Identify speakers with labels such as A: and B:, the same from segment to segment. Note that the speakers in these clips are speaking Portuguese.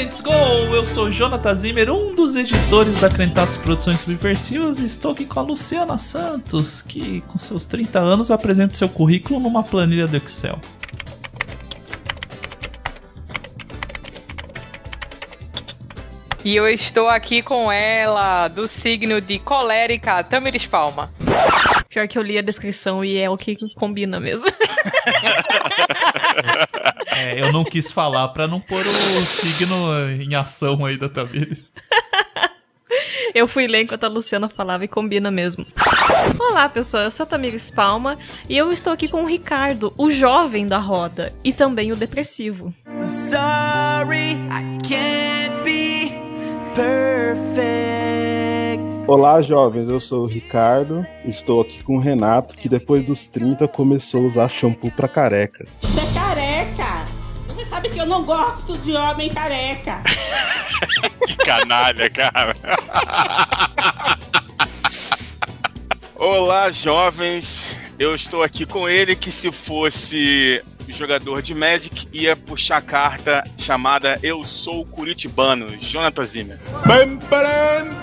A: Crentes Go! Eu sou Jonathan Zimmer, um dos editores da Crentaço Produções Subversivas e estou aqui com a Luciana Santos, que com seus 30 anos apresenta seu currículo numa planilha do Excel.
B: E eu estou aqui com ela, do signo de colérica, Tamiris Palma.
C: Pior que eu li a descrição e é o que combina mesmo.
A: É, eu não quis falar pra não pôr o signo em ação aí da Tamires.
C: Eu fui ler enquanto a Luciana falava e combina mesmo. Olá, pessoal. Eu sou a Tamires Palma e eu estou aqui com o Ricardo, o jovem da roda e também o depressivo.
D: sorry, I can't be perfect.
E: Olá, jovens. Eu sou o Ricardo. Estou aqui com o Renato, que depois dos 30 começou a usar shampoo pra careca.
F: Você é careca! Você sabe que eu não gosto de homem careca.
G: Que canalha, cara. Olá, jovens. Eu estou aqui com ele que se fosse jogador de Magic ia puxar a carta chamada Eu Sou Curitibano, Jonathan Zimmer.
H: Pam, param,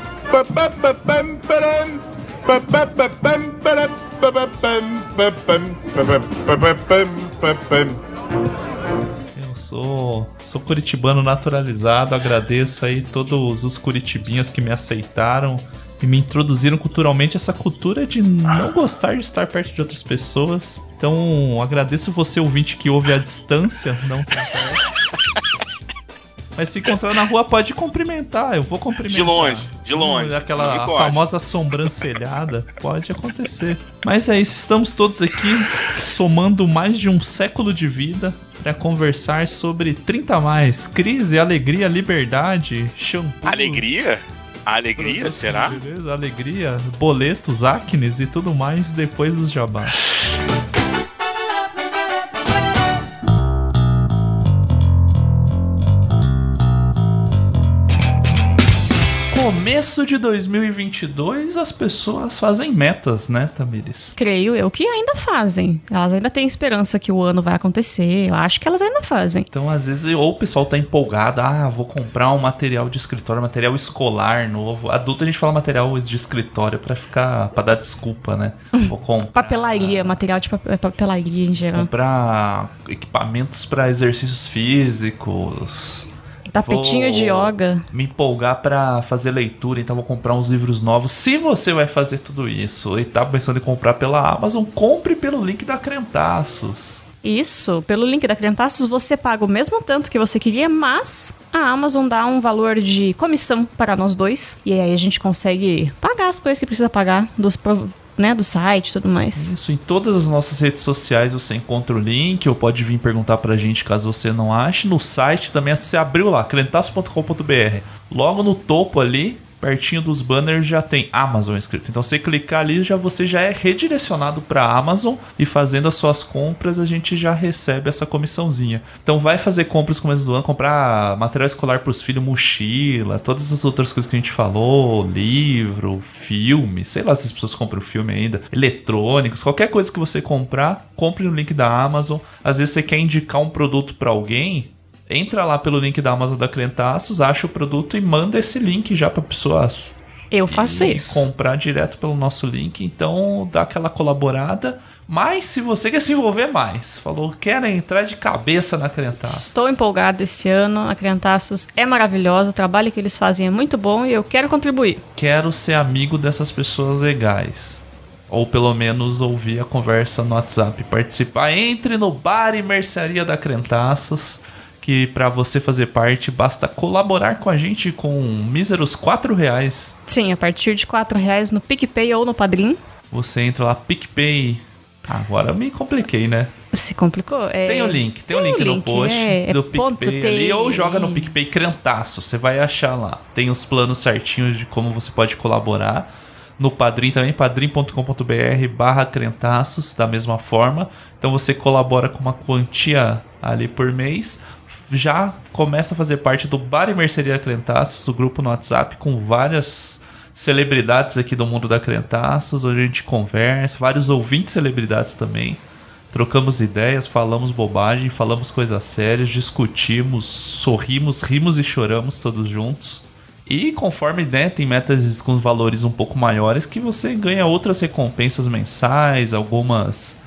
A: Eu sou, sou curitibano naturalizado, agradeço aí todos os curitibinhas que me aceitaram e me introduziram culturalmente essa cultura de não gostar de estar perto de outras pessoas. Então, agradeço você, ouvinte, que ouve à distância, não. Mas se encontrar na rua, pode cumprimentar. Eu vou cumprimentar.
G: De longe, de longe. Não
A: Aquela famosa sobrancelhada. Pode acontecer. Mas é isso, estamos todos aqui somando mais de um século de vida para conversar sobre 30 a mais. Crise, alegria, liberdade, shampoo.
G: Alegria? Alegria, será?
A: Beleza, alegria, boletos, acnes e tudo mais depois dos jabás. Começo de 2022, as pessoas fazem metas, né, Tamires?
C: Creio eu que ainda fazem. Elas ainda têm esperança que o ano vai acontecer. Eu acho que elas ainda fazem.
A: Então, às vezes, ou o pessoal tá empolgado, ah, vou comprar um material de escritório, material escolar novo. Adulto a gente fala material de escritório pra ficar, pra dar desculpa, né? Vou comprar
C: Papelaria, material de pap- papelaria em geral.
A: comprar equipamentos pra exercícios físicos.
C: Tapetinho de
A: Vou
C: yoga.
A: Me empolgar pra fazer leitura, então vou comprar uns livros novos. Se você vai fazer tudo isso e tá pensando em comprar pela Amazon, compre pelo link da Crentaços.
C: Isso, pelo link da Crentaços você paga o mesmo tanto que você queria, mas a Amazon dá um valor de comissão para nós dois. E aí a gente consegue pagar as coisas que precisa pagar dos, né, do site e tudo mais.
A: Isso, em todas as nossas redes sociais você encontra o link, ou pode vir perguntar pra gente caso você não ache. No site também você abriu lá, crentaço.com.br. Logo no topo ali, pertinho dos banners, já tem Amazon escrito. Então você clicar ali, já você já é redirecionado pra Amazon e fazendo as suas compras, a gente já recebe essa comissãozinha. Então vai fazer compras no começo do ano, comprar material escolar pros filhos, mochila, todas as outras coisas que a gente falou, livro, filme, sei lá se as pessoas compram filme ainda, eletrônicos, qualquer coisa que você comprar, compre no link da Amazon. Às vezes você quer indicar um produto pra alguém, entra lá pelo link da Amazon da Crentaços, acha o produto e manda esse link já pra pessoa
C: Eu faço isso.
A: comprar direto pelo nosso link, então dá aquela colaborada. Mas se você quer se envolver mais, falou, quer entrar de cabeça na Crentaços.
C: Estou empolgado esse ano. A Crentaços é maravilhosa. O trabalho que eles fazem é muito bom e eu quero contribuir.
A: quero ser amigo dessas pessoas legais. Ou pelo menos ouvir a conversa no WhatsApp, participar. Entre no bar e mercearia da Crentaços, que para você fazer parte basta colaborar com a gente com míseros 4 reais.
C: Sim, a partir de 4 reais no PicPay ou no Padrim.
A: Você entra lá, PicPay. Agora eu me compliquei, né?
C: Se complicou. É...
A: Tem o link, tem, o link, no post
C: é, é
A: do PicPay ali,
C: TI.
A: ou joga no PicPay Crentaço, você vai achar lá. Tem os planos certinhos de como você pode colaborar. No Padrim também, padrim.com.br barra Crentaços, da mesma forma. Então você colabora com uma quantia ali por mês. Já começa a fazer parte do Bar e Mercearia Crentaços, o grupo no WhatsApp com várias celebridades aqui do mundo da Crentaços, onde a gente conversa, vários ouvintes celebridades também. Trocamos ideias, falamos bobagem, falamos coisas sérias, discutimos, sorrimos, rimos e choramos todos juntos. E conforme né, tem metas com valores um pouco maiores que você ganha outras recompensas mensais, algumas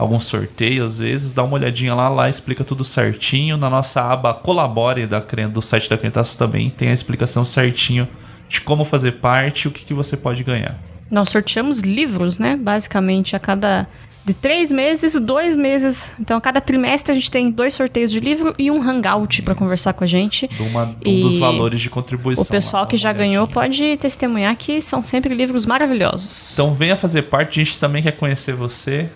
A: alguns sorteios às vezes, dá uma olhadinha lá, lá explica tudo certinho. Na nossa aba Colabore da, do site da Crentaços também tem a explicação certinho de como fazer parte e o que, que você pode ganhar.
C: Nós sorteamos livros, né? Basicamente, a cada. De três meses, dois meses. Então, a cada trimestre a gente tem dois sorteios de livro e um hangout pra conversar com a gente.
A: Uma- um
C: E
A: dos valores de contribuição.
C: O pessoal
A: lá,
C: que já ganhou pode testemunhar que são sempre livros maravilhosos.
A: Então venha fazer parte, a gente também quer conhecer você.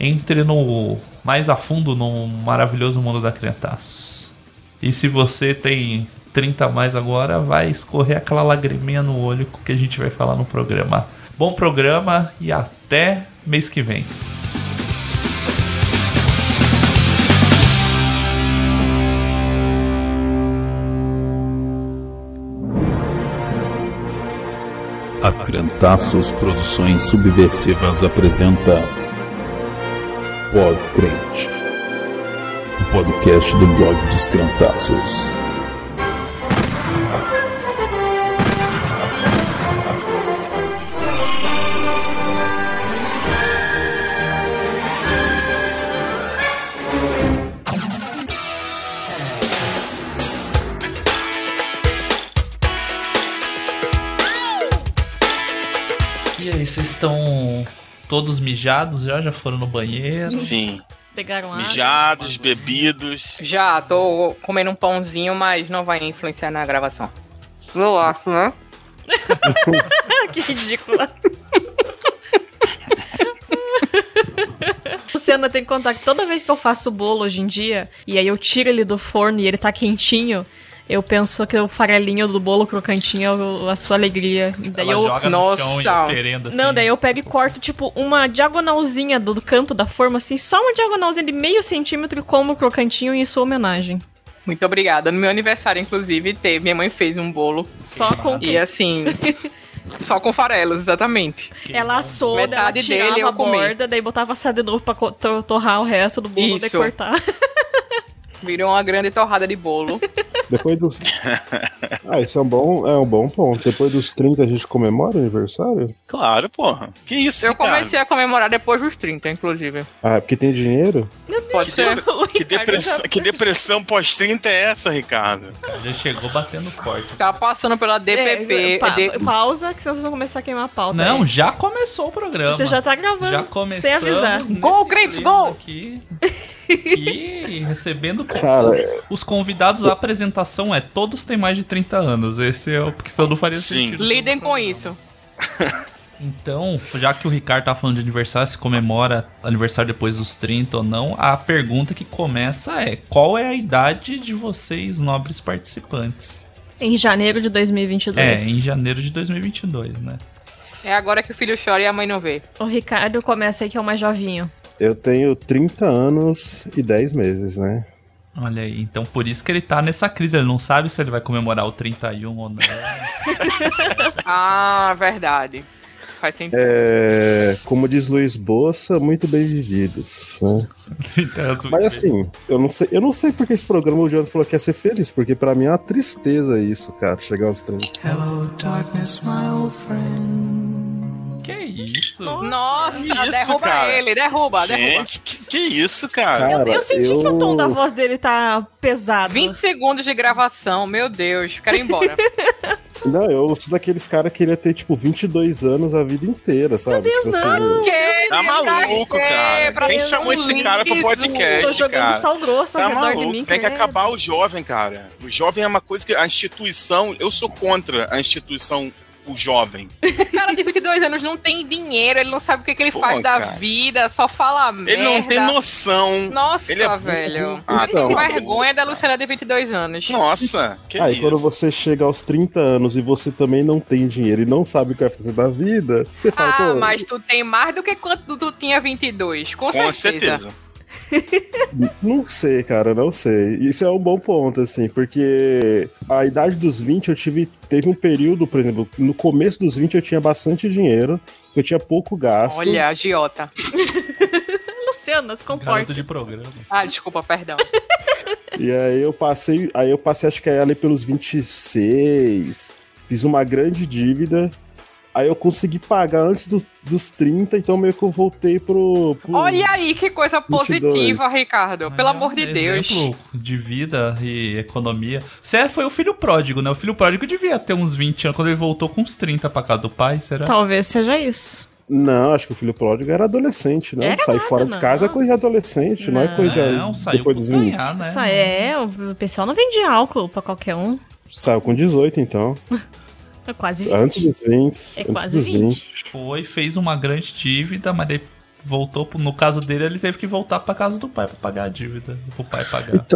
A: Entre no mais a fundo no maravilhoso mundo da Crentaços. E se você tem 30 a mais agora, vai escorrer aquela lagriminha no olho que a gente vai falar no programa. Bom programa e até mês que vem.
I: A Crentaços Produções Subversivas apresenta Podcrente, o podcast do blog dos Crentaços.
A: E aí, vocês estão todos mijados já? Já foram no banheiro?
G: Sim.
C: Pegaram água.
G: Mijados, bebidos.
B: Já, tô comendo um pãozinho, mas não vai influenciar na gravação. Eu acho, né?
C: que ridícula. Luciana tem que contar que toda vez que eu faço bolo hoje em dia, e aí eu tiro ele do forno e ele tá quentinho, eu penso que o farelinho do bolo crocantinho é o- a sua alegria. E daí
A: Ela
C: eu.
A: joga no chão e
B: Nossa.
A: oferenda assim.
C: Não, daí eu pego e corto, tipo, uma diagonalzinha do, do canto da forma, assim, só uma diagonalzinha de meio centímetro e como crocantinho em sua homenagem.
B: Muito obrigada. No meu aniversário, inclusive, teve. Minha mãe fez um bolo.
C: Só com.
B: E assim. só com farelos, exatamente.
C: Ela assou, daí ela tirava
B: dele eu
C: a
B: comi.
C: borda, daí botava assar de novo pra torrar o resto do bolo,
B: Isso.
C: cortar.
B: Virou uma grande torrada de bolo.
E: Depois dos. Ah, esse é um bom, é um bom ponto. Depois dos 30 a gente comemora o aniversário?
G: Claro, porra. Que isso,
B: Eu
G: Ricardo?
B: comecei a comemorar depois dos 30, inclusive.
E: Ah, é porque tem dinheiro?
B: Pode ser.
G: Que depressão,
C: já-
G: que depressão pós-30 é essa, Ricardo?
A: Já chegou batendo forte.
B: Tá passando pela DPP.
C: É, pa-
B: de-
C: Pausa, que senão vocês vão começar a queimar a pauta.
A: Não,
C: aí.
A: já começou o programa.
C: Você já tá gravando.
A: Já
C: Sem
A: começamos.
C: avisar.
B: Gol,
A: clima
B: gol!
A: Aqui, e recebendo
E: Cara,
A: os convidados, a apresentação é todos têm mais de 30 anos. Esse é o senão não faria
G: Sim.
A: sentido.
B: Lidem com isso.
A: Então, já que o Ricardo tá falando de aniversário, se comemora aniversário depois dos 30 ou não, a pergunta que começa é: qual é a idade de vocês, nobres participantes?
C: Em janeiro de 2022.
A: É, em janeiro de 2022, né?
B: É agora que o filho chora e a mãe não vê.
C: O Ricardo começa aí, que é o mais jovinho.
E: Eu tenho 30 anos e 10 meses, né?
A: Olha aí, então por isso que ele tá nessa crise, ele não sabe se ele vai comemorar o 31 ou não.
B: Ah, verdade. Faz sentido.
E: É, como diz Luiz Bossa, muito bem vividos, né?
A: 30 anos.
E: Mas assim, eu não sei, eu não sei porque esse programa o Jonathan falou que ia ser feliz, porque pra mim é uma tristeza isso, cara, chegar aos 30.
D: Hello, darkness, my old friend.
A: Que isso?
B: Nossa,
G: Que isso,
B: derruba
G: cara?
B: ele, derruba, derruba.
G: Gente, que, que isso, cara?
E: Cara,
C: eu senti que o tom da voz dele tá pesado.
B: 20 segundos de gravação, meu Deus, quero ir embora.
E: Não, eu sou daqueles caras que queria ter, tipo, 22 anos a vida inteira, sabe?
C: Deus,
E: tipo
C: não.
B: que?
G: Tá maluco, cara.
B: Pra
G: Quem
B: Deus,
G: chamou esse cara pro
B: Jesus.
C: Tô
G: podcast,
C: jogando
G: cara?
C: sal grosso ao
G: Tá
C: redor de
G: maluco,
C: mim.
G: tem que acabar o jovem, cara. O jovem é uma coisa que a instituição, eu sou contra a instituição o jovem.
B: O cara de 22 anos não tem dinheiro, ele não sabe o que, que ele
G: Pô,
B: faz da
G: cara.
B: vida, só fala merda.
G: Ele não tem noção.
B: Nossa,
G: Ele é
B: velho.
G: Ah,
B: eu tenho
E: tá
B: vergonha da Luciana de 22 anos.
G: Nossa, que
E: Aí
G: isso.
E: quando você chega aos 30 anos e você também não tem dinheiro e não sabe o que vai fazer da vida, você fala,
B: Ah, mas tu tem mais do que quando tu, tu tinha 22, com,
G: Com
B: certeza.
G: certeza.
E: Não sei, cara, não sei. Isso é um bom ponto, assim, porque a idade dos 20 eu tive. Teve um período, por exemplo, no começo dos 20 eu tinha bastante dinheiro, eu tinha pouco gasto.
B: Olha, agiota.
C: Luciana, se
A: Garoto
C: comporta.
A: de programa.
B: Ah, desculpa, perdão.
E: E aí eu passei, aí eu passei acho que ali pelos 26, fiz uma grande dívida. Aí eu consegui pagar antes dos, dos 30, então meio que eu voltei pro. pro-
B: Olha aí que coisa
E: 22.
B: positiva, Ricardo. Pelo
A: É,
B: amor de Deus.
A: Exemplo de vida e economia. Você foi o filho pródigo, né? O filho pródigo devia ter uns 20 anos, quando ele voltou com uns 30 pra casa do pai, será?
C: Talvez seja isso.
E: Não, acho que o filho pródigo era adolescente, né?
C: Era
E: Sair
C: nada,
E: fora de
C: não.
E: casa é coisa de adolescente, não, é coisa de.
A: Não, saiu
E: depois dos 20.
A: ganhar, né?
C: Isso é, o pessoal não vende álcool pra qualquer um.
E: Saiu com 18, então.
C: É quase 20.
E: Antes dos 20.
C: É
E: antes
C: quase
E: dos
C: 20.
A: Foi, fez uma grande dívida, mas daí voltou. No caso dele, ele teve que voltar pra casa do pai pra pagar a dívida. Pro pai pagar.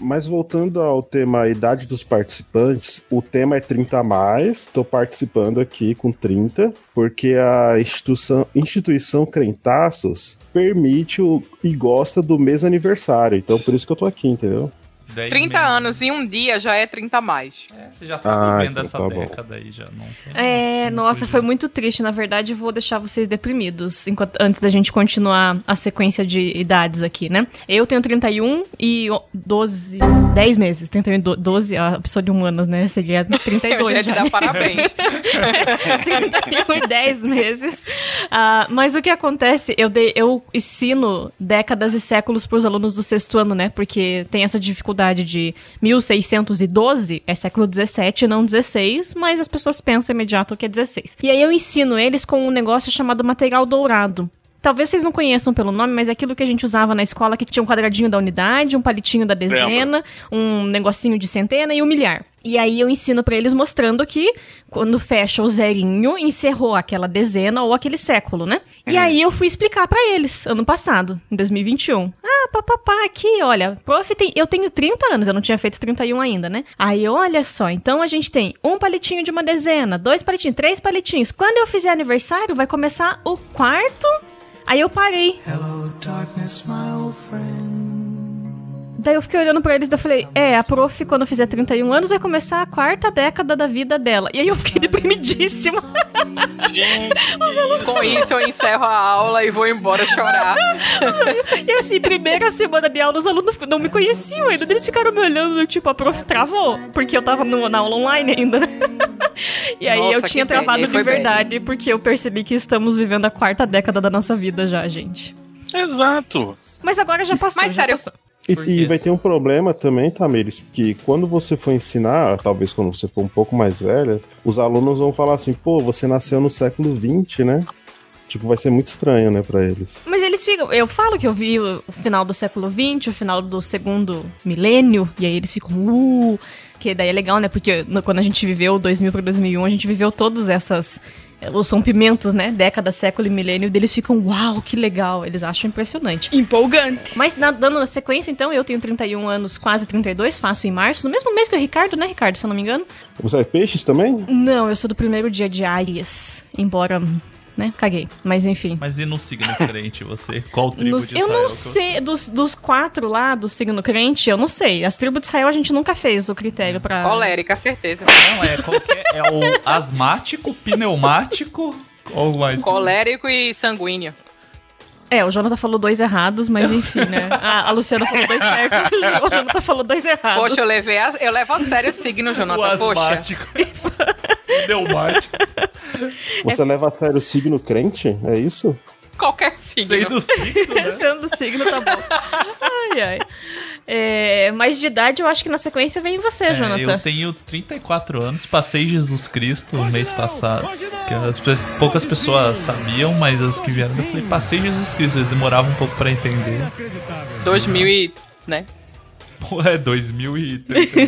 E: Mas voltando ao tema idade dos participantes, o tema é 30 a mais. Estou participando aqui com 30, porque a instituição, instituição Crentaços permite o, e gosta do mês aniversário. Então por isso que eu tô aqui, entendeu?
A: 10
B: 30
A: meses.
B: anos em um dia já é 30 a mais.
A: É, você já tá
E: Ah,
A: vivendo
E: então
A: essa
E: tá bom.
A: década aí, já não tem.
C: É,
A: não
C: nossa, foi muito triste. Na verdade, eu vou deixar vocês deprimidos enquanto, antes da gente continuar a sequência de idades aqui, né? Eu tenho 31 e o- 12, 10 meses. 31 e do- 12, a pessoa de humanas, né? Seria
B: Eu
C: 32
B: já
C: já.
B: te dar parabéns.
C: 31 e 10 meses. Ah, mas o que acontece, eu, dei- eu ensino décadas e séculos para os alunos do sexto ano, né? Porque tem essa dificuldade de 1612 é século 17 não 16, mas as pessoas pensam imediato que é 16. E aí eu ensino eles com um negócio chamado material dourado. Talvez vocês não conheçam pelo nome, mas é aquilo que a gente usava na escola que tinha um quadradinho da unidade, um palitinho da dezena, um negocinho de centena e um milhar. E aí eu ensino pra eles mostrando que quando fecha o zerinho, encerrou aquela dezena ou aquele século, né? E aí eu fui explicar pra eles ano passado, em 2021. Ah, papapá, aqui, olha, prof, tem, eu tenho 30 anos, eu não tinha feito 31 ainda, né? Aí, olha só, então a gente tem um palitinho de uma dezena, dois palitinhos, três palitinhos. Quando eu fizer aniversário, vai começar o quarto. Aí eu parei.
D: Hello, darkness, my old friend.
C: Daí eu fiquei olhando pra eles e eu falei, é, a prof, quando fizer 31 anos, vai começar a quarta década da vida dela. E aí eu fiquei deprimidíssima.
G: Gente,
B: Com isso eu encerro a aula e vou embora chorar.
C: E assim, primeira semana de aula, os alunos não me conheciam ainda. Eles ficaram me olhando, tipo, a prof travou. Porque eu tava no- na aula online ainda, né? E aí
B: Nossa,
C: eu tinha travado de
B: foi bem.
C: verdade, porque eu percebi que estamos vivendo a quarta década da nossa vida já, gente.
G: exato.
C: Mas agora já passou.
B: Mas
C: já
B: sério,
C: passou.
E: E, e vai ter um problema também, Tamires, que quando você for ensinar, talvez quando você for um pouco mais velha, os alunos vão falar assim, pô, você nasceu no século XX, né? Tipo, vai ser muito estranho, né, pra eles.
C: Mas eles ficam. Eu falo que eu vi o final do século XX, o final do segundo milênio, e aí eles ficam. Uh, que daí é legal, né? Porque quando a gente viveu 2000 para 2001, a gente viveu todas essas. Os rompimentos, né? Década, século e milênio, deles ficam, uau, que legal. Eles acham impressionante.
B: empolgante.
C: Mas na- dando na sequência, então, eu tenho 31 anos, quase 32, faço em março, no mesmo mês que o Ricardo, né, Ricardo, se eu não me engano?
E: Você é peixes também?
C: Não, eu sou do primeiro dia de Aries, embora, né, caguei. Mas enfim.
A: Mas e no signo crente, você? Qual tribo
C: Nos-
A: de
C: eu
A: Israel?
C: não
A: que você-
C: sei, dos, dos quatro lá do signo crente, eu não sei. As tribos de Israel a gente nunca fez o critério pra.
B: Colérica, certeza.
A: Não, é qualquer. É o asmático, pneumático ou mais.
B: Colérico e sanguíneo.
C: É, o Jonathan falou dois errados, mas enfim, né? A, a Luciana falou dois certos, o Jonathan falou dois errados.
B: Poxa, eu, levei a- eu levo a sério o signo,
A: O
B: Jonathan. Poxa.
A: pneumático.
E: Você leva a sério o signo crente? É isso?
B: Qualquer signo.
A: Sei do signo, né?
C: Sendo do signo, tá bom. Ai, ai. É, mas de idade, eu acho que na sequência vem você,
A: É,
C: Jonathan.
A: eu tenho 34 anos, passei Jesus Cristo no mês passado. Que as poucas pessoas sabiam, mas as que vieram, eu falei, passei Jesus Cristo. Eles demoravam um pouco pra entender.
B: 2000 e... né?
A: Pô, é 2030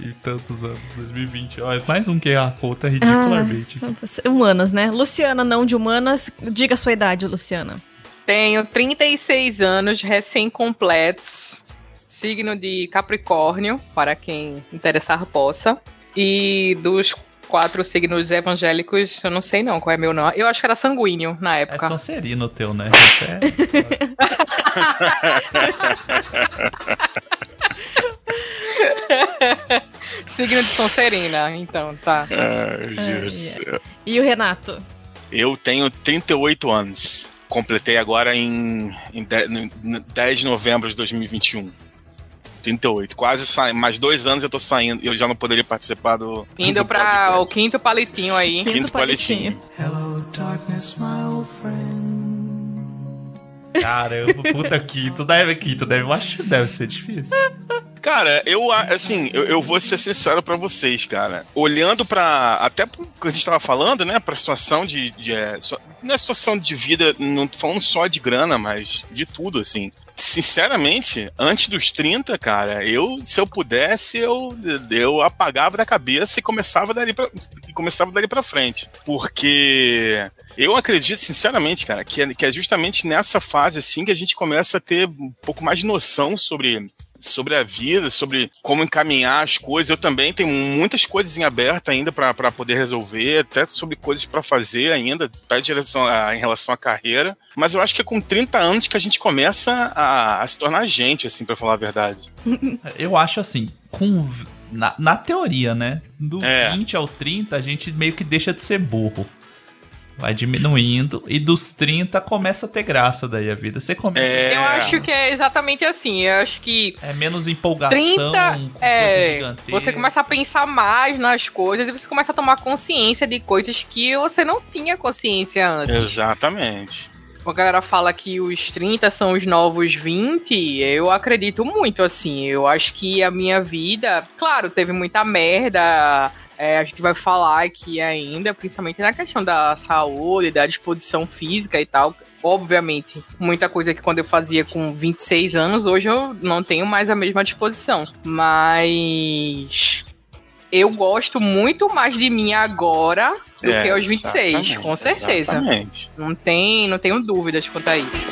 A: e tantos anos, 2020. Ó, é mais um que a conta ridicularmente.
C: Humanas, né? Luciana, não de humanas. Diga a sua idade, Luciana.
B: Tenho 36 anos recém-completos. Signo de Capricórnio, para quem interessar possa. E dos quatro signos evangélicos, eu não sei não qual é meu nome. Eu acho que era sanguíneo na
A: É
B: época.
A: Sonserino o teu, né? Você é...
B: Signo de Sonserina, então, tá.
G: Ai, Deus.
C: E o Renato?
G: Eu tenho 38 anos. completei agora em, em de- no- 10 de novembro de 2021. 38. Quase sa... mais dois anos eu tô saindo. Eu já não poderia participar do.
B: Indo
G: podcast.
B: o quinto palitinho aí.
G: Quinto palitinho.
D: Hello, darkness, my old friend.
A: Caramba, puta quinto deve, quinto deve, eu acho que deve ser difícil.
G: Cara, eu assim, eu, eu vou ser sincero pra vocês, cara. Olhando pra. Até pro que a gente tava falando, né? Pra situação de. de é, so- não é situação de vida, não tô falando só de grana, mas de tudo, assim. Sinceramente, antes dos 30, cara, eu, se eu pudesse, eu, eu apagava da cabeça e começava dali pra, começava dali pra frente. Porque eu acredito, sinceramente, cara, que é, que é justamente nessa fase, assim, que a gente começa a ter um pouco mais de noção sobre sobre a vida, sobre como encaminhar as coisas. Eu também tenho muitas coisas em aberto ainda para poder resolver, até sobre coisas para fazer ainda, até em relação, a, em relação à carreira. Mas eu acho que é com 30 anos que a gente começa a, a se tornar gente, assim, para falar a verdade.
A: Eu acho assim, com na, na teoria, né? Do
G: É.
A: 20 ao 30, a gente meio que deixa de ser burro. Vai diminuindo. E dos 30 começa a ter graça daí a vida. Você começa.
G: É.
B: Eu acho que é exatamente assim. Eu acho que
A: É menos empolgação.
B: 30
A: com coisa
B: é. Você começa a pensar mais nas coisas e você começa a tomar consciência de coisas que você não tinha consciência antes.
G: Exatamente.
B: A galera fala que os 30 são os novos 20, eu acredito muito, assim. Eu acho que a minha vida, claro, teve muita merda. É, a gente vai falar aqui ainda, principalmente na questão da saúde, da disposição física e tal. Obviamente, muita coisa que quando eu fazia com 26 anos, hoje eu não tenho mais a mesma disposição. Mas eu gosto muito mais de mim agora do
G: É,
B: que aos 26,
G: exatamente,
B: com certeza.
G: Exatamente.
B: Não tem, não tenho dúvidas quanto a isso.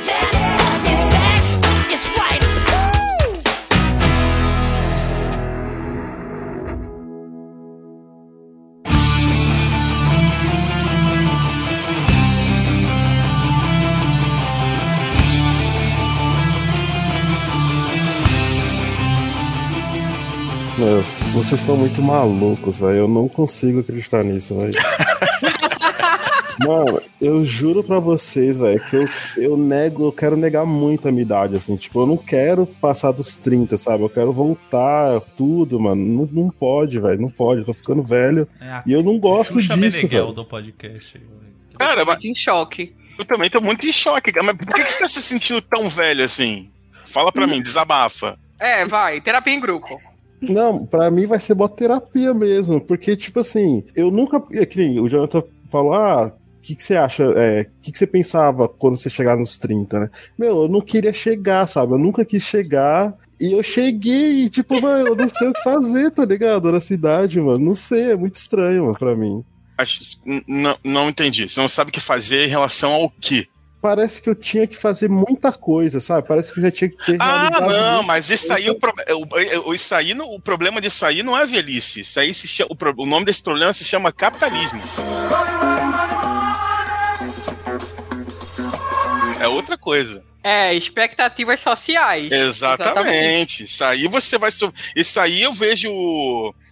E: Vocês estão muito malucos, velho. Eu não consigo acreditar nisso, velho. Mano, eu juro pra vocês, velho, que eu, eu nego, eu quero negar muito a minha idade, assim. Tipo, eu não quero passar dos 30, sabe? Eu quero voltar, tudo, mano. Não, não pode, velho, não pode. Eu tô ficando velho.
A: É
E: E eu não gosto
A: Xuxa
E: disso, velho.
A: do podcast.
G: Cara, mas
B: Muito em choque.
G: eu também tô muito em choque, cara. Mas por que, que você tá se sentindo tão velho assim? Fala pra mim, desabafa.
B: É, vai, terapia em grupo.
E: Não, pra mim vai ser boa terapia mesmo, porque, tipo assim, eu nunca. é Que o Jonathan falou, ah. O que, que você acha? O que, que você pensava quando você chegar nos 30, né? Meu, eu não queria chegar, sabe? Eu nunca quis chegar. E eu cheguei, e, tipo, mano, eu não sei o que fazer, tá ligado? Na cidade, mano. Não sei, é muito estranho, mano, pra mim.
G: Acho- não, não entendi. Você não sabe o que fazer em relação ao quê?
E: Parece que eu tinha que fazer muita coisa, sabe? Parece que eu já tinha que ter
G: Ah, não, mas isso aí, o, pro- o, o- isso aí o problema disso aí não é velhice. Isso aí se chama, o nome desse problema se chama capitalismo. É outra coisa.
B: É, expectativas sociais.
G: Exatamente. Isso aí você vai. so- Isso aí eu vejo.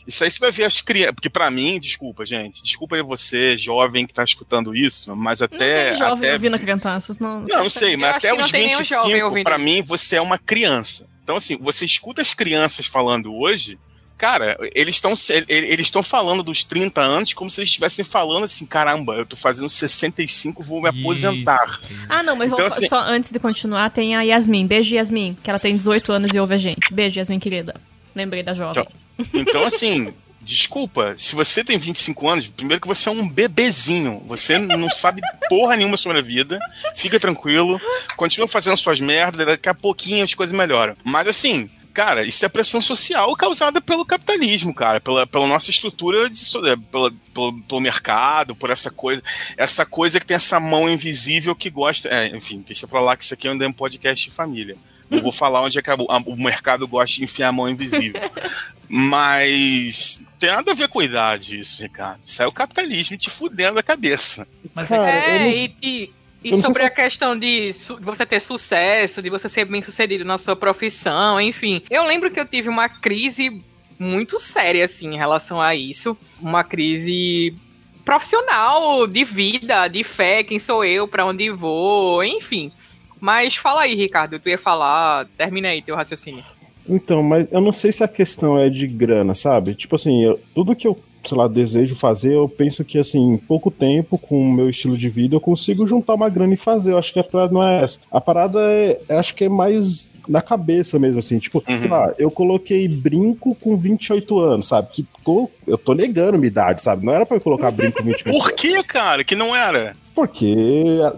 G: Isso aí você vai ver as crianças. Porque pra mim, desculpa, gente. Desculpa aí você, jovem, que tá escutando isso, mas
C: Não
G: até.
C: tem jovem
G: até
C: ouvindo crianças, não.
G: Não, não sei, mas até
B: não
G: os
B: tem nenhum jovem
G: 25,
B: ouvindo
G: pra
B: isso.
G: mim, você é uma criança. Então, assim, você escuta as crianças falando hoje, cara, eles estão eles estão falando dos 30 anos como se eles estivessem falando assim, caramba, eu tô fazendo 65, vou me aposentar.
C: Ah, não, mas
G: Então,
C: vou-
G: assim-
C: só antes de continuar, tem a Yasmin. Beijo, Yasmin, que ela tem 18 anos e ouve a gente. Beijo, Yasmin, querida. Lembrei da jovem.
G: Então, assim, desculpa, se você tem 25 anos, primeiro que você é um bebezinho, você não sabe porra nenhuma sobre a vida, fica tranquilo, continua fazendo suas merdas, daqui a pouquinho as coisas melhoram. Mas assim, cara, isso é pressão social causada pelo capitalismo, cara, pela, pela nossa estrutura, de, é, pela, pelo, pelo mercado, por essa coisa, essa coisa que tem essa mão invisível que gosta. É, enfim, deixa pra lá que isso aqui é um podcast de família. Não vou falar onde é que a- a- o mercado gosta de enfiar a mão invisível. Mas tem nada a ver com idade isso, Ricardo. Isso é o capitalismo te fudendo a cabeça.
A: Mas
E: Cara,
B: É,
E: não-
B: e, e- e sobre a questão de, de você ter sucesso, de você ser bem sucedido na sua profissão, enfim. Eu lembro que eu tive uma crise muito séria, assim, em relação a isso. Uma crise profissional de vida, de fé, quem sou eu, pra onde vou, enfim. Mas fala aí, Ricardo, tu ia falar, termina aí teu raciocínio.
E: Então, mas eu não sei se a questão é de grana, sabe? Tipo assim, eu- tudo que eu, sei lá, desejo fazer, eu penso que, assim, em pouco tempo, com o meu estilo de vida, eu consigo juntar uma grana e fazer. Eu acho que a parada não é essa. A parada é, acho que é mais na cabeça mesmo, assim. Tipo, sei lá, eu coloquei brinco com 28 anos, sabe? Que eu tô negando minha idade, sabe? Não era pra eu colocar brinco com 28
G: Por que, cara? Que não era?
E: Porque.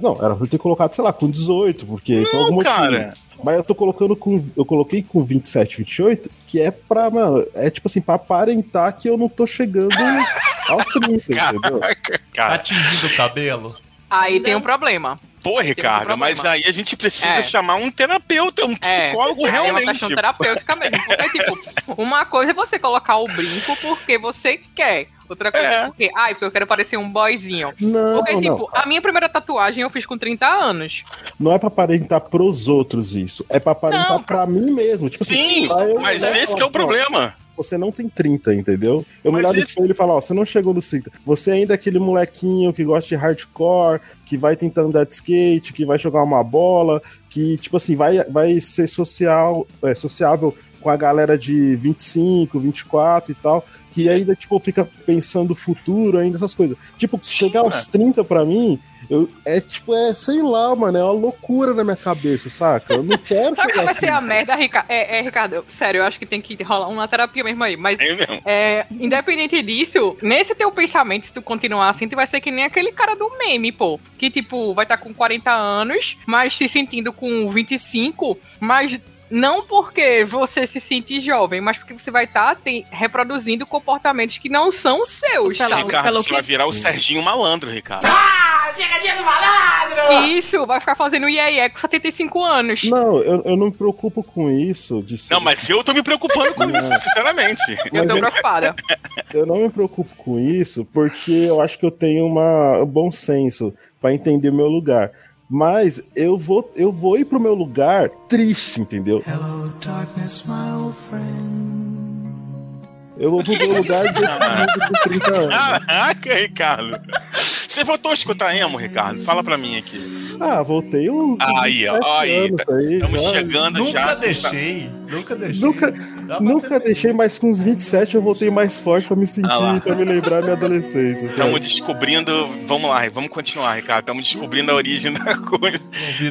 E: Não, era pra eu ter colocado, sei lá, com 18, porque. por algum motivo. Mas eu tô colocando com. Eu coloquei com 27, 28, que é pra, mano. É tipo assim, pra aparentar que eu não tô chegando aos 30, entendeu?
A: Tá
G: Cara,
A: tingindo o cabelo?
B: Aí tem um problema.
G: Pô, Ricardo,
B: problema.
G: mas aí a gente precisa
B: É.
G: chamar um terapeuta, um
B: É,
G: psicólogo
B: é uma
G: realmente.
B: questão terapêutica mesmo. Porque, tipo, uma coisa é você colocar o brinco porque você quer. Outra coisa é,
G: É.
B: porque, ai, porque eu quero parecer um boyzinho.
E: Não,
B: Porque,
E: não.
B: tipo, a minha primeira tatuagem eu fiz com 30 anos.
E: Não é pra aparentar pros outros isso. É pra aparentar
B: Não,
E: pra mim mesmo. Tipo assim,
G: Sim,
E: eu-
G: mas
E: né,
G: esse que é o problema.
E: Você não tem 30, entendeu? Eu me
G: Mas
E: no
G: esse-
E: espelho e ó, você não chegou nos 30. Você ainda é aquele molequinho que gosta de hardcore, que vai tentando andar de skate, que vai jogar uma bola, que, tipo assim, vai, vai ser social, é, sociável com a galera de 25, 24 e tal, que ainda, tipo, fica pensando o futuro, ainda essas coisas. Tipo, chegar aos 30 pra mim, eu, é tipo, é, sei lá, mano, é uma loucura na minha cabeça, saca? Eu não quero
B: Sabe qual vai ser a merda, Ricardo? É, é, Ricardo, sério, eu acho que tem que rolar uma terapia mesmo aí. Mas,
G: É mesmo.
B: é, independente disso, nesse teu pensamento, se tu continuar assim, tu vai ser que nem aquele cara do meme, pô. Que, tipo, vai estar com 40 anos, mas se sentindo com 25, mas não porque você se sente jovem, mas porque você vai estar reproduzindo comportamentos que não são seus, sabe?
G: Ricardo,
C: pelo
G: você vai virar o Serginho Malandro, Ricardo.
B: Isso, vai ficar fazendo iê com 75 anos.
E: Não, eu, eu não me preocupo com isso de ser
G: Não, mas eu tô me preocupando com isso, sinceramente.
B: Eu tô
E: mas eu-
B: preocupada.
E: Eu não me preocupo com isso porque eu acho que eu tenho uma, um bom senso pra entender o meu lugar. Mas eu vou, eu vou ir pro meu lugar triste, entendeu?
D: Hello, darkness, my old friend.
E: Eu vou pro meu lugar com 30 anos.
G: Caraca, Ricardo. Você voltou a escutar emo, Ricardo? Fala pra mim aqui.
E: Ah, voltei uns
G: Aí, ó,
E: 27
G: aí, tá-
E: aí.
G: Estamos
E: já.
G: chegando
A: Nunca
G: já.
A: deixei, nunca deixei.
E: Nunca, nunca deixei, mas com uns 27 eu voltei mais forte pra me sentir,
G: Ah
E: pra me lembrar minha adolescência.
G: Estamos descobrindo. Vamos lá, vamos continuar, Ricardo. Estamos descobrindo a origem da coisa.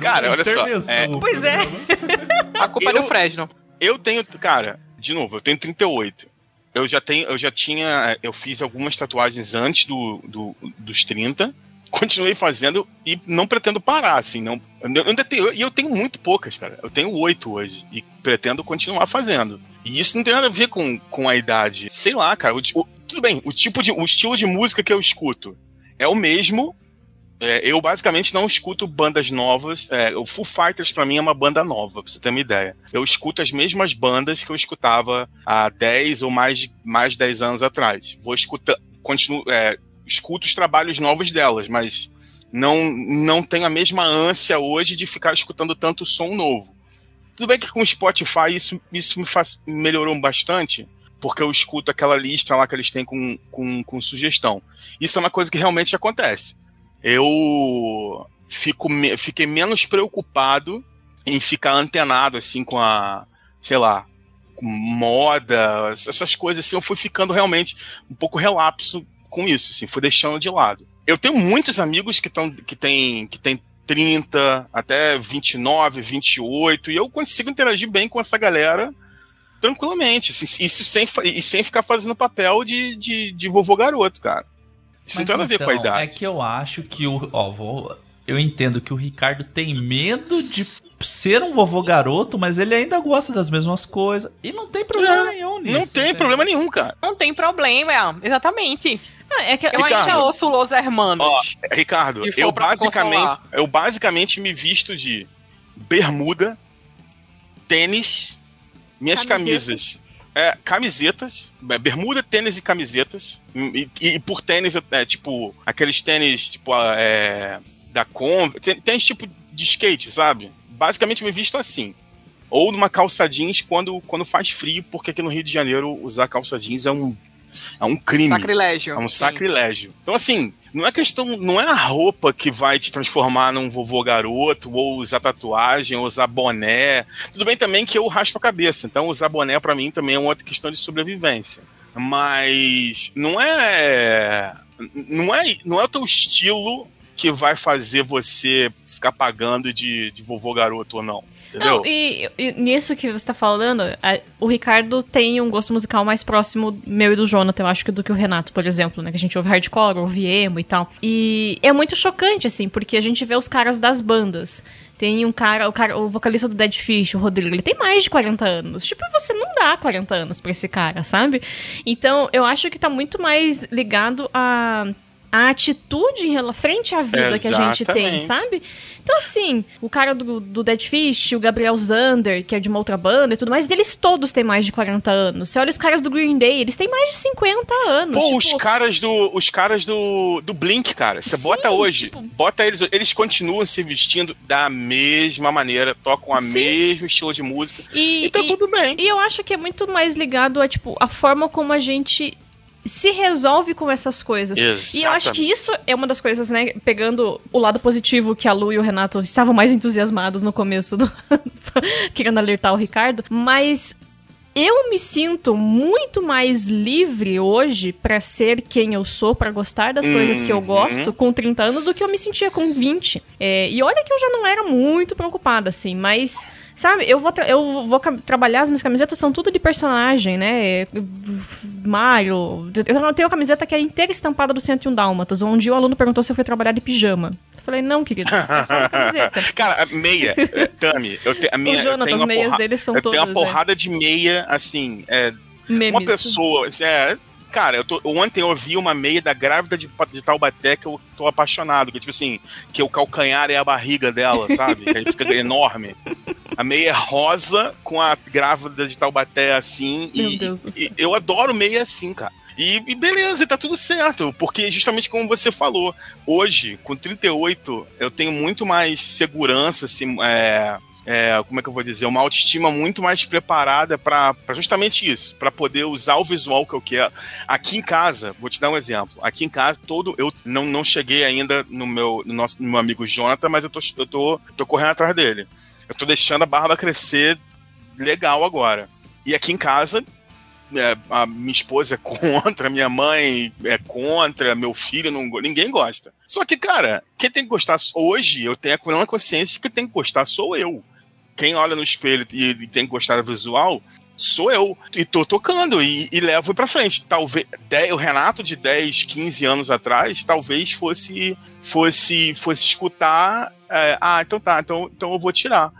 G: Cara, olha só, é-
C: Pois é.
B: A culpa é
G: Eu-
B: do Fresno.
G: Eu tenho, cara, de novo, eu tenho 38. Eu já tenho, eu já tinha, eu fiz algumas tatuagens antes do, do- dos 30. Continuei fazendo e não pretendo parar, assim, não. Eu ainda tenho, e eu tenho muito poucas, cara. Eu tenho oito hoje e pretendo continuar fazendo. E isso não tem nada a ver com, com a idade. Sei lá, cara. o o- tudo bem, o tipo de, o estilo de música que eu escuto é o mesmo. É, eu basicamente não escuto bandas novas. É, o Foo Fighters pra mim é uma banda nova, pra você ter uma ideia. Eu escuto as mesmas bandas que eu escutava há 10 ou mais, mais de 10 anos atrás. Vou escutar, continuo, é, escuto os trabalhos novos delas, mas não, não tenho a mesma ânsia hoje de ficar escutando tanto som novo. Tudo bem que com o Spotify isso, isso me faz, melhorou bastante, porque eu escuto aquela lista lá que eles têm com, com, com sugestão. Isso é uma coisa que realmente acontece. Eu fico, fiquei menos preocupado em ficar antenado assim com a, sei lá, com moda, essas coisas assim. Eu fui ficando realmente um pouco relapso com isso, assim, fui deixando de lado. Eu tenho muitos amigos que estão que tem que tem 30 até 29, 28 e eu consigo interagir bem com essa galera tranquilamente, assim, isso sem e sem ficar fazendo papel de, de, de vovô garoto, cara. Isso não
A: Mas
G: tem nada a ver com a
A: então,
G: idade.
A: É que eu acho que o. Ó, vou- eu entendo que o Ricardo tem medo de ser um vovô garoto, mas ele ainda gosta das mesmas coisas. E não tem problema nenhum nisso.
G: Não tem
A: entendeu?
G: problema nenhum, cara.
B: Não tem problema, exatamente.
C: Não, é que
B: Eu ainda
G: Ricardo.
B: ouço Los Hermanos.
G: Ó, Ricardo, eu basicamente, eu basicamente me visto de bermuda, tênis, minhas
C: Camiseta.
G: camisas, é, camisetas, é, bermuda, tênis e camisetas. E, e- por tênis, é tipo aqueles tênis tipo é, da Converse, tê- tênis tipo de skate, sabe? Basicamente me visto assim. Ou numa calça jeans quando, quando faz frio, porque aqui no Rio de Janeiro usar calça jeans é um É um crime.
B: Sacrilégio.
G: É um
B: sim.
G: sacrilégio. Então, assim, não é questão, não é a roupa que vai te transformar num vovô garoto, ou usar tatuagem, ou usar boné. Tudo bem também que eu raspo a cabeça, então usar boné pra mim também é uma outra questão de sobrevivência. Mas não é. Não é, não é o teu estilo que vai fazer você ficar pagando de, de vovô garoto ou não. Entendeu?
C: Não, e, e nisso que você tá falando, a- o Ricardo tem um gosto musical mais próximo meu e do Jonathan, eu acho que do que o Renato, por exemplo, né? Que a gente ouve hardcore, ouve emo e tal. E é muito chocante, assim, porque a gente vê os caras das bandas. Tem um cara, o cara, o vocalista do Dead Fish, o Rodrigo, ele tem mais de 40 anos. Tipo, você não dá 40 anos pra esse cara, sabe? Então, eu acho que tá muito mais ligado a a atitude frente à vida que a gente tem, sabe? Então, assim, o cara do, do Dead Fish, o Gabriel Zander, que é de uma outra banda e tudo mais, eles todos têm mais de 40 anos. Você olha os caras do Green Day, eles têm mais de 50 anos.
G: Pô,
C: tipo,
G: os caras do os caras do, do Blink, cara. Você bota hoje,
C: tipo-
G: bota eles, eles continuam se vestindo da mesma maneira, tocam a
C: Sim.
G: mesmo estilo de música.
C: E,
G: Então
C: e-
G: tudo bem.
C: E eu acho que é muito mais ligado a, tipo, a forma como a gente se resolve com essas coisas. E eu acho que isso é uma das coisas, né? Pegando o lado positivo que a Lu e o Renato estavam mais entusiasmados no começo do. querendo alertar o Ricardo. Mas eu me sinto muito mais livre hoje pra ser quem eu sou, pra gostar das coisas que eu
G: Uhum.
C: gosto com 30 anos do que eu me sentia com 20. É, e olha que eu já não era muito preocupada, assim, mas. Sabe, eu vou, eu vou trabalhar, as minhas camisetas são tudo de personagem, né? Mario. Eu tenho uma camiseta que é inteira estampada do 101 Dálmatas, onde o aluno perguntou se eu fui trabalhar de pijama. Eu falei, não, querido, é só uma camiseta.
G: Cara, meia, é, Tami, eu, te, a minha,
C: O Jonathan,
G: tenho
C: as
G: uma
C: meias
G: porra-
C: deles são
G: eu tenho uma
C: todas, é.
G: porrada de meia, assim, é,
C: Memes.
G: uma pessoa, é, cara, eu tô, ontem eu vi uma meia da grávida de, de Taubaté que eu tô apaixonado, que tipo assim, que o calcanhar é a barriga dela, sabe? que aí fica enorme. A meia é rosa com a grávida de Taubaté assim,
C: Meu
G: e,
C: Deus do
G: e eu adoro meia assim, cara. E, e beleza, tá tudo certo, porque justamente como você falou, hoje, com 38, eu tenho muito mais segurança, assim, é, é, como é que eu vou dizer, uma autoestima muito mais preparada para justamente isso, para poder usar o visual que eu quero. Aqui em casa, vou te dar um exemplo. Aqui em casa, todo eu não, não cheguei ainda no meu, no nosso, no meu amigo Jonathan, mas eu tô, eu tô, tô correndo atrás dele. Eu tô deixando a barba crescer legal agora. E aqui em casa, é, a minha esposa é contra, minha mãe é contra, meu filho não ninguém gosta. Só que, cara, quem tem que gostar hoje, eu tenho a consciência que tem que gostar sou eu. Quem olha no espelho e, e tem que gostar do visual sou eu. E tô tocando e, e levo pra frente. Talvez o Renato de 10, 15 anos atrás, talvez fosse fosse fosse escutar, é, ah, então tá, então, então eu vou tirar.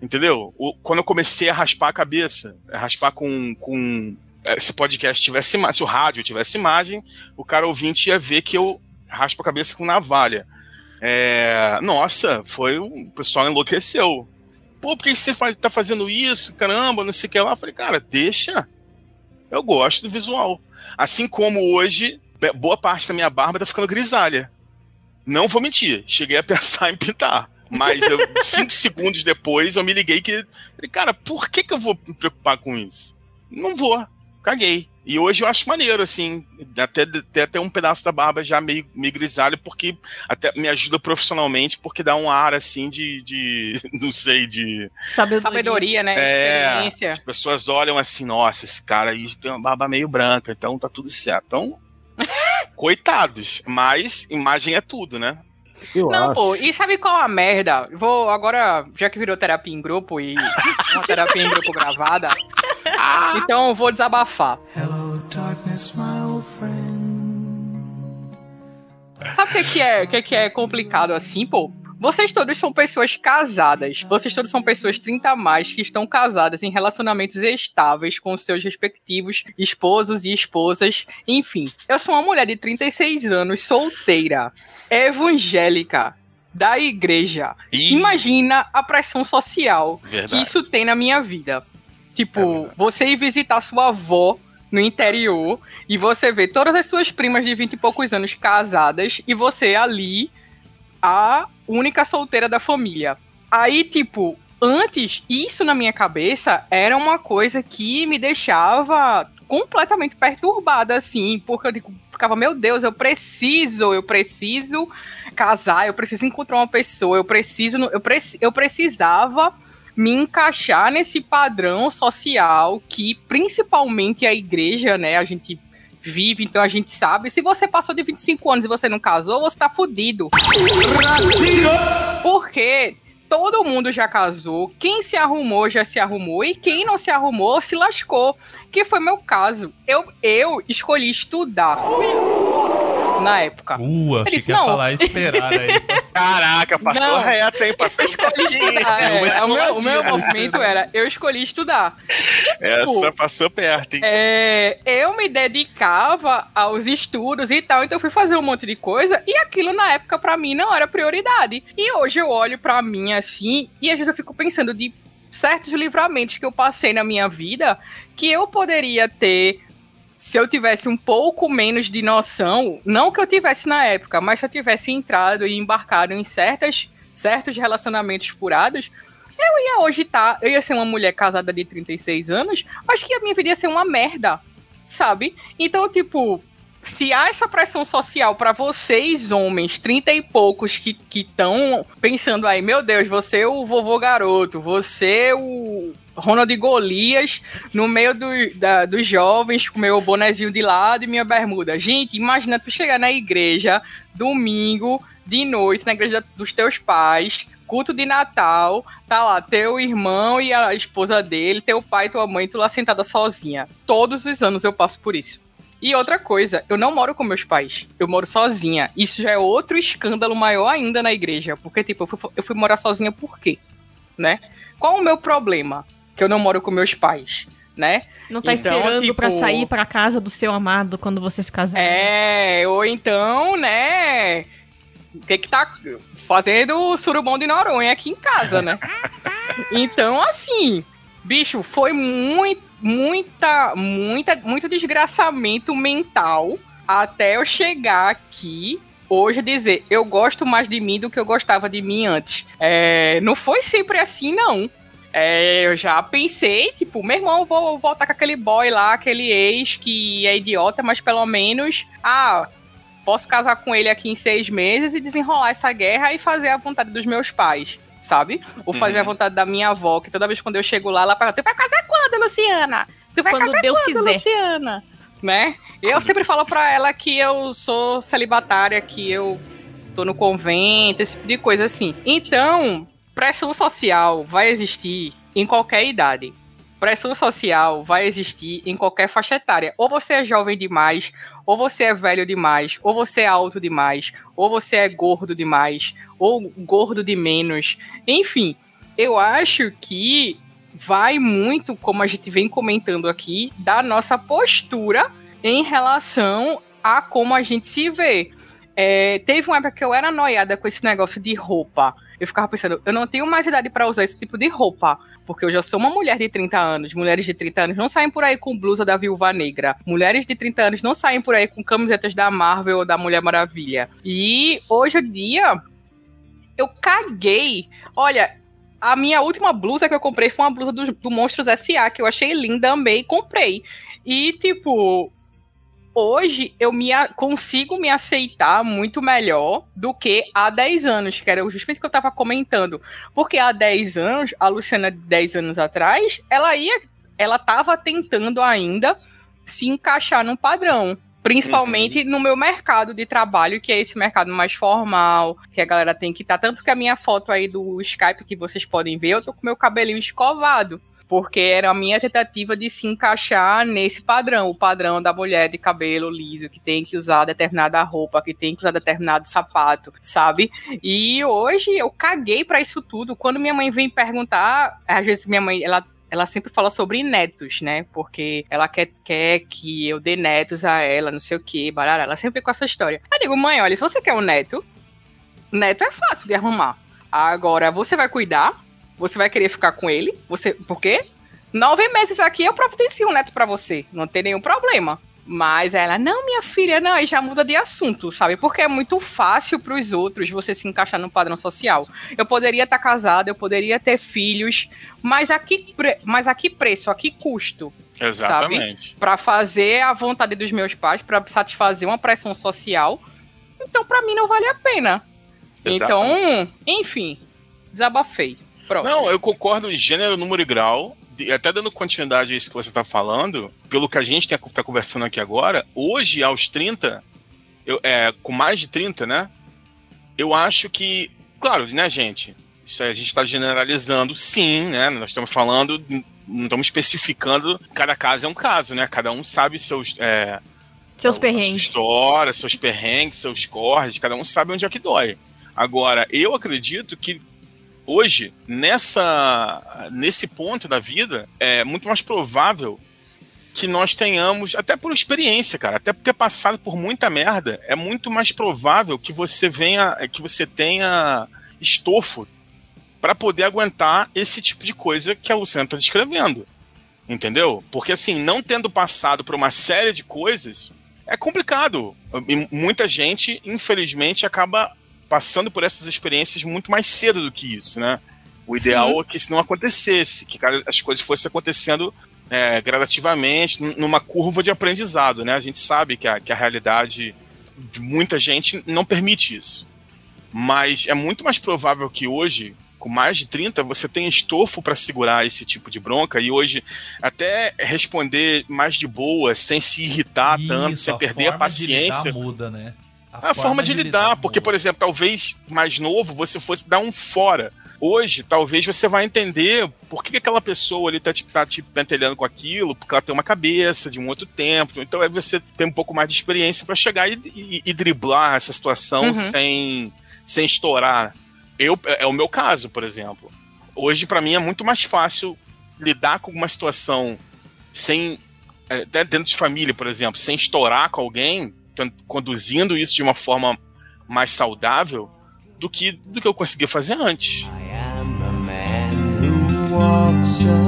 G: Entendeu? O- quando eu comecei a raspar a cabeça, a raspar com, com se o podcast tivesse imagem, se o rádio tivesse imagem, o cara ouvinte ia ver que eu raspo a cabeça com navalha. É, nossa, foi um- o pessoal enlouqueceu. Pô, por que você faz, tá fazendo isso? Caramba, não sei o que lá. Eu falei, cara, deixa. Eu gosto do visual. Assim como hoje, boa parte da minha barba tá ficando grisalha. Não vou mentir, cheguei a pensar em pintar. Mas eu, cinco segundos depois eu me liguei que. Falei, cara, por que, que eu vou me preocupar com isso? Não vou. Caguei. E hoje eu acho maneiro, assim, até ter até um pedaço da barba já meio, meio grisalho, porque até me ajuda profissionalmente, porque dá um ar assim de. de não sei, de.
C: Sabedoria.
B: Sabedoria, né?
G: É,
B: Experiência.
G: as pessoas olham assim, nossa, esse cara aí tem uma barba meio branca, então tá tudo certo. Então, coitados, mas imagem é tudo, né?
E: Eu
B: Não,
E: acho.
B: pô, e sabe qual a merda? Vou agora, já que virou terapia em grupo e uma terapia em grupo gravada, então eu vou desabafar.
D: Hello, darkness, my old friend.
B: Sabe o que, que é, que, que é complicado assim, pô? Vocês todos são pessoas casadas. Vocês todos são pessoas 30 a mais que estão casadas em relacionamentos estáveis com seus respectivos esposos e esposas. Enfim, eu sou uma mulher de 36 anos, solteira, evangélica, da igreja.
G: Ih.
B: Imagina a pressão social que
G: Verdade.
B: isso tem na minha vida.
G: É
B: Tipo, você ir visitar sua avó no interior e você vê todas as suas primas de 20 e poucos anos casadas e você ali, a única solteira da família. Aí, tipo, antes, isso na minha cabeça era uma coisa que me deixava completamente perturbada, assim, porque eu digo, ficava, meu Deus, eu preciso, eu preciso casar, eu preciso encontrar uma pessoa, eu preciso, eu, preci, eu precisava me encaixar nesse padrão social que principalmente a igreja, né, a gente vive, então a gente sabe. Se você passou de 25 anos e você não casou, você tá fudido. Porque todo mundo já casou, quem se arrumou já se arrumou e quem não se arrumou se lascou, que foi meu caso. Eu, eu escolhi estudar na época.
A: Uh, achei
B: disse,
A: que ia
B: não.
A: falar esperar aí.
G: Caraca, passou
B: Não.
G: reto, hein? Passou
B: Eu escolhi estudar.
A: É
B: é. o, meu, o meu movimento era eu escolhi estudar.
G: Essa passou perto, hein?
B: É, eu me dedicava aos estudos e tal, então eu fui fazer um monte de coisa e aquilo na época pra mim não era prioridade. E hoje eu olho pra mim assim e às vezes eu fico pensando de certos livramentos que eu passei na minha vida que eu poderia ter se eu tivesse um pouco menos de noção, não que eu tivesse na época, mas se eu tivesse entrado e embarcado em certas, certos relacionamentos furados, eu ia hoje estar, eu ia ser uma mulher casada de 36 anos, mas que a minha vida ia ser uma merda, sabe? Então, tipo, se há essa pressão social pra vocês, homens, 30 e poucos, que estão pensando aí, meu Deus, você é o vovô garoto, você é o Ronald Golias no meio do, da- dos jovens, com meu bonezinho de lado e minha bermuda. Gente, imagina tu chegar na igreja, domingo, de noite, na igreja dos teus pais, culto de Natal, tá lá teu irmão e a esposa dele, teu pai tua mãe, tu lá sentada sozinha. Todos os anos eu passo por isso. E outra coisa, eu não moro com meus pais, eu moro sozinha. Isso já é outro escândalo maior ainda na igreja, porque, tipo, eu fui, eu fui morar sozinha por quê? Né? Qual o meu problema? Que eu não moro com meus pais, né?
C: Não tá
B: Então,
C: esperando
B: tipo-
C: pra sair pra casa do seu amado quando você se casar.
B: É, ou então, né? Tem que tá fazendo surubom de Noronha aqui em casa, né? então, assim, bicho, foi muito, muita, muita, muito desgraçamento mental até eu chegar aqui hoje dizer eu gosto mais de mim do que eu gostava de mim antes. É, não foi sempre assim, não. É, eu já pensei, tipo, meu irmão, vou voltar com aquele boy lá, aquele ex que é idiota, mas pelo menos, ah, posso casar com ele aqui em seis meses e desenrolar essa guerra e fazer a vontade dos meus pais, sabe? Ou fazer a vontade da minha avó, que toda vez quando eu chego lá, ela pergunta, tu vai casar quando, Luciana? Tu vai
C: Quando
B: casar
C: Deus
B: quando,
C: quiser."
B: Luciana? Né? Eu sempre falo pra ela que eu sou celibatária, que eu tô no convento, esse tipo de coisa assim. Então, pressão social vai existir em qualquer idade. Pressão social vai existir em qualquer faixa etária. Ou você é jovem demais, ou você é velho demais, ou você é alto demais, ou você é gordo demais, ou gordo de menos. Enfim, eu acho que vai muito, como a gente vem comentando aqui, da nossa postura em relação a como a gente se vê. É, teve uma época que eu era noiada com esse negócio de roupa. Eu ficava pensando, eu não tenho mais idade pra usar esse tipo de roupa. Porque eu já sou uma mulher de 30 anos. Mulheres de 30 anos não saem por aí com blusa da Viúva Negra. Mulheres de 30 anos não saem por aí com camisetas da Marvel ou da Mulher Maravilha. E hoje em dia, eu caguei. Olha, a minha última blusa que eu comprei foi uma blusa do, do Monstros S.A., que eu achei linda, amei, comprei. E, tipo, hoje eu me consigo me aceitar muito melhor do que há 10 anos, que era justamente o que eu tava comentando. Porque há 10 anos, a Luciana de 10 anos atrás, ela ia. Ela tava tentando ainda se encaixar num padrão. Principalmente no meu mercado de trabalho, que é esse mercado mais formal, que a galera tem que estar. Tanto que a minha foto aí do Skype que vocês podem ver, eu tô com meu cabelinho escovado. Porque era a minha tentativa de se encaixar nesse padrão, o padrão da mulher de cabelo liso, que tem que usar determinada roupa, que tem que usar determinado sapato, sabe? E hoje eu caguei pra isso tudo. Quando minha mãe vem perguntar, às vezes minha mãe, ela ela sempre fala sobre netos, né? Porque ela quer, quer que eu dê netos a ela, não sei o que, barará. Ela sempre com essa história. Eu digo, mãe, olha, se você quer um neto, neto é fácil de arrumar. Agora, você vai cuidar, você vai querer ficar com ele, você. Por quê? Nove meses aqui eu providencio um neto pra você. Não tem nenhum problema. Mas ela, não, minha filha, não, aí já muda de assunto, sabe? Porque é muito fácil pros outros você se encaixar no padrão social. Eu poderia estar casada, eu poderia ter filhos, mas a que, pre- mas a que preço, a que custo?
G: Exatamente.
B: Sabe? Pra fazer a vontade dos meus pais, pra satisfazer uma pressão social. Então, pra mim, não vale a pena. Então, enfim, desabafei. Pronto.
G: Não, eu concordo em gênero, número e grau. Até dando continuidade a isso que você está falando, pelo que a gente está conversando aqui agora, hoje, aos 30, eu, é, com mais de 30, né? Eu acho que, claro, né, gente? Isso a gente está generalizando, sim, né? Nós estamos falando, não estamos especificando, cada caso é um caso, né? Cada um sabe seus. É,
C: Seus
G: sua
C: perrengues.
G: história, seus perrengues, seus corres, cada um sabe onde é que dói. Agora, eu acredito que hoje, nessa, nesse ponto da vida, é muito mais provável que nós tenhamos, até por experiência, cara, até por ter passado por muita merda, é muito mais provável que você venha, que você tenha estofo para poder aguentar esse tipo de coisa que a Luciana está descrevendo. Entendeu? Porque assim, não tendo passado por uma série de coisas, é complicado. E muita gente, infelizmente, acaba passando por essas experiências muito mais cedo do que isso, né? O ideal
B: Sim.
G: é que isso não acontecesse, que as coisas fossem acontecendo é, gradativamente, numa curva de aprendizado, né? A gente sabe que a, que a realidade de muita gente não permite isso. Mas é muito mais provável que hoje, com mais de 30, você tenha estofo para segurar esse tipo de bronca e hoje até responder mais de boa, sem se irritar tanto,
A: Isso,
G: sem perder a
A: lidar
G: paciência.
A: muda, né?
G: A, forma de lidar, porque,
A: muda.
G: por exemplo, talvez mais novo você fosse dar um fora. Hoje, talvez você vai entender por que, que aquela pessoa ali tá te, tá te pentelhando com aquilo, porque ela tem uma cabeça de um outro tempo. Então, aí você tem um pouco mais de experiência para chegar e, e- e driblar essa situação
B: Uhum.
G: sem, sem estourar. Eu, é é o meu caso, por exemplo. Hoje, para mim, é muito mais fácil lidar com uma situação sem. é, Até dentro de família, por exemplo, sem estourar com alguém, conduzindo isso de uma forma mais saudável do que, do que eu conseguia fazer antes.
D: walks alone.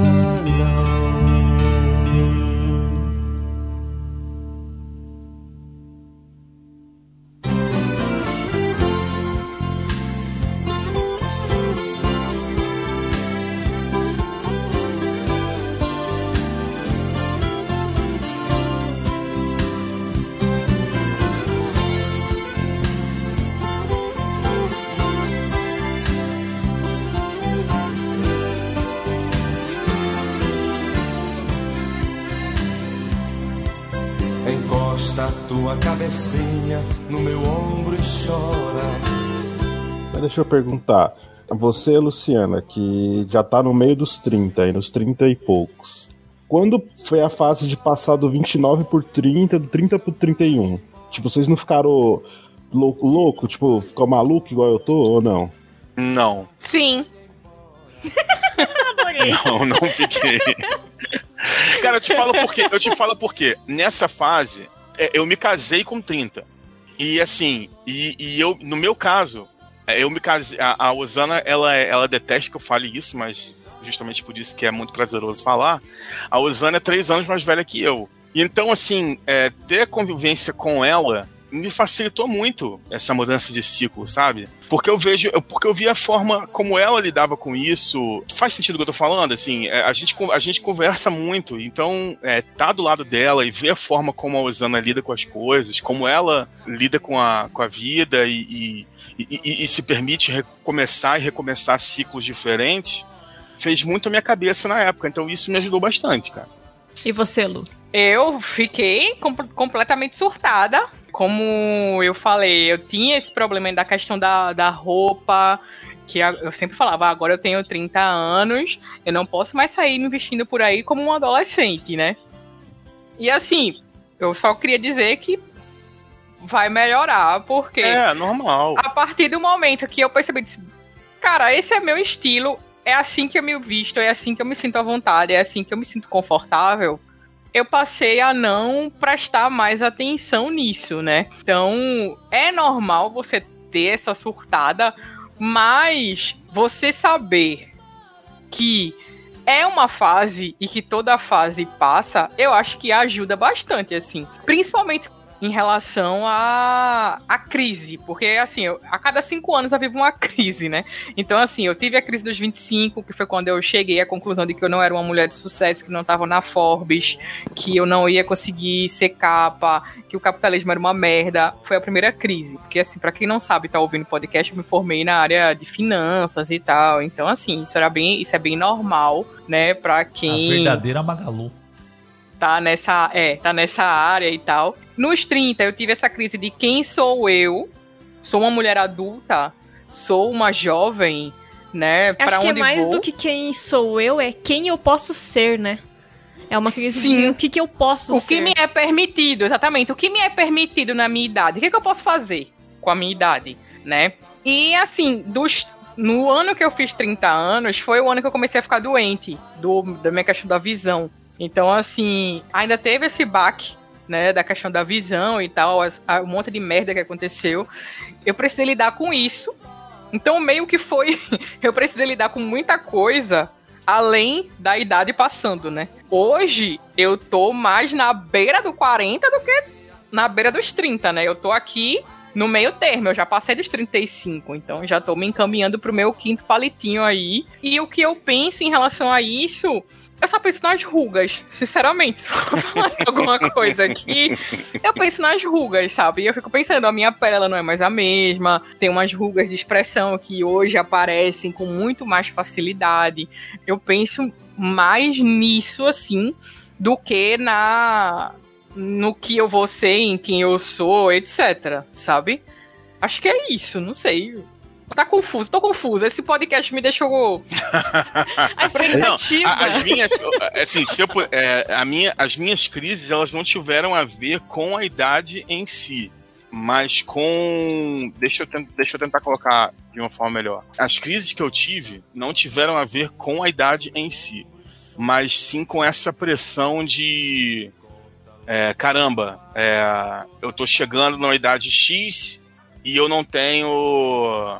E: Deixa eu perguntar. Você, Luciana, que já tá no meio dos 30, aí nos 30 e poucos. Quando foi a fase de passar do 29 por 30, do 30 por 31? Tipo, vocês não ficaram louco, louco? Tipo, ficou maluco igual eu tô ou não?
G: Não,
B: Sim.
G: Não, não fiquei. Cara, eu te falo por quê. Eu te falo por quê. Nessa fase, é, eu me casei com 30. E assim, e, e eu, no meu caso, eu me casei. A, a Osana, ela, é- ela detesta que eu fale isso, mas justamente por isso que é muito prazeroso falar. A Osana é três anos mais velha que eu. Então, assim, é, ter convivência com ela me facilitou muito essa mudança de ciclo, sabe? Porque eu vejo, porque eu vi a forma como ela lidava com isso. Faz sentido o que eu tô falando? Assim, é, a gente, a gente conversa muito, então é, tá do lado dela e ver a forma como a Osana lida com as coisas, como ela lida com a, com a vida e, e, e- e- e se permite recomeçar e recomeçar ciclos diferentes, fez muito a minha cabeça na época. Então isso me ajudou bastante, cara.
C: E você, Lu?
B: Eu fiquei com- completamente surtada. Como eu falei, eu tinha esse problema da questão da, da roupa, que eu sempre falava, "Ah, agora eu tenho 30 anos, eu não posso mais sair me vestindo por aí como um adolescente, né? E assim, eu só queria dizer que vai melhorar, porque
G: É, normal.
B: a partir do momento que eu percebi, disse, cara, esse é meu estilo, é assim que eu me visto, é assim que eu me sinto à vontade, é assim que eu me sinto confortável. Eu passei a não prestar mais atenção nisso, né? Então, é normal você ter essa surtada, mas você saber que é uma fase e que toda fase passa, eu acho que ajuda bastante, assim. Principalmente em relação à a, a crise. Porque, assim, eu, a cada cinco anos eu vivo uma crise, né? Então, assim, eu tive a crise dos 25, que foi quando eu cheguei à conclusão de que eu não era uma mulher de sucesso, que não estava na Forbes, que eu não ia conseguir ser capa, que o capitalismo era uma merda. Foi a primeira crise. Porque, assim, para quem não sabe, tá ouvindo podcast, eu me formei na área de finanças e tal. Então, assim, isso era bem, isso é bem normal, né, para quem
A: A verdadeira Magalu.
B: Tá nessa, é, tá nessa área e tal. Nos 30 eu tive essa crise de quem sou eu? Sou uma mulher adulta? Sou uma jovem, né?
C: Acho
B: Pra
C: que é mais
B: vou?
C: do que quem sou eu, é quem eu posso ser, né? É uma crise
B: Sim.
C: de o que, que eu posso
B: O
C: ser.
B: que me é permitido, exatamente. O que me é permitido na minha idade? O que, que eu posso fazer com a minha idade, né? E assim, dos, no ano que eu fiz 30 anos, foi o ano que eu comecei a ficar doente do, da minha questão da visão. Então, assim, ainda teve esse baque, né, da questão da visão e tal, as- a- um monte de merda que aconteceu. Eu precisei lidar com isso. Então, meio que foi. eu precisei lidar com muita coisa além da idade passando, né? Hoje eu tô mais na beira do 40 do que na beira dos 30, né? Eu tô aqui no meio termo, eu já passei dos 35, então já tô me encaminhando pro meu quinto palitinho aí. E o que eu penso em relação a isso, eu só penso nas rugas, sinceramente. Se for falar de alguma coisa aqui, eu penso nas rugas, sabe? Eu fico pensando, a minha pele ela não é mais a mesma, tem umas rugas de expressão que hoje aparecem com muito mais facilidade. Eu penso mais nisso, assim, do que na no que eu vou ser, em quem eu sou, etc, sabe? Acho que é isso, não sei. Tá confuso, tô confuso. Esse podcast me deixou.
G: Não, a- as minhas, assim, se eu é, a minha, as minhas crises elas não tiveram a ver com a idade em si, mas com, deixa eu, ten- deixa eu tentar colocar de uma forma melhor. As crises que eu tive não tiveram a ver com a idade em si, mas sim com essa pressão de, é, caramba, é, eu tô chegando na idade X e eu não tenho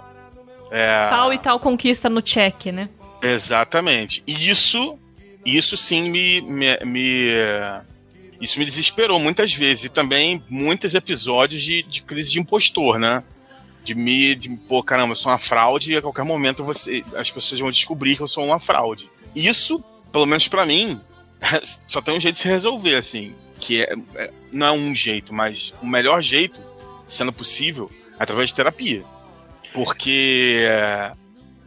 G: é,
C: Tal e tal conquista no check, né?
G: Exatamente. E isso, isso sim me, me, me- isso me desesperou muitas vezes e também muitos episódios de, de crise de impostor, né? De me, de, pô, caramba, eu sou uma fraude e a qualquer momento você, as pessoas vão descobrir que eu sou uma fraude. Isso, pelo menos pra mim, só tem um jeito de se resolver, assim, que é, é- não é um jeito, mas o melhor jeito, sendo possível, é através de terapia. Porque é,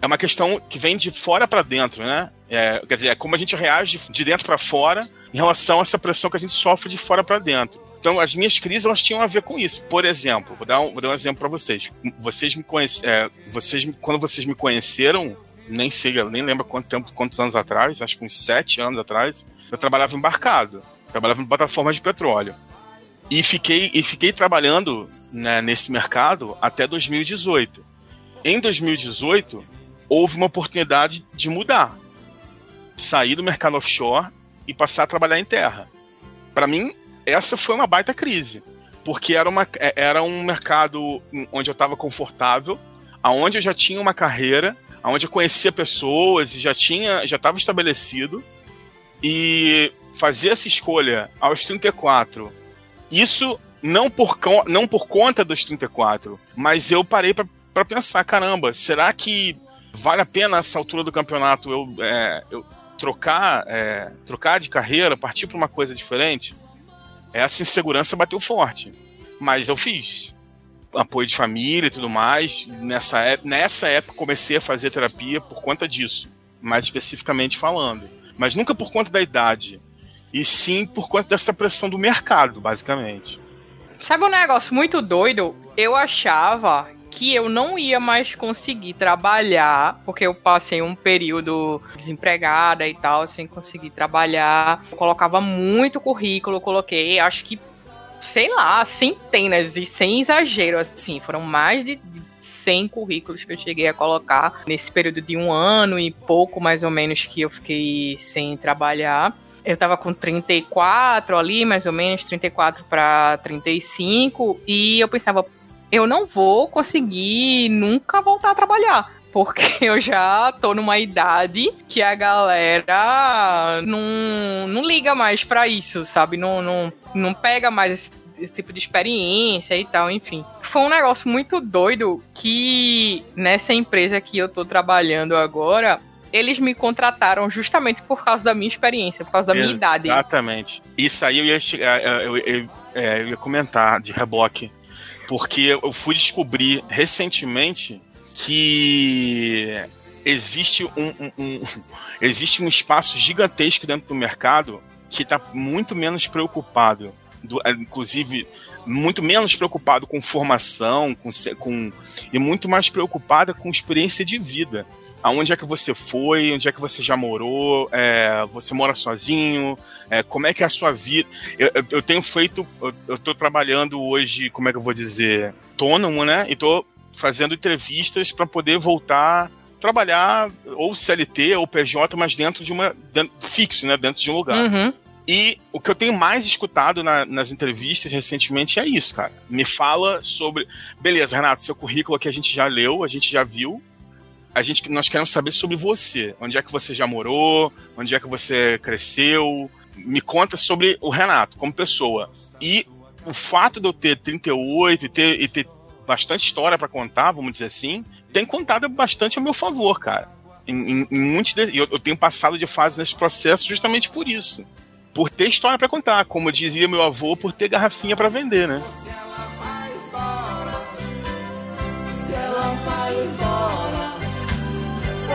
G: uma questão que vem de fora para dentro, né? É, quer dizer, é como a gente reage de dentro para fora em relação a essa pressão que a gente sofre de fora para dentro. Então, as minhas crises elas tinham a ver com isso. Por exemplo, vou dar um, vou dar um exemplo para vocês. Vocês me conhece, é, vocês quando vocês me conheceram, nem sei, nem lembro quanto tempo, quantos anos atrás, acho que uns sete anos atrás, eu trabalhava embarcado, trabalhava em plataformas de petróleo e fiquei e fiquei trabalhando né, nesse mercado até 2018. Em 2018 houve uma oportunidade de mudar, sair do mercado offshore e passar a trabalhar em terra. Para mim, essa foi uma baita crise, porque era, uma, é- era um mercado onde eu estava confortável, aonde eu já tinha uma carreira, aonde eu conhecia pessoas e já tinha, já estava estabelecido e fazer essa escolha aos 34, isso não por, não por conta dos 34, mas eu parei para pensar, caramba, será que vale a pena essa altura do campeonato eu, é, eu trocar, é, trocar de carreira, partir para uma coisa diferente? Essa insegurança bateu forte, mas eu fiz apoio de família e tudo mais. Nessa, nessa época comecei a fazer terapia por conta disso, mais especificamente falando. Mas nunca por conta da idade, e sim por conta dessa pressão do mercado, basicamente.
B: Sabe um negócio muito doido? Eu achava que eu não ia mais conseguir trabalhar, porque eu passei um período desempregada e tal, sem conseguir trabalhar. Eu colocava muito currículo, coloquei, acho que, sei lá, centenas, e sem exagero, assim, foram mais de de 100 currículos que eu cheguei a colocar nesse período de um ano e pouco, mais ou menos, que eu fiquei sem trabalhar. Eu tava com 34 ali, mais ou menos, 34 para 35, e eu pensava, eu não vou conseguir nunca voltar a trabalhar. Porque eu já tô numa idade que a galera não, não liga mais pra isso, sabe? Não, não, não pega mais esse, esse tipo de experiência e tal, enfim. Foi um negócio muito doido que nessa empresa que eu tô trabalhando agora, eles me contrataram justamente por causa da minha experiência, por causa da minha idade.
G: Exatamente. Isso aí eu ia, chegar- eu, eu- eu- é, eu ia comentar de reboque. Porque eu fui descobrir recentemente que existe um, um- um- existe um espaço gigantesco dentro do mercado que está muito menos preocupado, do- é, inclusive muito menos preocupado com formação, com, com e muito mais preocupada com experiência de vida. Aonde é que você foi? Onde é que você já morou? É, você mora sozinho? É, como é que é a sua vida? Eu, eu- eu tenho feito, eu, tô trabalhando hoje, como é que eu vou dizer, autônomo, né? E tô fazendo entrevistas para poder voltar a trabalhar ou CLT ou PJ, mas dentro de uma dentro- fixo, né? Dentro de um lugar.
B: Uhum.
G: E o que eu tenho mais escutado na- nas entrevistas recentemente é isso, cara. Me fala sobre. Beleza, Renato, seu currículo aqui a gente já leu, a gente já viu. A gente, nós queremos saber sobre você. Onde é que você já morou? Onde é que você cresceu? Me conta sobre o Renato como pessoa. E o fato de eu ter 38 e ter, e ter bastante história pra contar, vamos dizer assim, tem contado bastante a meu favor, cara. Em, em, em muitos de- eu, eu tenho passado de fase nesse processo justamente por isso por ter história pra contar, como dizia meu avô, por ter garrafinha pra vender, né?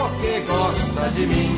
J: Porque gosta de mim.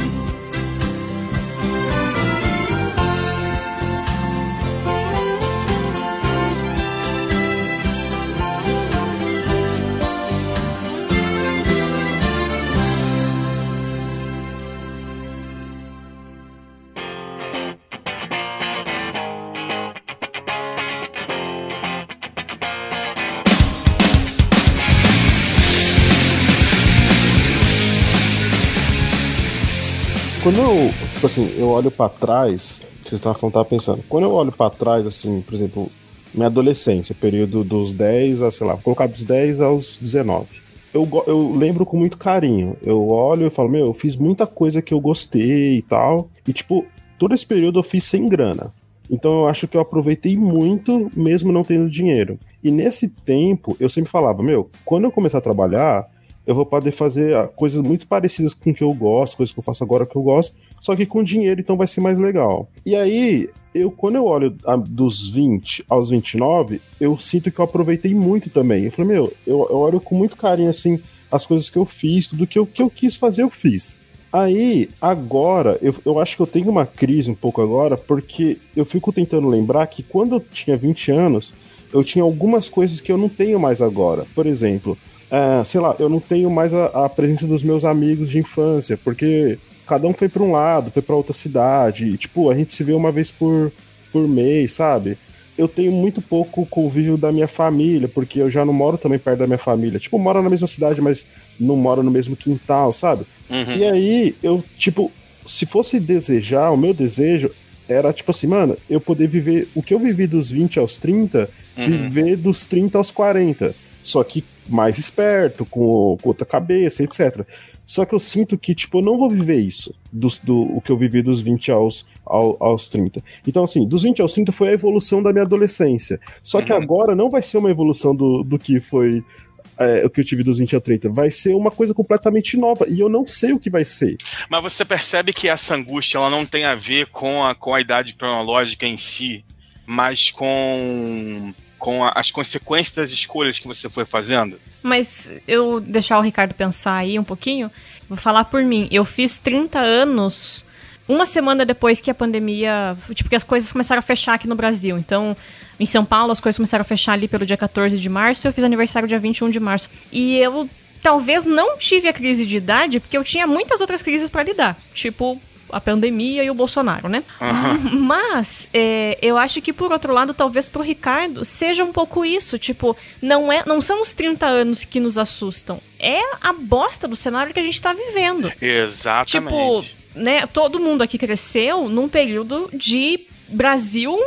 E: Quando eu, tipo assim, eu olho pra trás, vocês estavam tava pensando, quando eu olho pra trás, assim, por exemplo, minha adolescência, período dos 10 a, sei lá, vou colocar dos 10 aos 19. Eu, eu lembro com muito carinho. Eu olho e falo, meu, eu fiz muita coisa que eu gostei e tal. E, tipo, todo esse período eu fiz sem grana. Então eu acho que eu aproveitei muito, mesmo não tendo dinheiro. E nesse tempo, eu sempre falava, meu, quando eu começar a trabalhar, eu vou poder fazer ah, coisas muito parecidas com o que eu gosto, coisas que eu faço agora que eu gosto, só que com dinheiro, então vai ser mais legal. E aí, eu quando eu olho ah, dos 20 aos 29, eu sinto que eu aproveitei muito também. Eu falei, meu, eu, eu olho com muito carinho, assim, as coisas que eu fiz, tudo que eu, que eu quis fazer, eu fiz. Aí, agora, eu, eu acho que eu tenho uma crise um pouco agora, porque eu fico tentando lembrar que quando eu tinha 20 anos, eu tinha algumas coisas que eu não tenho mais agora. Por exemplo, ah, sei lá, eu não tenho mais a, a presença dos meus amigos de infância, porque cada um foi pra um lado, foi pra outra cidade, e, tipo, a gente se vê uma vez por, por mês, sabe? Eu tenho muito pouco convívio da minha família, porque eu já não moro também perto da minha família. Tipo, moro na mesma cidade, mas não moro no mesmo quintal, sabe?
G: Uhum.
E: E aí, eu, tipo, se fosse desejar, o meu desejo era, tipo assim, mano, eu poder viver o que eu vivi dos 20 aos 30,
G: Uhum.
E: viver dos 30 aos 40. Só que mais esperto, com, com outra cabeça, etc. Só que eu sinto que, tipo, eu não vou viver isso, dos, do, o que eu vivi dos 20 aos, ao- aos 30. Então, assim, dos 20 aos 30 foi a evolução da minha adolescência. Só que agora não vai ser uma evolução do, do que foi é, o que eu tive dos 20 aos 30. Vai ser uma coisa completamente nova. E eu não sei o que vai ser.
G: Mas você percebe que essa angústia ela não tem a ver com a, com a idade cronológica em si, mas com, com a- as consequências das escolhas que você foi fazendo?
C: Mas eu deixar o Ricardo pensar aí um pouquinho, vou falar por mim. Eu fiz 30 anos uma semana depois que a pandemia. Tipo, que as coisas começaram a fechar aqui no Brasil. Então, em São Paulo, as coisas começaram a fechar ali pelo dia 14 de março. Eu fiz aniversário dia 21 de março. E eu talvez não tive a crise de idade, porque eu tinha muitas outras crises pra lidar. Tipo. A pandemia e o Bolsonaro, né? Mas é, eu acho que, por outro lado, talvez pro Ricardo seja um pouco isso. Tipo, não, é, não são os 30 anos que nos assustam. É a bosta do cenário que a gente tá vivendo.
G: Exatamente.
C: Tipo, né, todo mundo aqui cresceu num período de Brasil.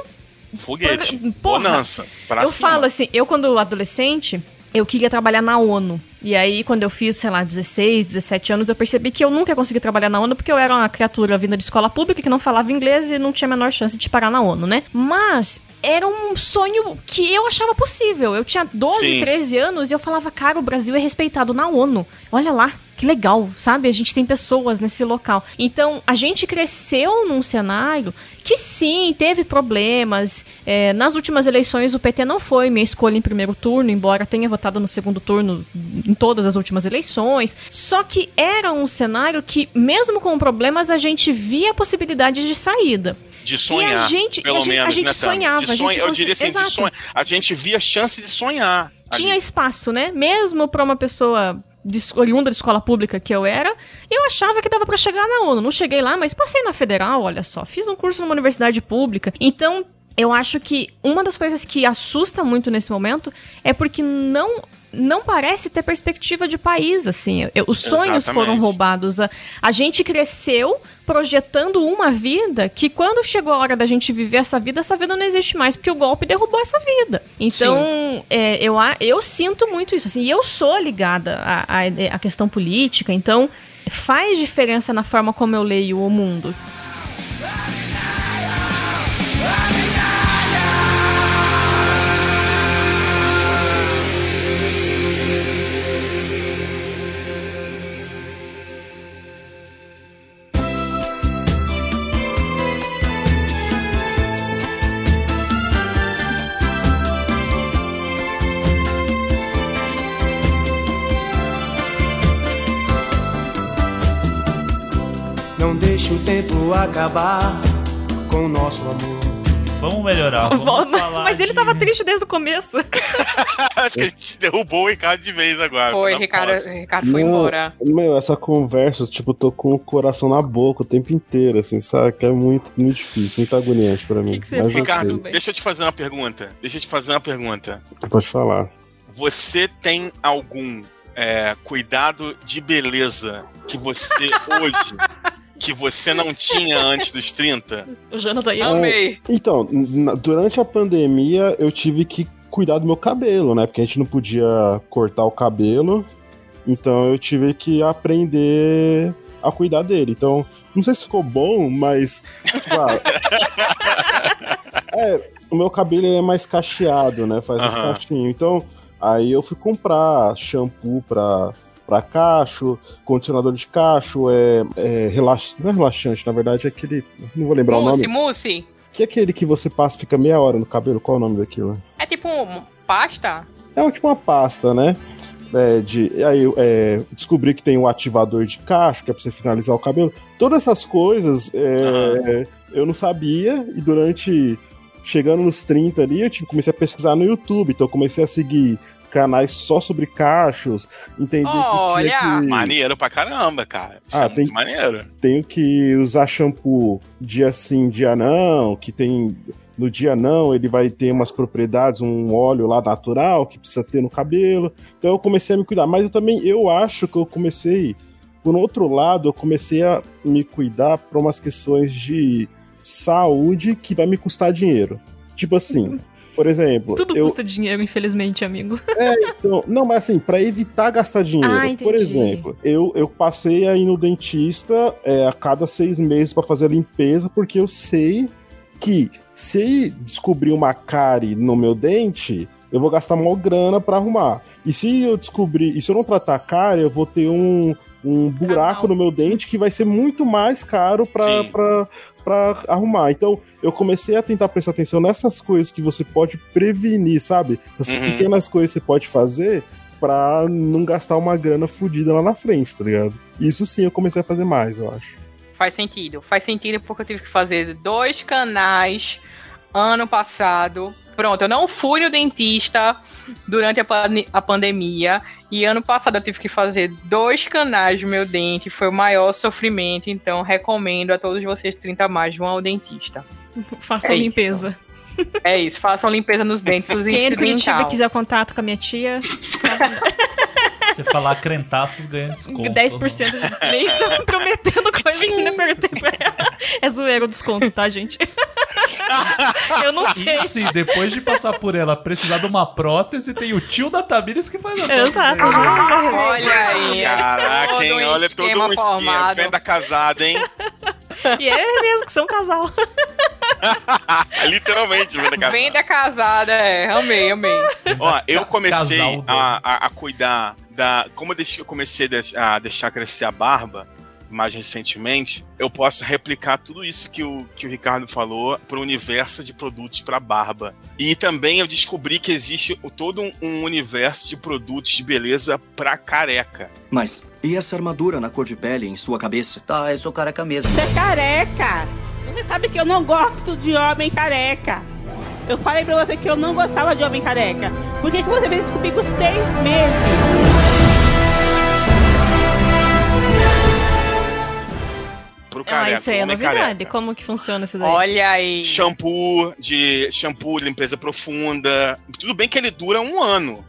G: Foguete.
C: Porra,
G: Bonança.
C: Eu
G: cima.
C: falo assim, eu quando adolescente, eu queria trabalhar na ONU. E aí, quando eu fiz, sei lá, 16, 17 anos, eu percebi que eu nunca ia conseguir trabalhar na ONU porque eu era uma criatura vinda de escola pública que não falava inglês e não tinha a menor chance de parar na ONU, né? Mas era um sonho que eu achava possível. Eu tinha 12,
G: Sim.
C: 13 anos e eu falava, cara, o Brasil é respeitado na ONU. Olha lá, que legal, sabe? A gente tem pessoas nesse local. Então, a gente cresceu num cenário que sim, teve problemas. É, nas últimas eleições, o PT não foi minha escolha em primeiro turno, embora tenha votado no segundo turno em todas as últimas eleições. Só que era um cenário que, mesmo com problemas, a gente via possibilidade de saída.
G: De sonhar,
C: a gente-
G: pelo
C: a gente- a
G: menos,
C: gente
G: né,
C: sonhava,
G: De
C: a
G: sonha- eu
C: cons-
G: diria assim, de
C: Exato.
G: sonha. A gente via chance de sonhar.
C: tinha
G: ali.
C: espaço, né? Mesmo pra uma pessoa de, oriunda de escola pública que eu era, eu achava que dava pra chegar na ONU. Não cheguei lá, mas passei na federal, olha só. Fiz um curso numa universidade pública. Então, eu acho que uma das coisas que assusta muito nesse momento é porque não. Não parece ter perspectiva de país, assim. Eu- os sonhos
G: Exatamente.
C: foram roubados. A, a gente cresceu projetando uma vida que, quando chegou a hora da gente viver essa vida, essa vida não existe mais, porque o golpe derrubou essa vida. Então, é, eu, eu sinto muito isso. Assim, e eu sou ligada à, à, à questão política, então faz diferença na forma como eu leio o mundo.
J: Não deixe o tempo acabar com o nosso amor.
A: Vamos melhorar. Vamos
C: Mas-
A: falar
C: Mas ele
A: de-
C: tava triste desde o começo.
G: Acho que a gente derrubou o Ricardo de vez agora.
B: Foi, Ricardo,
G: fácil.
B: Ricardo foi
E: Não,
B: embora.
E: Meu, essa conversa, tipo, tô com o coração na boca o tempo inteiro, assim, sabe? Que é muito, muito difícil, muito agoniante pra mim.
C: que que
E: Mas
G: Ricardo, deixa eu te fazer uma pergunta. Deixa eu te fazer uma pergunta.
E: pode falar.
G: Você tem algum é, cuidado de beleza que você hoje que você não tinha antes dos 30?
C: O Jana daí.
B: Amei.
E: Então, durante a pandemia, eu tive que cuidar do meu cabelo, né? Porque a gente não podia cortar o cabelo. Então eu tive que aprender a cuidar dele. Então, não sei se ficou bom, mas. claro. é, o meu cabelo é mais cacheado, né? Faz esse
G: Aham.
E: cachinho. Então, aí eu fui comprar shampoo pra, pra cacho, condicionador de cacho, é, é relax... não é relaxante, na verdade é aquele. Não vou lembrar o
B: Mousse,
E: nome.
B: mousse.
E: Que é aquele que você passa e fica meia hora no cabelo? Qual é o nome daquilo?
B: É tipo um pasta?
E: É tipo uma pasta, né? É, de, e aí é, descobri que tem um ativador de cacho, que é pra você finalizar o cabelo. Todas essas coisas é, eu não sabia, e durante. Chegando nos 30 ali, eu tive, comecei a pesquisar no YouTube, então eu comecei a seguir canais só sobre cachos, entender
B: Olha!
E: que tinha que.
G: Maneiro pra caramba, cara. Isso
E: Ah,
G: é
E: tem-
G: muito maneiro.
E: tenho que usar shampoo dia sim, dia não, que tem no dia não ele vai ter umas propriedades, um óleo lá natural que precisa ter no cabelo. Então eu comecei a me cuidar, mas eu também eu acho que eu comecei por outro lado, eu comecei a me cuidar para umas questões de saúde que vai me custar dinheiro. Tipo assim, por exemplo,
C: Tudo
E: eu,
C: custa dinheiro, infelizmente, amigo.
E: então, não, mas assim, pra evitar gastar dinheiro.
C: Ah.
E: Por exemplo, eu, eu passei a ir no dentista é, a cada seis meses pra fazer a limpeza, porque eu sei que se descobrir uma cárie no meu dente, eu vou gastar maior grana pra arrumar. E se eu descobrir, e se eu não tratar a cárie, eu vou ter um, um buraco
C: Canal.
E: no meu dente que vai ser muito mais caro pra, Pra arrumar. Então, eu comecei a tentar prestar atenção nessas coisas que você pode prevenir, sabe? Essas
G: Uhum.
E: pequenas coisas que você pode fazer pra não gastar uma grana fodida lá na frente, tá ligado? Isso sim eu comecei a fazer mais, eu acho.
B: Faz sentido. Faz sentido porque eu tive que fazer dois canais ano passado. Pronto, eu não fui no dentista durante a, pan- a pandemia. E ano passado eu tive que fazer dois canais no meu dente. Foi o maior sofrimento. Então, recomendo a todos vocês 30 a mais vão ao dentista.
C: Faça
B: É
C: a
B: isso.
C: limpeza.
B: É isso, façam limpeza nos dentes do
C: Quem é de Curitiba
B: dental.
C: quiser contato com a minha tia,
A: Você falar crentaços ganha desconto.
C: 10% de desconto. prometendo coisa que não perguntei pra ela. É zoeiro o desconto, tá, gente? Eu não sei.
A: E se depois de passar por ela precisar de uma prótese, tem o tio da Tamires que faz a prótese.
C: Exato.
B: Olha aí.
G: Caraca, hein? Olha todo um esquema.
B: formado.
G: Fenda casada, hein?
C: E é mesmo que são um casal.
G: Literalmente, venda casada.
B: Venda casada, é. Amei, amei.
G: Ó, eu comecei
A: Casal
G: a, a, a cuidar da. Como eu, deixei- eu comecei a deixar crescer a barba mais recentemente, eu posso replicar tudo isso que o, que o Ricardo falou para o universo de produtos para barba. E também eu descobri que existe o- todo um, um universo de produtos de beleza para careca.
K: Mas, e essa armadura na cor de pele em sua cabeça?
F: Tá, eu sou careca mesmo. Você é careca! Você sabe que eu não gosto de homem careca. Eu falei pra você que eu não gostava de homem careca. Por que, que você fez isso comigo seis meses?
G: Pro
C: Ah,
G: careca.
C: isso aí é novidade.
G: careca.
C: Como que funciona isso daí?
B: Olha aí.
G: Shampoo de shampoo de limpeza profunda. Tudo bem que ele dura um ano.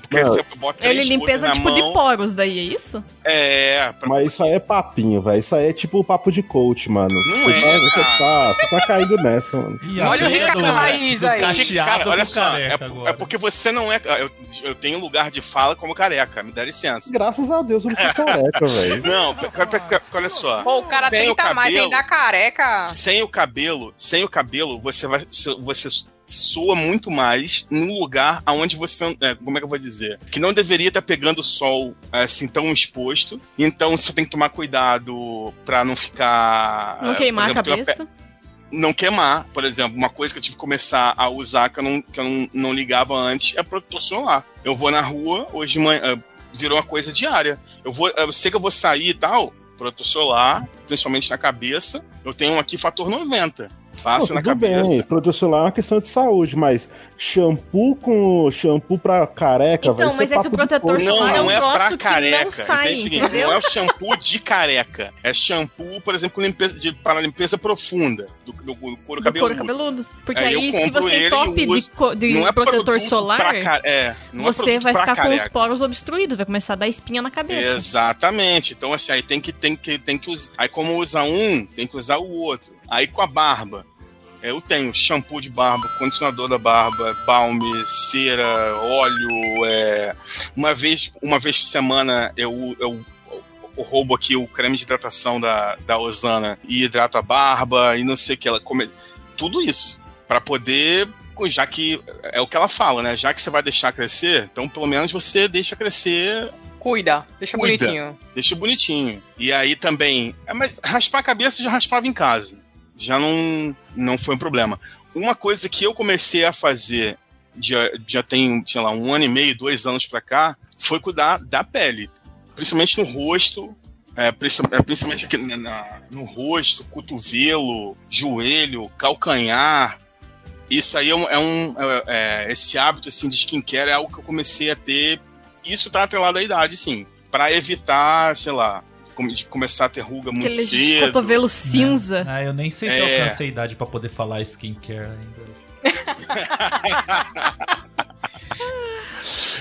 G: Porque
E: Não.
G: você bota
C: Ele limpeza tipo de
G: mão,
C: poros daí, é isso?
G: É, pra
E: Mas isso aí é papinho, velho. Isso aí é tipo o papo de coach, mano.
G: Não
E: você,
G: é,
E: tá, você, tá, você tá caindo nessa, mano.
A: E
B: Olha o Ricardo
A: do-
B: Raiz aí.
A: Cacheado
G: cara, olha só, é, é porque você não é. Eu, eu tenho lugar de fala como careca, me dá licença.
E: Graças a Deus eu não sou careca, velho.
G: Não, olha só.
B: Pô, o cara
G: Sem o
B: tenta mais
G: cabelo.
B: ainda careca.
G: Sem o cabelo, sem o cabelo, você vai. Você soa muito mais num lugar aonde você. é, como é que eu vou dizer? Que não deveria estar pegando sol assim tão exposto. Então você tem que tomar cuidado pra não ficar.
C: Não
G: é,
C: queimar
G: exemplo,
C: a cabeça.
G: não queimar, por exemplo, uma coisa que eu tive que começar a usar que eu não, que eu não, não ligava antes é protetor solar. Eu vou na rua, hoje de manhã, eh, virou uma coisa diária. Eu vou, eu sei que eu vou sair e tal, protetor solar, principalmente na cabeça. Eu tenho aqui fator 90. Passo
E: Pô,
G: na
E: tudo
G: cabeça.
E: bem, protetor solar é uma questão de saúde, mas shampoo com shampoo pra careca,
C: Então,
E: vai
C: mas
E: ser
C: é que o protetor.
G: Não,
C: solar é um
G: não é
C: troço
G: pra
C: que
G: careca.
C: não sai,
G: o seguinte,
C: entendeu?
G: não é o shampoo de careca. É shampoo, por exemplo, limpeza, de, para limpeza profunda do, do, do couro
C: Do couro
G: cabeludo.
C: cabeludo. Porque
G: Aí
C: aí, se você de,
G: uso.
C: de
G: Não é
C: protetor
G: produto
C: solar,
G: pra ca- é, não é
C: você
G: produto
C: vai ficar com os poros obstruídos, vai começar a dar espinha na cabeça.
G: Exatamente. Então, assim, aí tem que, tem que, tem que usar. Aí, como usa um, tem que usar o outro. Aí, com a barba. é, Eu tenho shampoo de barba, condicionador da barba, balme, cera, óleo. é, Uma, vez, uma vez por semana eu, eu, eu roubo aqui o creme de hidratação da, da Osana e hidrato a barba e não sei o que. Ela come... Tudo isso. Pra poder. Já que. É o que ela fala, né? Já que você vai deixar crescer, então pelo menos você deixa crescer
B: Cuida, deixa
G: Cuida.
B: bonitinho.
G: Deixa bonitinho. E aí também. é, Mas raspar a cabeça eu já raspava em casa. Já não, não foi um problema. Uma coisa que eu comecei a fazer, já, já tem, sei lá, um ano e meio, dois anos pra cá, foi cuidar da pele. Principalmente no rosto. é, é, principalmente aqui na- no rosto, cotovelo, joelho, calcanhar. Isso aí é um. é um- é- é, esse hábito assim, de skincare é algo que eu comecei a ter. Isso tá atrelado à idade, sim. Pra evitar, sei lá, de começar a ter ruga muito
C: Aquele
G: cedo.
C: cotovelo cinza.
A: Ah, eu nem sei se eu
G: É.
A: alcancei a idade pra poder falar skincare ainda.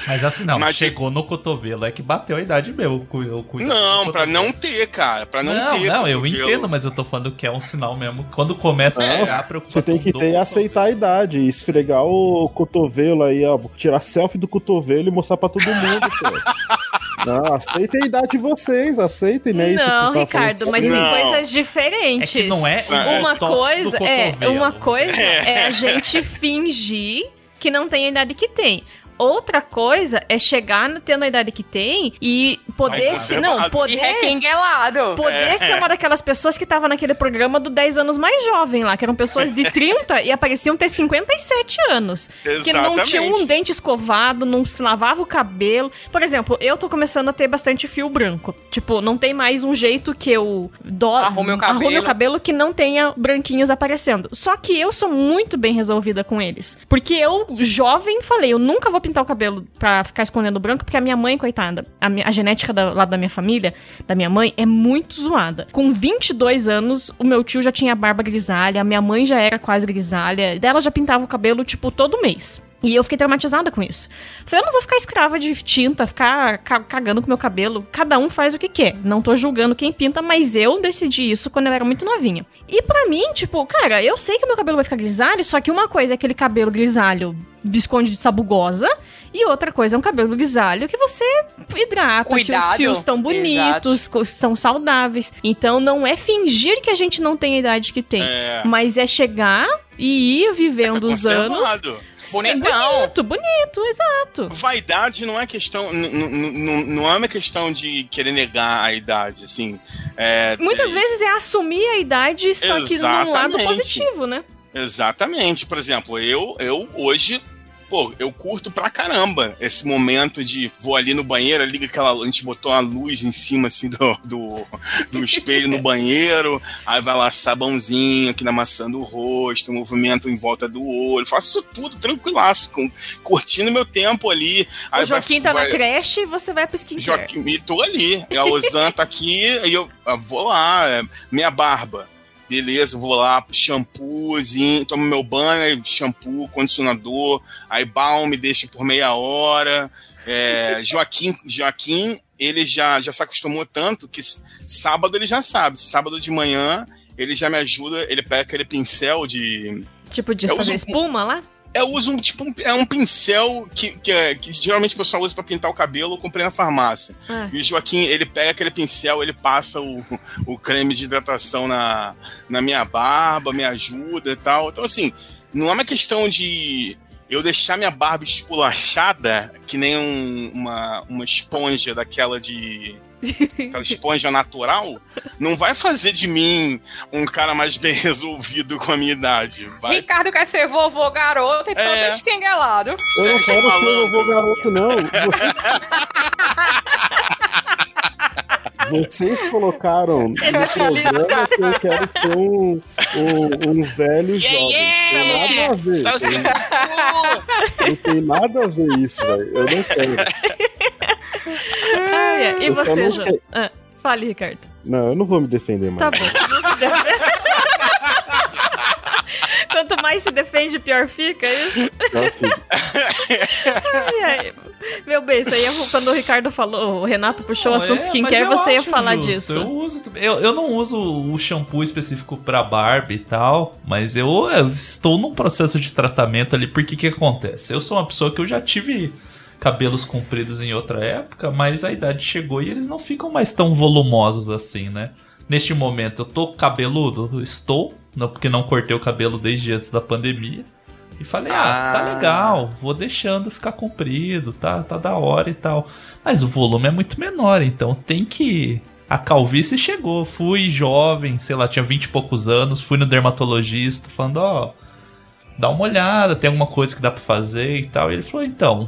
A: Mas assim, não,
G: Mas-
A: chegou no cotovelo, é que bateu a idade meu. Eu eu cuido
G: Não, pra não ter, cara. Pra não,
A: Não,
G: ter.
A: não, eu entendo, mas eu tô falando que é um sinal mesmo. Quando começa a
E: Não,
A: chegar a preocupação
E: Você tem que ter e aceitar a idade, esfregar o cotovelo aí, ó, tirar selfie do cotovelo e mostrar pra todo mundo, pô. Não, aceitem a idade de vocês, aceitem, né?
C: Não, Ricardo, mas tem coisas diferentes.
A: É não é
C: uma coisa é uma coisa é a gente fingir que não tem a idade que tem. Outra coisa é chegar no- tendo a idade que tem e poder
G: Ai,
C: se
G: tá
C: não
G: errado.
B: E
C: poder
B: requenguelado.
C: poder
G: É.
C: ser uma daquelas pessoas que tava naquele programa do 10 anos mais jovem lá, que eram pessoas de 30 e apareciam ter 57 anos. Que não tinham um
G: Exatamente.
C: dente escovado, não se lavava o cabelo. Por exemplo, eu tô começando a ter bastante fio branco. Tipo, não tem mais um jeito que eu do...
B: Arrume o cabelo.
C: arrume o cabelo que não tenha branquinhos aparecendo. Só que eu sou muito bem resolvida com eles. Porque eu, jovem, falei, eu nunca vou pintar o cabelo pra ficar escondendo o branco, porque a minha mãe, coitada, a, minha- a genética da, lá da minha família, da minha mãe, é muito zoada. Com 22 anos, o meu tio já tinha barba grisalha, a minha mãe já era quase grisalha, dela já pintava o cabelo, tipo, todo mês. E eu fiquei traumatizada com isso. Falei, eu não vou ficar escrava de tinta, ficar ca- cagando com meu cabelo. Cada um faz o que quer. Não tô julgando quem pinta, mas eu decidi isso quando eu era muito novinha. E pra mim, tipo, cara, eu sei que o meu cabelo vai ficar grisalho, só que uma coisa é aquele cabelo grisalho visconde de sabugosa, e outra coisa é um cabelo grisalho que você hidrata, que os
B: Cuidado.
C: fios estão bonitos, estão saudáveis. Então não é fingir que a gente não tem a idade que tem,
G: É.
C: mas é chegar e ir vivendo os anos.
G: Conservado.
B: Bonitão.
C: Bonito, bonito, exato.
G: Vaidade não é questão, não é uma questão de querer negar a idade, assim. É,
C: Muitas
G: é,
C: vezes é assumir a idade, só que num lado positivo, né?
G: Exatamente. Por exemplo, eu, eu hoje, pô, eu curto pra caramba esse momento de vou ali no banheiro, liga aquela. A gente botou uma luz em cima assim do, do, do espelho no banheiro, aí vai lá sabãozinho aqui na maçã do rosto, movimento em volta do olho. Faço tudo tranquilaço, com, curtindo meu tempo ali. Aí
C: o Joaquim
G: vai-
C: tá
G: vai-
C: na creche e você vai pro skincare.
G: Joaquim, e tô ali. A Ozan tá aqui, aí eu, eu vou lá, é, minha barba. Beleza, vou lá, shampoozinho, tomo meu banho, shampoo, condicionador, aí balm, deixa por meia hora. É, Joaquim, Joaquim, ele já, já se acostumou tanto que sábado ele já sabe. Sábado de manhã ele já me ajuda, ele pega aquele pincel de,
C: Tipo, de fazer
G: uso-
C: espuma lá?
G: Eu uso um tipo um, é um pincel que, que, é- que geralmente o pessoal usa pra pintar o cabelo, eu comprei na farmácia.
C: Ah.
G: E o Joaquim, ele pega aquele pincel, ele passa o, o creme de hidratação na, na minha barba, me ajuda e tal. Então, assim, não é uma questão de eu deixar minha barba esculachada, que nem um- uma, uma esponja daquela de. Aquela esponja natural, não vai fazer de mim um cara mais bem resolvido com a minha idade. Vai
B: Ricardo quer ser vovô garoto, então
G: É.
B: deixa esquengelado.
E: Eu não quero ser vovô garoto, não. Vocês colocaram no programa que eu quero ser um, um, um velho jovem. Tem nada a ver.
G: Se-
E: Não tem nada a ver isso, velho. Eu não quero.
C: Ah, é. E
E: Eu
C: você, João? Ah, fale, Ricardo.
E: Não, eu não vou me defender mais.
C: Tá bom. Não se defende. Quanto mais se defende, pior fica, é isso?
E: Tá.
C: Ai, ai. Meu bem, isso aí é quando o Ricardo falou, o Renato puxou o assunto
A: é,
C: skincare, você ia falar
A: justo.
C: disso.
A: Eu, uso, eu, eu não uso o shampoo específico pra barba e tal, mas eu, eu estou num processo de tratamento ali, porque que acontece? Eu sou uma pessoa que eu já tive cabelos compridos em outra época, mas a idade chegou e eles não ficam mais tão volumosos assim, né? Neste momento eu tô cabeludo, estou, não, porque não cortei o cabelo desde antes da pandemia. E falei, ah, tá
G: Ah.
A: legal, vou deixando ficar comprido, tá, tá da hora e tal. Mas o volume é muito menor, então tem que. A calvície chegou. Fui jovem, sei lá, tinha 20 e poucos anos, fui no dermatologista, falando, ó, dá uma olhada, tem alguma coisa que dá pra fazer e tal. E ele falou, então,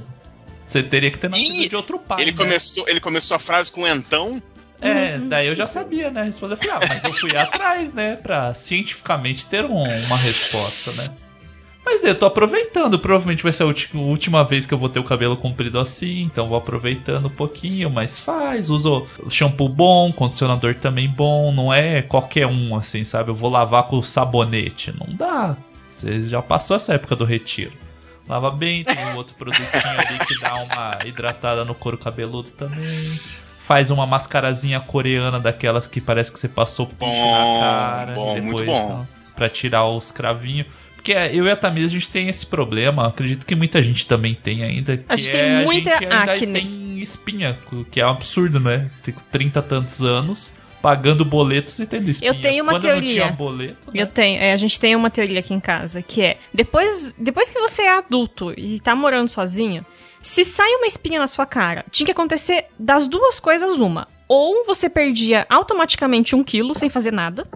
A: você teria que ter nascido
G: Ih,
A: de outro pai.
G: Ele
A: né?
G: começou, ele começou a frase com então.
A: É, daí eu já sabia, né? Responder. Eu falei, ah, mas eu fui atrás, né? Pra cientificamente ter um- uma resposta, né? Mas daí eu tô aproveitando. Provavelmente vai ser a última vez que eu vou ter o cabelo comprido assim. Então vou aproveitando um pouquinho. Mas faz, uso shampoo bom, condicionador também bom. Não é qualquer um assim, sabe? Eu vou lavar com sabonete. Não dá. Você já passou essa época do retiro. Lava bem, tem um outro produtinho ali que dá uma hidratada no couro cabeludo também. Faz uma mascarazinha coreana daquelas que parece que você passou piche
G: Bom,
A: na cara.
G: bom,
A: e
G: muito
A: depois,
G: bom.
A: Pra tirar os cravinhos. Porque eu e a Tamires, a gente tem esse problema. Acredito que muita gente também tem ainda. Que
C: A gente tem
A: é,
C: muita
A: a gente ainda
C: acne.
A: tem espinha, que é um absurdo, né? Tem 30 e tantos anos, pagando boletos e tendo espinha.
C: Eu tenho uma
A: Quando eu não
C: teoria.
A: tinha boleto, né?
C: Eu tenho, é, a gente tem uma teoria aqui em casa, que é, depois, depois que você é adulto e tá morando sozinho, se sai uma espinha na sua cara, tinha que acontecer das duas coisas uma. Ou você perdia automaticamente um quilo sem fazer nada,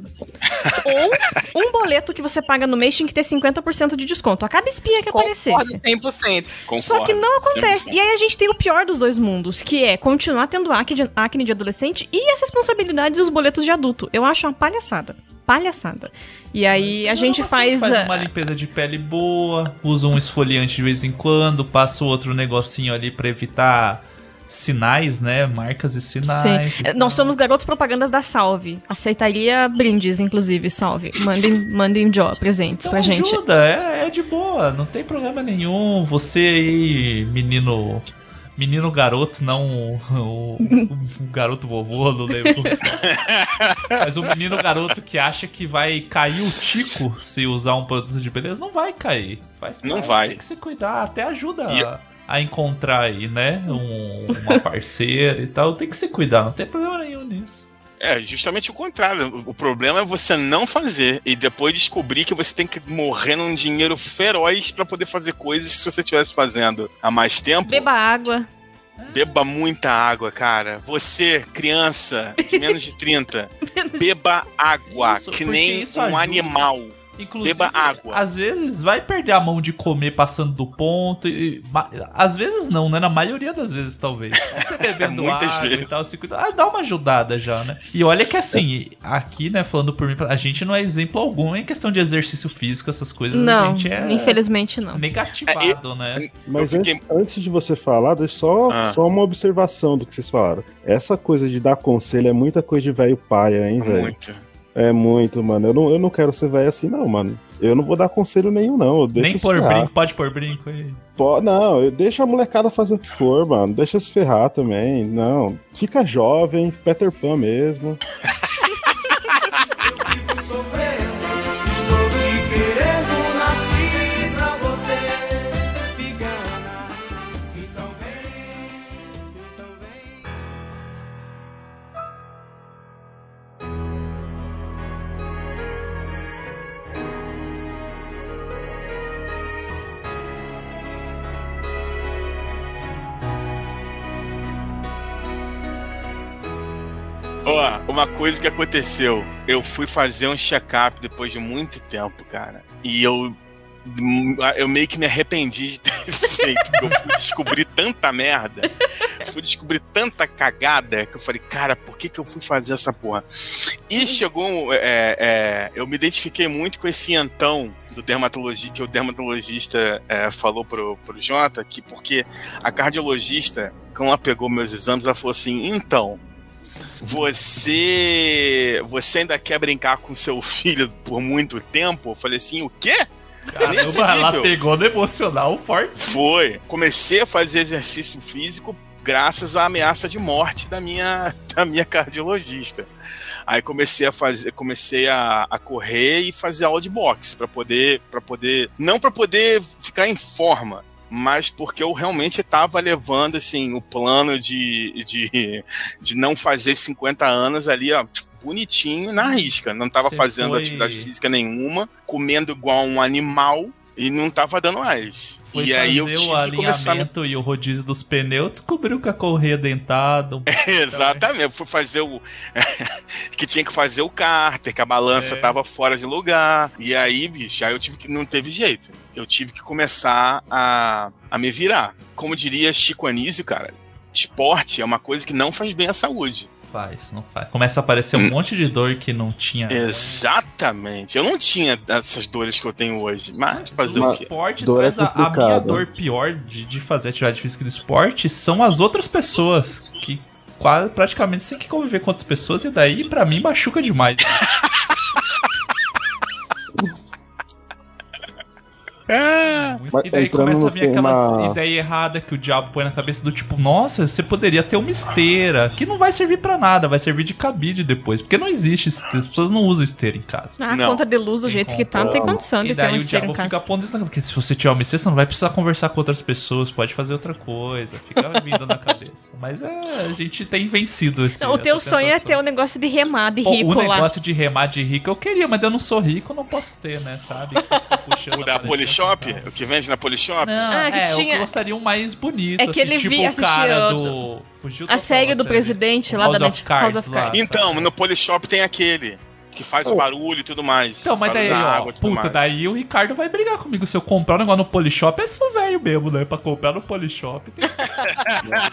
C: ou um boleto que você paga no mês tinha que ter 50% de desconto a cada espinha que
B: Concordo
C: aparecesse.
B: 100%.
C: Só que
G: Concordo,
C: não acontece.
G: 100%.
C: E aí a gente tem o pior dos dois mundos, que é continuar tendo acne de, acne de adolescente e as responsabilidades e os boletos de adulto. Eu acho uma palhaçada. Palhaçada. E aí a
A: Não,
C: gente
A: você
C: faz.
A: faz uma limpeza de pele boa, usa um esfoliante de vez em quando, passa outro negocinho ali pra evitar sinais, né? Marcas e sinais.
C: Sim. É, Nós somos garotos propagandas da Salve. Aceitaria brindes, inclusive, Salve. Mandem, mandem Jó, presentes
A: Então
C: pra gente.
A: ajuda, é, é de boa, não tem problema nenhum. Você aí, menino. Menino garoto, não o, o- o garoto vovô, não lembro. Mas o menino garoto que acha que vai cair o tico se usar um produto de beleza, não vai cair. Faz
G: Não vai.
A: Tem que se cuidar, até ajuda
G: E-
A: a, encontrar aí, né? um- uma parceira e tal. Tem que se cuidar, não tem problema nenhum nisso.
G: É, justamente o contrário. O problema é você não fazer e depois descobrir que você tem que morrer num dinheiro feroz pra poder fazer coisas que se você estivesse fazendo há mais tempo.
C: Beba água.
G: Beba muita água, cara. Você, criança de menos de 30, beba água,
A: Isso,
G: que nem
A: isso
G: um
A: ajuda.
G: animal.
A: Inclusive,
G: Beba água.
A: Às vezes vai perder a mão de comer passando do ponto. E, ma- às vezes não, né? Na maioria das vezes, talvez. Você bebendo água
G: vezes.
A: e tal, se cuida. Ah, dá uma ajudada já, né? E olha que assim, aqui, né, falando por mim, a gente não é exemplo algum em questão de exercício físico, essas coisas. a
C: Não,
A: gente é
C: infelizmente não.
A: negativado, né?
E: Mas
G: Eu fiquei-
E: antes, antes de você falar, deixa só,
G: Ah.
E: só uma observação do que vocês falaram. Essa coisa de dar conselho é muita coisa de velho paia, hein, velho?
G: Muito.
E: É muito, mano. Eu não, eu não quero ser velho assim, não, mano. Eu não vou dar conselho nenhum, não. Eu deixo
A: Nem por
E: ferrar.
A: brinco, pode pôr brinco aí.
E: Pô, não, eu deixo a molecada fazer o que for, mano. Deixa se ferrar também. Não. Fica jovem, Peter Pan mesmo.
G: uma coisa que aconteceu. Eu fui fazer um check-up depois de muito tempo, cara. E eu. Eu meio que me arrependi de ter feito, porque eu fui descobrir tanta merda, fui descobrir tanta cagada, que eu falei, cara, por que, que eu fui fazer essa porra? E chegou. é, é, eu me identifiquei muito com esse então do dermatologista, que o dermatologista é, falou pro, pro Jota, que porque a cardiologista, quando ela pegou meus exames, ela falou assim: então, você você ainda quer brincar com seu filho por muito tempo? Eu falei assim, o quê? Nesse
A: Caramba, ela
G: nível?
A: pegou no emocional forte.
G: Foi. Comecei a fazer exercício físico graças à ameaça de morte da minha, da minha cardiologista. Aí comecei a fazer, comecei a, a correr e fazer aula de boxe para poder, para poder, não para poder ficar em forma, mas porque eu realmente estava levando assim o plano de, de, de não fazer 50 anos ali, ó, bonitinho na risca. Não estava fazendo
A: foi-
G: atividade física nenhuma, comendo igual um animal e não estava dando mais.
A: Foi
G: e aí eu tive
A: o
G: que começar
A: alinhamento e o rodízio dos pneus, descobriu que a correia dentada. um
G: Exatamente, eu fui fazer o. que tinha que fazer o cárter, que a balança
A: É.
G: tava fora de lugar. E aí, bicho, aí eu tive que. Não teve jeito. Eu tive que começar a, a me virar. Como diria Chico Anísio, cara, esporte é uma coisa que não faz bem à saúde.
A: Faz, não faz. Começa a aparecer um monte de dor que não tinha.
G: Exatamente. Eu não tinha essas dores que eu tenho hoje, mas fazer
A: O
G: o quê?
A: esporte
E: Dor é
A: traz a, a minha dor pior de, de fazer atividade física do esporte são as outras pessoas que quase, praticamente tem que conviver com outras pessoas e daí pra mim machuca demais.
E: Mas
A: E daí
E: entrando
A: começa a vir aquelas
E: tema-
A: ideias erradas que o diabo põe na cabeça do tipo, nossa, você poderia ter uma esteira, que não vai servir pra nada, vai servir de cabide depois, porque não existe esteira, as pessoas não usam esteira em casa.
C: Ah,
G: Não.
C: conta de luz do jeito que tá, não tem condição de
A: E
C: ter um
A: daí o
C: esteiro em
A: diabo fica
C: casa.
A: pondo isso na porque se você tiver uma esteira, você não vai precisar conversar com outras pessoas, pode fazer outra coisa, fica vindo na cabeça. Mas é, a gente tem vencido esse
C: O teu sonho é ter o negócio de remar de
A: Pô,
C: rico
A: o
C: lá.
A: negócio de remar de rico eu queria, mas eu não sou rico, não posso ter, né, sabe? Que você fica puxando
G: O da Polishop? O que vende na Polishop?
A: Não,
C: Ah, que
A: é,
C: tinha-
A: eu gostaria um mais bonito.
C: É que ele
A: tipo
C: via-
A: o cara do. Fugiu
C: A série do presidente lá
A: House
C: da
A: of
C: Net-
A: Cards
C: House of
A: lá.
C: Cards.
G: Então, no Polishop tem aquele que faz
E: Oh.
G: barulho e tudo mais.
A: Então, mas daí,
G: da
A: ó, puta,
G: mais.
A: daí o Ricardo vai brigar comigo. Se eu comprar um negócio no Polishop, é só velho mesmo, né? Pra comprar no Polishop. Tem...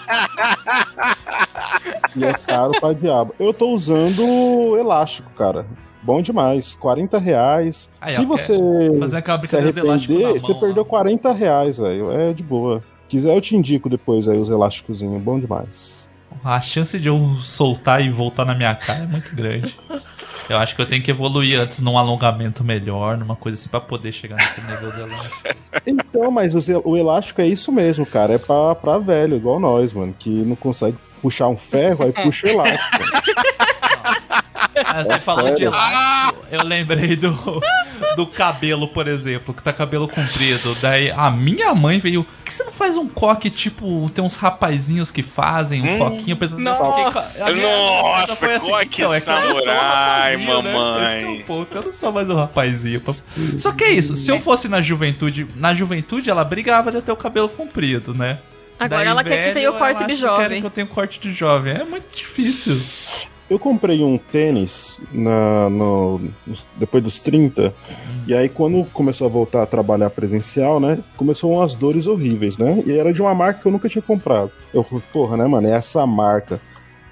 E: E é caro pra diabo. Eu tô usando o elástico, cara. Bom demais. 40 reais.
A: Aí,
E: Se
A: ó,
E: você
A: Fazer aquela
E: se
A: do
E: arrepender,
A: mão,
E: você perdeu
A: ó.
E: 40 reais, velho. É de boa. Quiser, eu te indico depois aí os elásticozinhos. Bom demais.
A: A chance de eu soltar e voltar na minha cara é muito grande. Eu acho que eu tenho que evoluir antes num alongamento melhor, numa coisa assim, pra poder chegar nesse nível de elástico.
E: Então, mas o elástico é isso mesmo, cara. É pra, pra velho, igual nós, mano. Que não consegue puxar um ferro, aí puxa o elástico.
A: Ah, Você
E: É
A: falou de elástico, eu lembrei do, do cabelo, por exemplo, que tá cabelo comprido. Daí a minha mãe veio. Por que você não faz um coque tipo. Tem uns rapazinhos que fazem um
G: Hum,
A: coquinho pensando
G: nossa.
A: que- a minha
G: Nossa,
A: foi assim,
G: coque
A: "Então, é eu um
G: samurai,
A: rapazinho, né?
G: mamãe."
A: Esse que é o ponto, Eu não sou mais um rapazinho. Só que é isso, se eu fosse na juventude. Na juventude ela brigava de eu ter o cabelo comprido, né?
C: Agora
A: Daí,
C: ela quer que você
A: velho,
C: tenha o corte de jovem.
A: Que eu tenho corte de jovem. É muito difícil.
E: Eu comprei um tênis na, no, depois dos 30, e aí quando começou a voltar a trabalhar presencial, né? Começou umas dores horríveis, né? E era de uma marca que eu nunca tinha comprado. Eu porra, né, mano? É essa marca.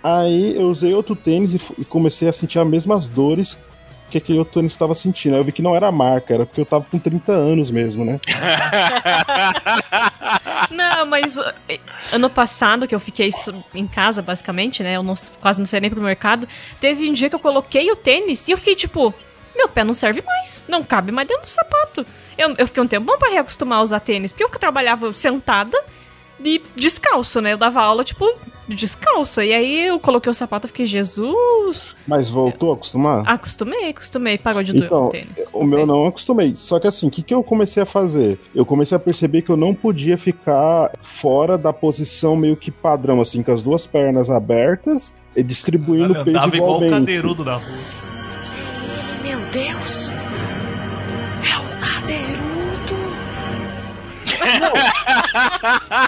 E: Aí eu usei outro tênis e, e comecei a sentir as mesmas dores que aquele outro tênis estava sentindo. Eu vi que não era a marca, era porque eu tava com 30 anos mesmo, né?
C: Não, mas uh, ano passado, que eu fiquei em casa, basicamente, né? Eu não- quase não saí nem pro mercado. Teve um dia que eu coloquei o tênis e eu fiquei tipo. Meu pé não serve mais. Não cabe mais dentro do sapato. Eu, eu fiquei um tempo bom pra reacostumar a usar tênis. Porque eu trabalhava sentada e descalço, né? Eu dava aula, tipo, descalço. E aí eu coloquei o sapato e fiquei, Jesus.
E: Mas voltou a acostumar?
C: Acostumei, acostumei. Parou de doer
E: Então,
C: o tênis.
E: o meu não acostumei. Só que assim, o que, que eu comecei a fazer? Eu comecei a perceber que eu não podia ficar fora da posição meio que padrão, assim, com as duas pernas abertas e distribuindo
A: Ele
E: o peso
A: andava igual o
E: igualmente.
A: cadeirudo da rua.
D: Meu Deus! É o cadeirudo!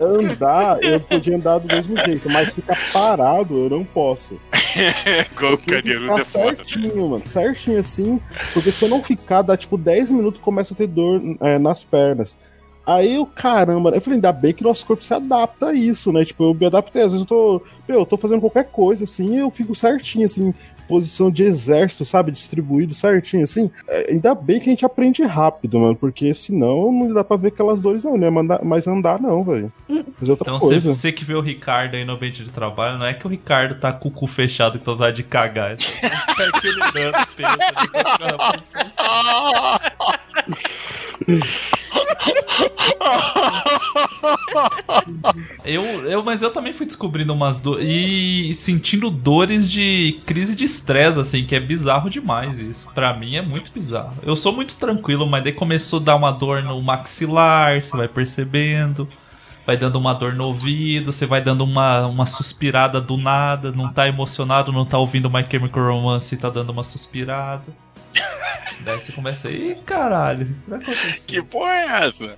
E: Andar, eu podia andar do mesmo jeito, mas ficar parado eu não posso.
G: Igual o é foda.
E: certinho, mano. Certinho assim. Porque se eu não ficar, dá tipo 10 minutos começa a ter dor é, nas pernas. Aí eu, caramba, eu falei, ainda bem que nosso corpo se adapta a isso, né? Tipo, eu me adaptei. Às vezes eu tô, meu, eu tô fazendo qualquer coisa assim e eu fico certinho, assim, posição de exército, sabe? Distribuído certinho, assim. É, ainda bem que a gente aprende rápido, mano, porque senão não dá pra ver aquelas dores, não, né? Mandar, mas andar, não, velho. Fazer outra
A: Então você,
E: coisa.
A: você que vê o Ricardo aí no ambiente de trabalho, não é que o Ricardo tá com o cu fechado que tá vontade de cagar. É aquele dando peso Eu, eu, mas eu também fui descobrindo umas dores e sentindo dores de crise de estresse, assim, que é bizarro demais isso. Pra mim é muito bizarro. Eu sou muito tranquilo, mas daí começou a dar uma dor no maxilar, você vai percebendo. Vai dando uma dor no ouvido, você vai dando uma, uma suspirada do nada, não tá emocionado, não tá ouvindo My Chemical Romance e tá dando uma suspirada. Daí você começa, ih, caralho, o que
G: porra é essa?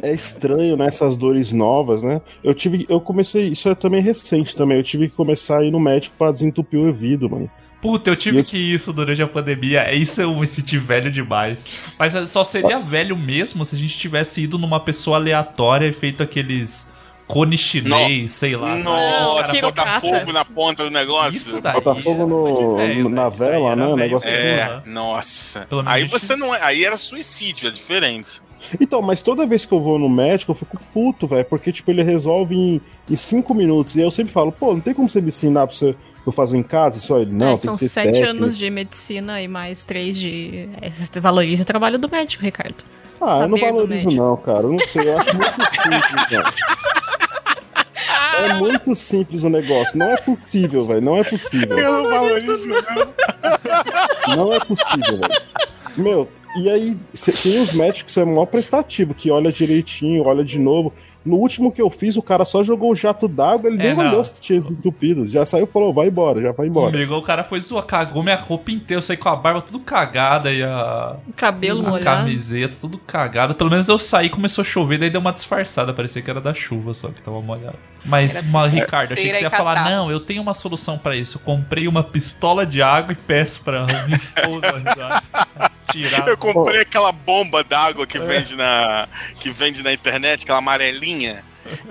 E: É estranho, né? Essas dores novas, né? Eu tive. Eu comecei. Isso é também recente também. Eu tive que começar a ir no médico pra desentupir o ouvido, mano.
A: Puta, eu tive que isso durante a pandemia. É isso eu me senti velho demais. Mas só seria velho mesmo se a gente tivesse ido numa pessoa aleatória e feito aqueles cone chinês, sei lá.
G: Nossa, botar fogo na ponta do negócio.
A: Isso daí
E: Botar fogo no,
A: velho,
E: no- na vela, né? O negócio
G: É,
E: assim.
G: nossa.
A: Pelo menos
G: Aí você não é. Aí era suicídio, é diferente.
E: Então, mas toda vez que eu vou no médico, eu fico puto, velho. Porque, tipo, ele resolve em, em cinco minutos. E aí eu sempre falo, pô, não tem como você me ensinar pra você eu fazer em casa? Só ele, não,
C: É,
E: tem
C: são
E: que ter
C: sete
E: técnica.
C: anos de medicina e mais três de. É, você valoriza o trabalho do médico, Ricardo.
E: Ah, eu não
C: Saber
E: valorizo, não, cara. Eu não sei, eu acho muito simples, mano. É muito simples o negócio. Não é possível, velho. Não é possível.
G: Eu não valorizo, não.
E: Não é possível, velho. Meu, e aí cê- tem os médicos que são maior prestativo, que olha direitinho, olha de novo. No último que eu fiz, o cara só jogou o jato d'água, ele
A: É,
E: nem
A: não.
E: olhou se tinha entupido. Já saiu e falou, vai embora, já vai embora.
A: Comigo, o cara foi zoar, cagou minha roupa inteira, eu saí com a barba tudo cagada e a.
C: O cabelo
A: a
C: molhado.
A: camiseta tudo cagada. Pelo menos eu saí, começou a chover, daí deu uma disfarçada, parecia que era da chuva só que tava molhado. Mas,
B: Era
A: uma, Ricardo, achei que você ia falar: não, eu tenho uma solução pra isso. Eu comprei uma pistola de água e peço pra minha esposa tirar.
G: Eu comprei aquela bomba d'água que vende na que vende na internet, aquela amarelinha.
E: Pô,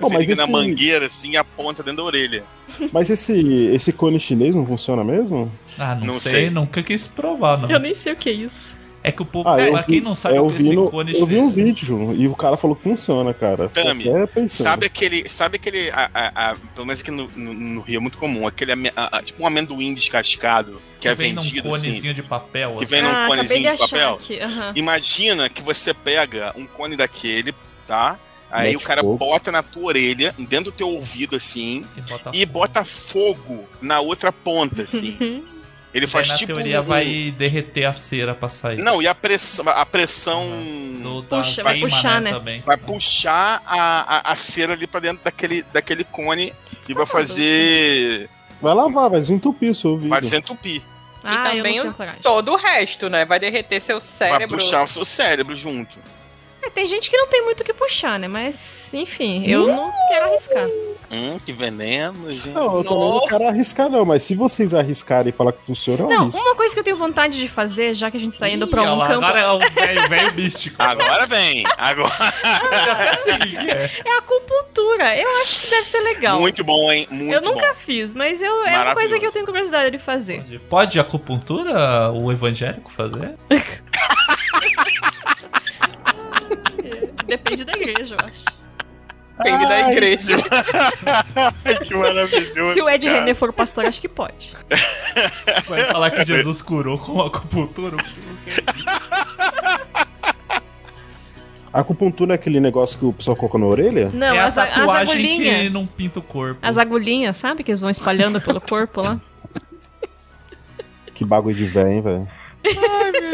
G: Você
E: mas
G: liga na
E: esse-
G: mangueira assim e aponta dentro da orelha.
E: Mas esse, esse cone chinês não funciona mesmo?
A: Ah, não,
G: Não
A: sei,
G: sei.
A: nunca quis provar, não.
C: Eu nem sei o que é isso.
A: É que o povo,
E: Ah,
A: pra quem
E: vi-
A: não sabe
E: eu
A: o que
E: vi,
A: esse
E: no,
A: cone
E: eu vi um vídeo e o cara falou que funciona, cara.
G: Tami. Sabe aquele. Sabe aquele. a- a- a- pelo menos aqui no, no- no Rio é muito comum. Aquele ame- a- a- tipo um amendoim descascado que, é
A: vem num
G: vendido assim.
A: conezinho de papel.
G: Que
A: assim.
G: vem num
C: Ah, acabei
G: conezinho
C: de
G: de papel.
C: aqui, aham.
G: Imagina que você pega um cone daquele, tá? Aí
E: Mete
G: o cara
E: fogo.
G: bota na tua orelha, dentro do teu ouvido, assim,
A: E bota
G: e bota fogo na outra ponta, assim. Ele faz
A: na
G: tipo.
A: teoria
G: um-
A: vai derreter a cera pra sair.
G: Não, e a pressão. A pressão.
A: Do, da
C: Puxa, vai puxar, né?
A: Também.
G: Vai puxar a, a, a cera ali pra dentro daquele, daquele cone e vai fazer.
E: Vai lavar, vai desentupir o seu ouvido.
G: Vai desentupir.
C: Ah,
B: e
C: eu
B: também o- todo o resto, né? Vai derreter seu
G: Vai
B: cérebro.
G: puxar o seu cérebro junto.
C: É, tem gente que não tem muito o que puxar, né? Mas, enfim, eu não quero arriscar.
G: Hum, que veneno, gente.
E: Não, eu também não quero arriscar, não, mas se vocês arriscarem e falar que funciona, eu
C: Não,
E: arrisco.
C: uma coisa que eu tenho vontade de fazer, já que a gente tá indo pra
A: Ih, olha
C: um
A: lá,
C: campo,
A: Agora é o velho, velho místico.
G: Agora vem. Agora.
A: Já até sei o que que é.
C: é a acupuntura. Eu acho que deve ser legal.
G: Muito bom, hein? Muito
C: eu nunca
G: bom.
C: fiz, mas eu, é uma coisa que eu tenho curiosidade de fazer.
A: Pode, pode acupuntura o evangélico fazer?
C: Depende da igreja, eu acho.
B: Depende da igreja.
G: Ai, que maravilhoso.
C: Se o Ed
G: cara.
C: René for pastor, acho que pode.
A: Vai falar que Jesus curou com acupuntura?
E: A acupuntura é aquele negócio que o pessoal coloca na orelha?
C: Não,
A: é
C: as, a- as
A: tatuagem que
C: agulhinhas.
A: não pinta o corpo.
C: As agulhinhas, sabe? Que eles vão espalhando pelo corpo lá.
E: Que bagulho de velho, hein, velho.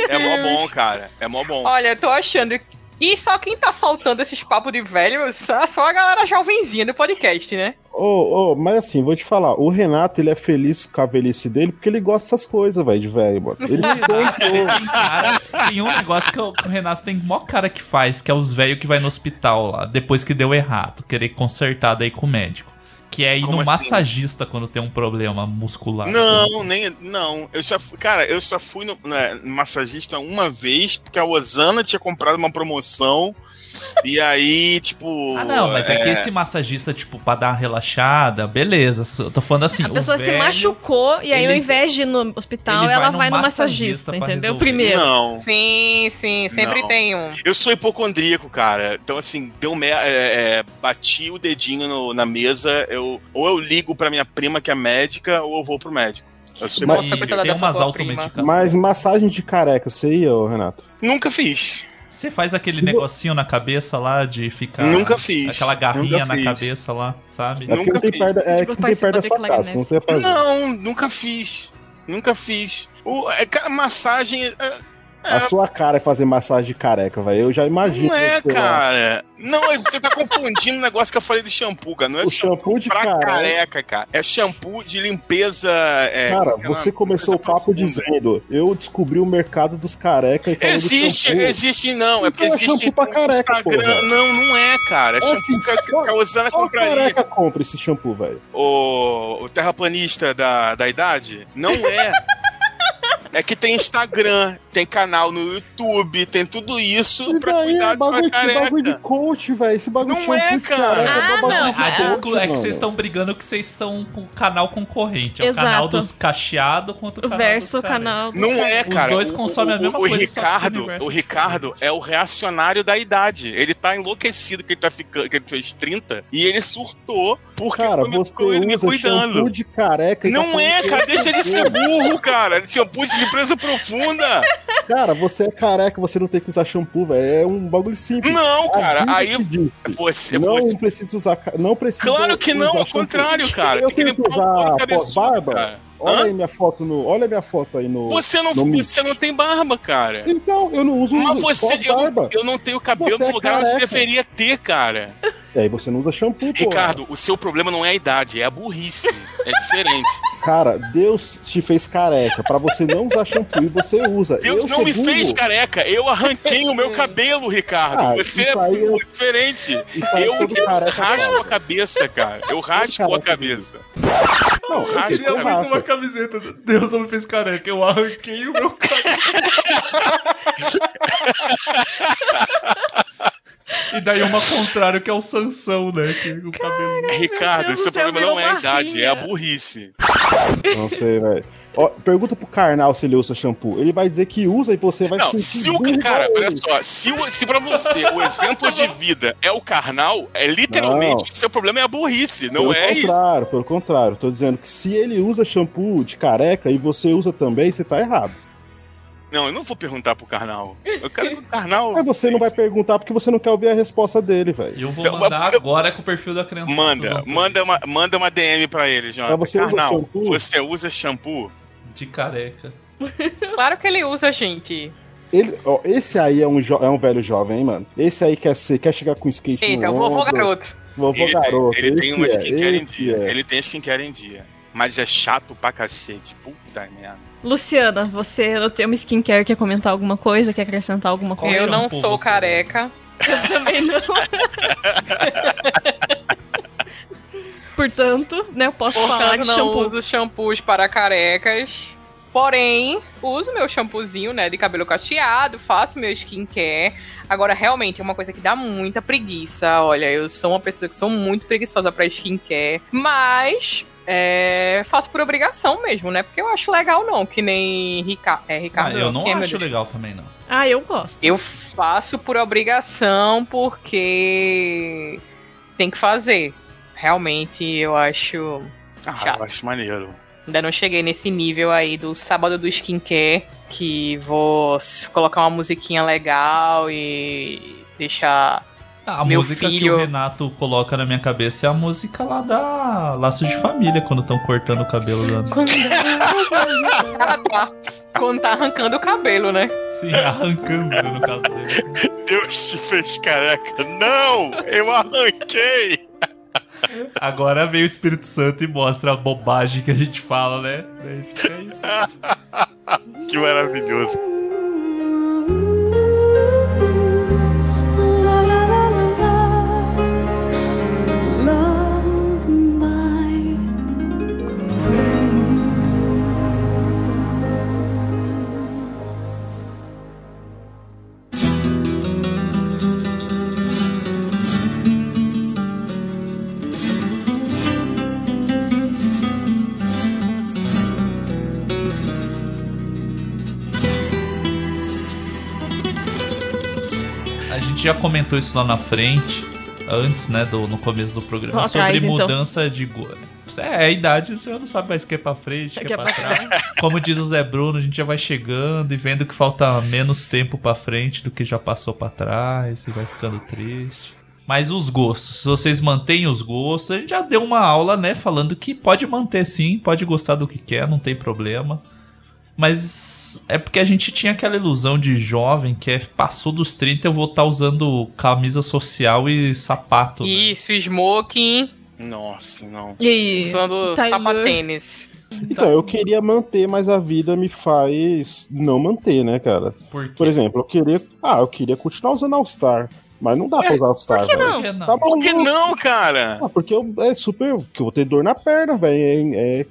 G: É mó bom, cara. É mó bom.
B: Olha, eu tô achando. E só quem tá soltando esses papos de velho é só a galera jovenzinha do podcast, né?
E: Ô, ô, mas assim, vou te falar, o Renato, ele é feliz com a velhice dele porque ele gosta dessas coisas, velho, de velho, mano. Ele se
A: cara, tem um negócio que o, que o Renato tem maior cara que faz, que é os velhos que vai no hospital lá, depois que deu errado, querer consertar daí com o médico. Que é ir
G: Como
A: no
G: assim?
A: massagista quando tem um problema muscular.
G: Não, nem. Não. Eu só fui, cara, eu só fui no, né, no massagista uma vez, porque a Osana tinha comprado uma promoção. E aí, tipo.
A: Ah, não, mas é, que esse massagista, tipo, pra dar uma relaxada, beleza. Eu tô falando assim.
C: A pessoa se
A: velho-
C: machucou e aí, ao
A: ele-
C: invés de ir no hospital,
A: ele
C: ela
A: vai
C: vai
A: no
C: no
A: massagista
C: massagista, entendeu?
A: resolver.
C: Primeiro.
G: Não.
B: Sim, sim, sempre
G: Não.
B: tem um.
G: Eu sou hipocondríaco, cara. Então, assim, deu me... é, é, bati o dedinho no- na mesa, eu... ou eu ligo pra minha prima, que é médica, ou eu vou pro médico. Eu sou
E: Mas-
B: Nossa, coitada
A: tem
B: dessa
A: umas automedicações.
E: Mas massagem de careca, você ia, Renato?
G: Nunca fiz.
A: Você faz aquele
E: Se vo-
A: negocinho na cabeça lá de ficar.
G: Nunca fiz,
A: Aquela garrinha na cabeça lá, sabe?
E: É
G: Nunca fiz.
E: perto, é que não tem perto da sua
C: de
E: casa, não fazer.
G: Não, nunca fiz. Nunca fiz. O, é, cara, massagem. é,
E: A sua cara é fazer massagem de careca, velho. Eu já imagino.
G: Não é,
E: você lá.
G: cara. Não, é- você tá confundindo o negócio que eu falei de shampoo, cara. Não é
E: O shampoo de
G: pra
E: careca.
G: careca, cara. É shampoo de limpeza. é,
E: Cara,
G: aquela
E: você começou o papo
G: profunda.
E: dizendo, eu descobri o mercado dos careca e
G: Existe,
E: shampoo.
G: existe não. É porque
E: Então é
G: existe
E: shampoo pra careca,
G: Instagram. Não, não é, cara. É,
E: É
G: shampoo
E: assim,
G: que,
E: só-
G: que a Osana compraria.
E: careca compra esse shampoo, velho.
G: O, o terraplanista da, da idade? Não é. É que tem Instagram, tem canal no YouTube, tem tudo isso
E: E
G: pra
E: daí
G: cuidar
E: é
G: da sua
E: bagulho,
G: careca.
E: bagulho de coach, velho. Esse bagulho
G: Não
E: de
G: é,
E: de
G: cara.
E: careca
C: Ah,
E: é bagulho
C: não.
E: de
A: A
E: coach,
A: desculpa é que vocês estão brigando que vocês com o canal concorrente. É o
C: Exato.
A: canal dos cacheados contra o canal
C: Verso
A: dos
C: canal. dos
G: Não é,
A: Os
G: cara.
A: dois
G: O-
A: consomem a
G: o-
A: mesma
G: o,
A: coisa,
G: Ricardo, o Ricardo é o reacionário da idade. Ele tá enlouquecido que ele tá ficando, que ele fez 30 e ele surtou porque
E: Cara,
G: eu me-
E: você
G: me
E: usa
G: cuidando.
E: shampoo de careca tá
G: Não
E: falando
G: é, cara, deixa de ser burro, cara. Shampoo de limpeza profunda.
E: Cara, você é careca, você não tem que usar shampoo, velho. É um bagulho simples.
G: Não,
E: A
G: cara, aí você,
E: não
G: você.
E: precisa usar. Não precisa
G: Claro que não, ao contrário, cara.
E: Eu
G: Tem que
E: tenho que
G: o
E: usar pós-barba.
G: cara.
E: Olha
G: Hã?
E: aí minha foto no. Olha minha foto aí no.
G: Você não,
E: no
G: você não tem barba, cara.
E: Então, eu não uso
G: Mas você, eu,
E: pós-barba.
G: eu não tenho cabelo
E: Você é
G: no lugar onde
E: careca.
G: deveria ter, cara.
E: E aí você não usa shampoo, pô.
G: Ricardo, o seu problema não é a idade, é a burrice. É diferente.
E: Cara, Deus te fez careca pra você não usar shampoo e você usa.
G: Deus
E: eu
G: não
E: sou
G: me fez careca, eu arranquei o meu cabelo, Ricardo.
E: Ah,
G: você é burro,
E: eu-
G: diferente. Eu, eu raspo a cabeça, cara. Eu raspo a cabeça.
E: Não, eu você
G: a cabeça.
A: Camiseta. Deus não me fez careca. Eu arranquei o meu cabelo. e daí uma contrário que é o Sansão, né? Que o cabelo.
G: Ricardo,
C: Deus
G: seu
C: do céu,
G: problema não é a idade, é a burrice.
E: Não sei, velho. Ó, pergunta pro Karnal se ele usa shampoo. Ele vai dizer que usa e você vai
G: Não,
E: se
G: o cara, olha só, se, o, se pra você o exemplo de vida é o carnal, é literalmente
E: Não.
G: o seu problema é a burrice, não
E: pelo
G: é isso.
E: contrário, pelo contrário. Tô dizendo que se ele usa shampoo de careca e você usa também, você tá errado.
G: Não, eu não vou perguntar pro carnal. Eu quero que o carnal.
E: Mas você não vai perguntar porque você não quer ouvir a resposta dele, velho.
A: Eu vou mandar
G: eu-
A: agora com o perfil da criança.
G: Manda, manda uma, manda uma DM pra ele, Jonathan.
E: Mas você usa
G: carnal,
E: shampoo?
G: você usa shampoo?
A: De careca.
B: Claro que ele usa, gente.
E: Ele, ó, esse aí é um, é um velho jovem, hein, mano? Esse aí quer ser, quer chegar com skate
B: Eita,
E: no
B: o vovô
E: ombro.
B: garoto.
E: Vovô
G: ele
E: garoto.
G: tem, ele tem uma
E: é,
G: skincare em
E: esse
G: dia.
E: é.
G: Ele tem skincare em dia. Mas é chato pra cacete. Puta merda.
C: Luciana, você não tem uma skincare, quer comentar alguma coisa, quer acrescentar alguma coisa?
B: Eu não
A: shampoo
B: sou
A: você
B: careca.
C: Eu também não. Portanto, né, eu posso falar
B: Portanto,
C: de
B: não
C: shampoo.
B: uso shampoos para carecas. Porém, uso meu shampoozinho, né, de cabelo cacheado, faço meu skincare. Agora, realmente, é uma coisa que dá muita preguiça. Olha, eu sou uma pessoa que sou muito preguiçosa pra skincare. Mas, é, faço por obrigação mesmo, né? Porque eu acho legal não, que nem Rica é,
A: Ah,
B: Ricardo.
A: eu não
B: é,
A: acho legal também, não.
C: Ah, eu gosto.
B: Eu faço por obrigação porque tem que fazer. Realmente, eu acho
G: Ah,
B: Chato.
G: eu acho maneiro.
B: Ainda não cheguei nesse nível aí do sábado do skincare, que vou colocar uma musiquinha legal e deixar.
A: Ah, A
B: Meu
A: música que
B: filho-
A: o Renato coloca na minha cabeça é a música lá da Laço de Família, quando estão cortando o cabelo da.
B: Ah, tá. Quando tá arrancando o cabelo, né?
A: Sim, arrancando, no caso dele.
G: Deus te fez careca. Não! Eu arranquei!
A: Agora vem o Espírito Santo e mostra a bobagem que a gente fala, né? Fica isso.
G: Que maravilhoso.
A: Comentou isso lá na frente, antes, né, do, no começo do programa,
C: Lá
A: sobre
C: atrás, então.
A: mudança de gosto. É, a idade, você não sabe mais o que é pra frente, o que é
C: é
A: pra trás. Como diz o Zé Bruno, a gente já vai chegando e vendo que falta menos tempo pra frente do que já passou pra trás e vai ficando triste. Mas os gostos, se vocês mantêm os gostos, a gente já deu uma aula, né, falando que pode manter sim, pode gostar do que quer, não tem problema. Mas é porque a gente tinha aquela ilusão de jovem que é passou dos 30 eu vou estar usando camisa social e sapato. né?
B: Isso, smoking,
G: Nossa, não.
C: E
B: usando
C: Tyler-
B: sapatênis.
E: Então, eu queria manter, mas a vida me faz não manter, né, cara?
A: Por quê?
E: Por exemplo, eu queria. Ah, eu queria continuar usando All-Star. Mas não dá pra usar All-Star,
C: Por que
E: velho.
A: Por que não?
E: Tá
G: Por que não, cara?
E: Ah, porque eu, é super. Que eu vou ter dor na perna, velho. É, é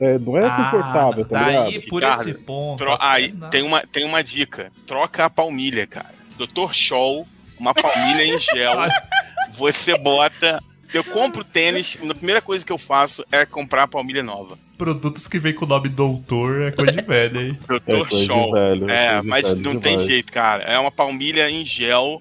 E: é, não é
A: Ah,
E: confortável, tá
A: daí,
E: ligado?
A: por
G: Ricardo,
A: esse ponto.
G: Tro- aí, tem uma, tem uma dica. Troca a palmilha, cara. Dr. Scholl, uma palmilha em gel. Você bota. Eu compro tênis, a primeira coisa que eu faço é comprar a palmilha nova.
A: Produtos que vem com o nome doutor é coisa de velho.
E: É coisa de
G: Scholl.
E: velho, é
G: É, mas
E: velho
G: não tem
E: demais.
G: jeito, cara. É uma palmilha em gel.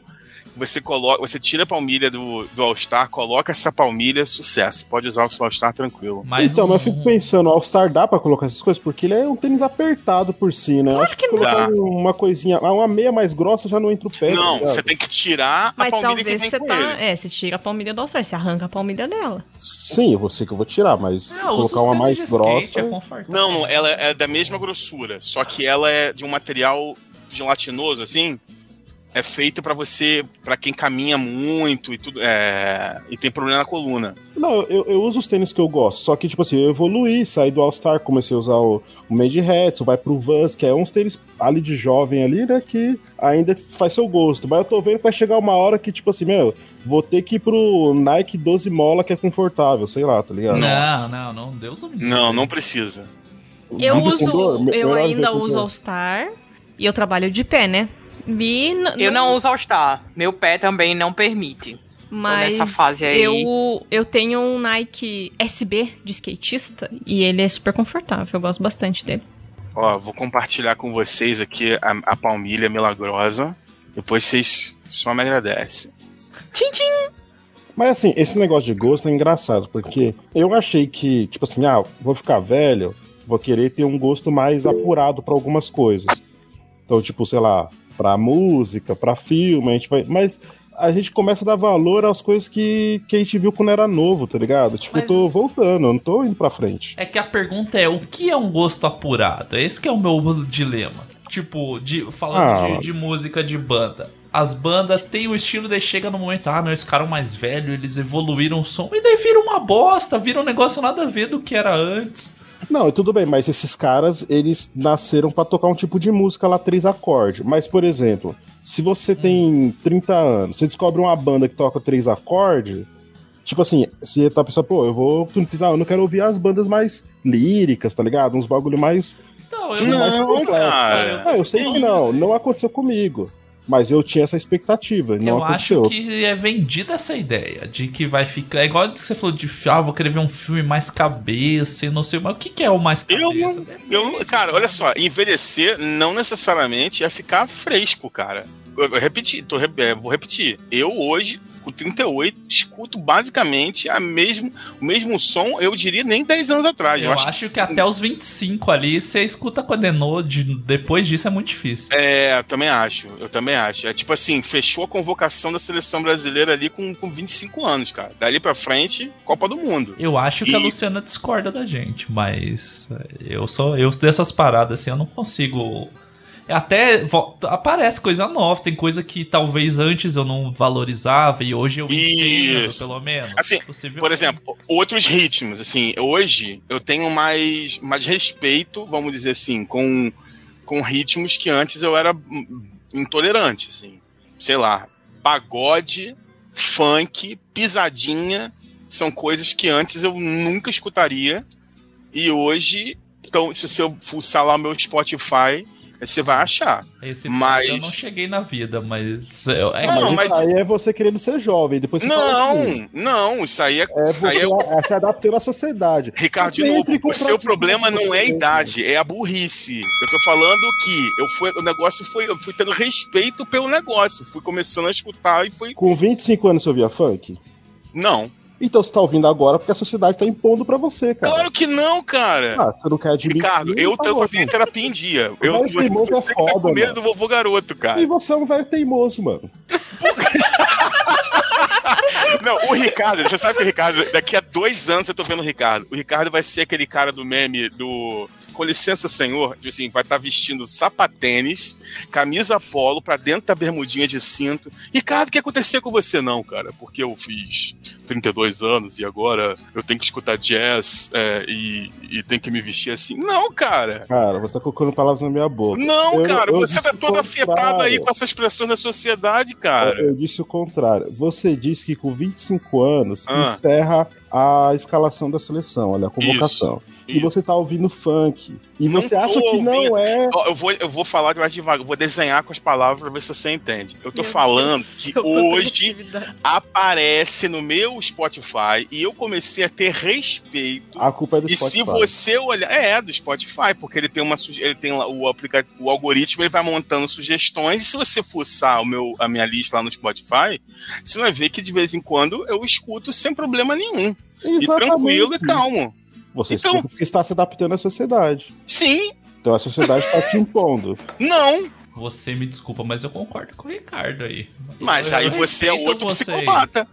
G: Que Você coloca, você tira a palmilha do, do All-Star, coloca essa palmilha, sucesso. Pode usar o seu All-Star tranquilo.
A: Mas
E: então,
A: um-
E: mas eu fico pensando, o All-Star dá pra colocar essas coisas? Porque ele é um tênis apertado por si, né? Eu Acho que, se
G: não
E: colocar
G: dá.
E: uma coisinha, uma meia mais grossa já não entra o pé. tá
G: Não, você tem que tirar a
C: Mas
G: palmilha que vem
C: você
G: com
C: tá.
G: ele.
C: É, você tira a palmilha do All-Star, você arranca a palmilha dela.
E: Sim, eu vou ser que eu vou tirar, mas
A: Ah,
E: colocar uma mais
A: de skate,
E: grossa.
A: é confortável.
G: Não, ela é da mesma grossura, só que ela é de um material gelatinoso, assim. É feita pra você, pra quem caminha muito e tudo, é, e tem problema na coluna.
E: Não, eu, eu uso os tênis que eu gosto, só que, tipo assim, eu evoluí, saí do All-Star, comecei a usar o, o Made Hats, vai pro Vans, que é uns tênis ali de jovem ali, né, que ainda faz seu gosto. Mas eu tô vendo que vai chegar uma hora que, tipo assim, meu, vou ter que ir pro Nike 12 mola, que é confortável, sei lá, tá ligado?
A: Não, não, não, Deus livre.
G: Não, não precisa.
C: Eu uso.
E: dor? Me-
C: Eu ainda uso
E: dor.
C: All-Star e eu trabalho de pé, né?
B: Eu não uso All-Star. Meu pé também não permite.
C: Mas
B: nessa fase aí.
C: eu, eu tenho um Nike SB de skatista e ele é super confortável. Eu gosto bastante dele.
G: Ó, vou compartilhar com vocês aqui a, a palmilha milagrosa. Depois vocês só me agradecem.
B: Tchim, tchim.
E: Mas assim, esse negócio de gosto é engraçado, porque eu achei que, tipo assim, ah, vou ficar velho, vou querer ter um gosto mais apurado pra algumas coisas. Então, tipo, sei lá, pra música, pra filme, a gente vai. Mas a gente começa a dar valor às coisas que, que a gente viu quando era novo, tá ligado? Tipo, eu tô voltando, eu não tô indo pra frente.
A: É que a pergunta é: o que é um gosto apurado? Esse que é o meu dilema. Tipo, de, falando
E: Ah.
A: de, de música de banda. As bandas têm o estilo, daí chega no momento, ah, não, esse cara é mais velho, eles evoluíram o som, e daí vira uma bosta, vira um negócio nada a ver do que era antes.
E: Não, e tudo bem, mas esses caras, eles nasceram pra tocar um tipo de música lá, três acordes. Mas, por exemplo, se você tem 30 anos, você descobre uma banda que toca três acordes, tipo assim, você tá pensando, pô, eu vou com 30 anos, eu quero ouvir as bandas mais líricas, tá ligado? Uns bagulho mais.
A: Então,
E: eu
G: Não, cara.
E: Ah, eu sei que não, não aconteceu comigo. Mas eu tinha essa expectativa, não
A: eu
E: aconteceu.
A: acho que é vendida essa ideia de que vai ficar. É igual que você falou de ah, vou querer ver um filme mais cabeça e não sei, mas o que, que é o mais cabeça?
G: Eu não, eu cara, olha só, envelhecer não necessariamente é ficar fresco, cara. Eu, eu repeti, tô, é, vou repetir. Eu hoje, com 38, escuto basicamente a mesmo, o mesmo som, eu diria, nem 10 anos atrás.
A: Eu, acho, que até os 25 ali você escuta com a Denô, de, depois disso é muito difícil.
G: É, eu também acho, eu também acho. É tipo assim, fechou a convocação da seleção brasileira ali com, com 25 anos, cara. Dali pra frente, Copa do Mundo.
A: Eu acho que a
G: E-
A: Luciana discorda da gente, mas eu sou eu dessas paradas assim, eu não consigo até aparece coisa nova, tem coisa que talvez antes eu não valorizava e hoje eu entendo,
G: Isso.
A: pelo menos.
G: Assim, por exemplo, outros ritmos, assim, hoje eu tenho mais, mais respeito, vamos dizer assim, com, com ritmos que antes eu era intolerante, assim. Sei lá, pagode, funk, pisadinha, são coisas que antes eu nunca escutaria e hoje, então, se você fuçar lá o meu Spotify, você vai achar.
A: Esse
G: mas
A: eu não cheguei na vida, mas eu- é,
G: Não,
E: Mas
G: mas-
E: isso aí é você querendo ser jovem, depois você fala assim,
G: Não, não, isso aí é,
E: É
G: aí é
E: você é se adaptando à sociedade.
G: Ricardo, de novo, o seu problema não é a idade, é a burrice. Eu tô falando que eu fui, o negócio foi, eu fui tendo respeito pelo negócio, fui começando a escutar e fui.
E: Com 25 anos você ouvia funk?
G: Não.
E: Então você tá ouvindo agora porque a sociedade tá impondo pra você, cara.
G: Claro que não, cara.
E: Ah, você não quer admitir.
G: Ricardo, eu
E: tá
G: tô com a minha terapia em dia. Eu, você,
E: teimoso é
G: que tá
E: foda,
G: com medo do vovô garoto, cara.
E: E você é um velho teimoso, mano.
G: Não, o Ricardo, você sabe que o Ricardo, daqui a dois anos eu tô vendo o Ricardo. O Ricardo vai ser aquele cara do meme do Com licença, senhor, tipo assim, vai estar vestindo sapatênis, camisa polo pra dentro da bermudinha de cinto. Ricardo, o que aconteceu com você? Não, cara, porque eu fiz 32 anos e agora eu tenho que escutar jazz é, e, e tenho que me vestir assim. Não, cara.
E: Cara, você tá colocando palavras na minha boca.
G: Não,
E: Eu-
G: cara,
E: eu
G: você tá
E: o
G: todo afetado aí com essas pressões da sociedade, cara.
E: Eu, eu disse o contrário. Você disse que com 25 anos
G: Ah.
E: encerra a escalação da seleção, olha, a convocação. E você tá ouvindo funk. E
G: Não
E: você acha que não
G: ouvindo.
E: é.
G: Ó, Eu vou, eu vou falar mais devagar, eu vou desenhar com as palavras pra ver se você entende. Eu tô falando que hoje aparece no meu Spotify e eu comecei a ter respeito.
E: A culpa é do
G: E se
E: Spotify.
G: você olhar. É, é do Spotify, porque ele tem uma ele tem lá o aplicativo, o algoritmo, ele vai montando sugestões, e se você fuçar o meu, a minha lista lá no Spotify, você vai ver que de vez em quando eu escuto sem problema nenhum. E
E: Exatamente.
G: tranquilo e calmo.
E: Você
G: Então-
E: está se adaptando à sociedade.
G: Sim.
E: Então a sociedade tá te impondo.
G: Não.
A: Você me desculpa, mas eu concordo com o Ricardo aí.
G: Mas
A: Eu-
G: aí
A: eu
G: você é outro
A: você.
G: psicopata.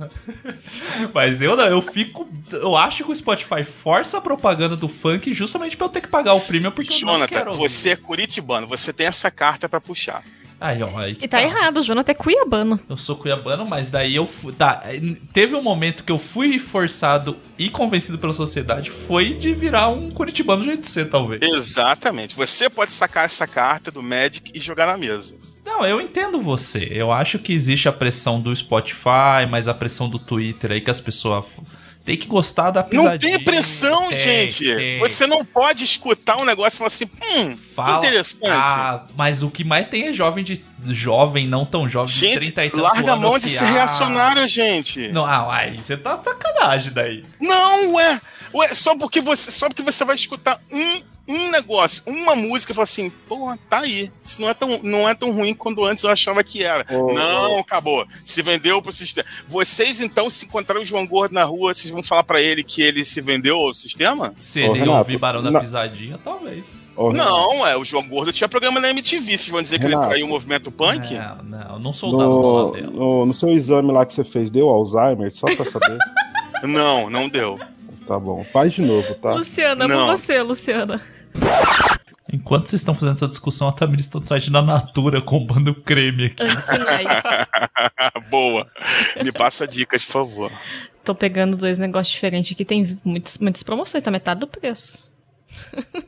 A: Mas eu não, eu fico. Eu acho que o Spotify força a propaganda do funk justamente pra eu ter que pagar o premium porque eu não
G: Jonathan,
A: quero. ouvir.
G: você é curitibano, você tem essa carta pra puxar.
A: Aí, ó, aí que
C: E tá errado, o Jonathan é cuiabano.
A: Eu sou cuiabano, mas daí eu fui. Tá, teve um momento que eu fui forçado e convencido pela sociedade, foi de virar um curitibano do jeito de ser, talvez.
G: Exatamente. Você pode sacar essa carta do Magic e jogar na mesa.
A: Não, eu entendo você. Eu acho que existe a pressão do Spotify, mas a pressão do Twitter aí que as pessoas tem que gostar da
G: Não
A: pisadinha.
G: tem pressão,
A: Tem,
G: gente.
A: tem.
G: Você não pode escutar um negócio e falar assim, hum,
A: Fala.
G: interessante.
A: Ah, mas o que mais tem é jovem de. Jovem, não tão jovem, de
G: gente,
A: 30 e
G: larga a mão de ser
A: ah,
G: reacionário, gente.
A: Não, ah, aí você tá de sacanagem daí.
G: Não, ué. Ué, só porque você, só porque você vai escutar um, um negócio, uma música e fala assim, pô, tá aí. Isso não é tão, não é tão ruim quanto antes eu achava que era.
E: Ô,
G: não,
E: ô.
G: acabou. Se vendeu pro sistema. Vocês, então, se encontrarem o João Gordo na rua, vocês vão falar pra ele que ele se vendeu ao sistema?
A: Se ele
E: Renato,
A: ouvir Barão da
E: na-
A: Pisadinha, talvez.
E: Ô, Renato,
G: Não, é, o João Gordo tinha programa na MTV. Vocês vão dizer que ele
E: Renato.
G: traiu o movimento punk?
A: Não, não, eu não sou
E: No,
A: dela.
E: no, no seu exame lá que você fez, deu Alzheimer? Só pra saber.
G: Não, não deu.
E: tá bom. Faz de novo, tá?
C: Luciana, amo
G: Não.
C: você, Luciana.
A: Enquanto vocês estão fazendo essa discussão, a Tamir está no site da Natura comprando creme aqui.
G: Boa. Me passa dicas, por favor.
C: Tô pegando dois negócios diferentes aqui. Tem muitas, muitas promoções, tá metade do preço.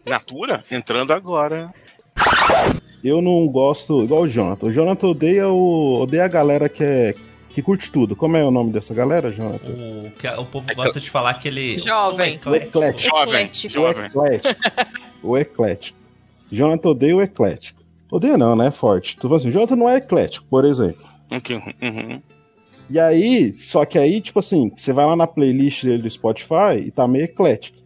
G: Natura? Entrando agora.
E: Eu não gosto, igual o Jonathan. O Jonathan odeia, o, odeia a galera que é. Que curte tudo. Como é o nome dessa galera, Jonathan?
A: O, que o povo
G: É que-
A: gosta de falar que ele.
B: Jovem.
A: eclético.
E: eclético.
G: Jovem,
C: Eclético.
E: O
G: jovem.
E: Eclético. o eclético. Jonathan odeia o eclético. Odeia não, né? Forte. Tu fala assim, Jonathan não é eclético, por exemplo.
G: Uhum.
E: E aí, só que aí, tipo assim, você vai lá na playlist dele do Spotify e tá meio eclético.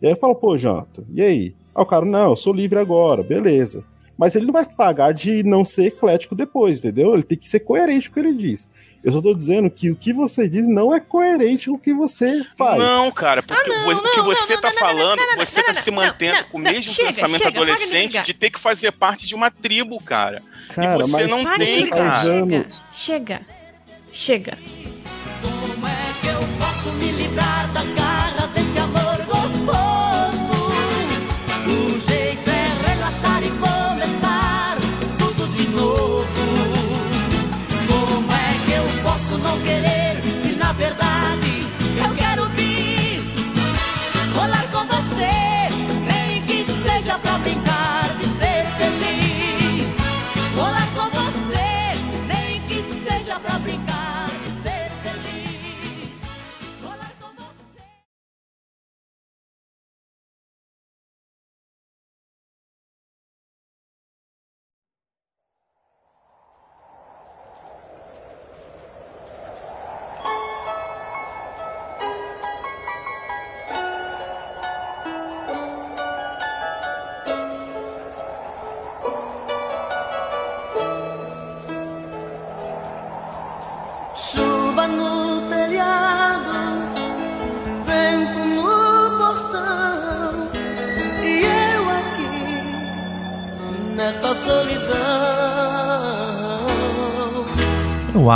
E: E aí fala, pô, Jonathan, e aí? Ah, o cara, não, eu sou livre agora, beleza. Mas ele não vai pagar de não ser eclético depois, entendeu? Ele tem que ser coerente com o que ele diz. Eu só tô dizendo que o que você diz não é coerente com o que você faz.
G: Não, cara, porque
C: Ah, não,
G: o que
C: não,
G: você
C: não,
G: tá falando,
C: não, não,
G: você
C: não,
G: tá
C: não,
G: se mantendo
C: não,
G: com o mesmo
C: chega,
G: pensamento
C: chega,
G: adolescente de ter que fazer parte de uma tribo, cara.
E: Cara,
G: e você
E: mas
G: não tem,
E: tá
G: cara.
C: Chega. Chega. Chega.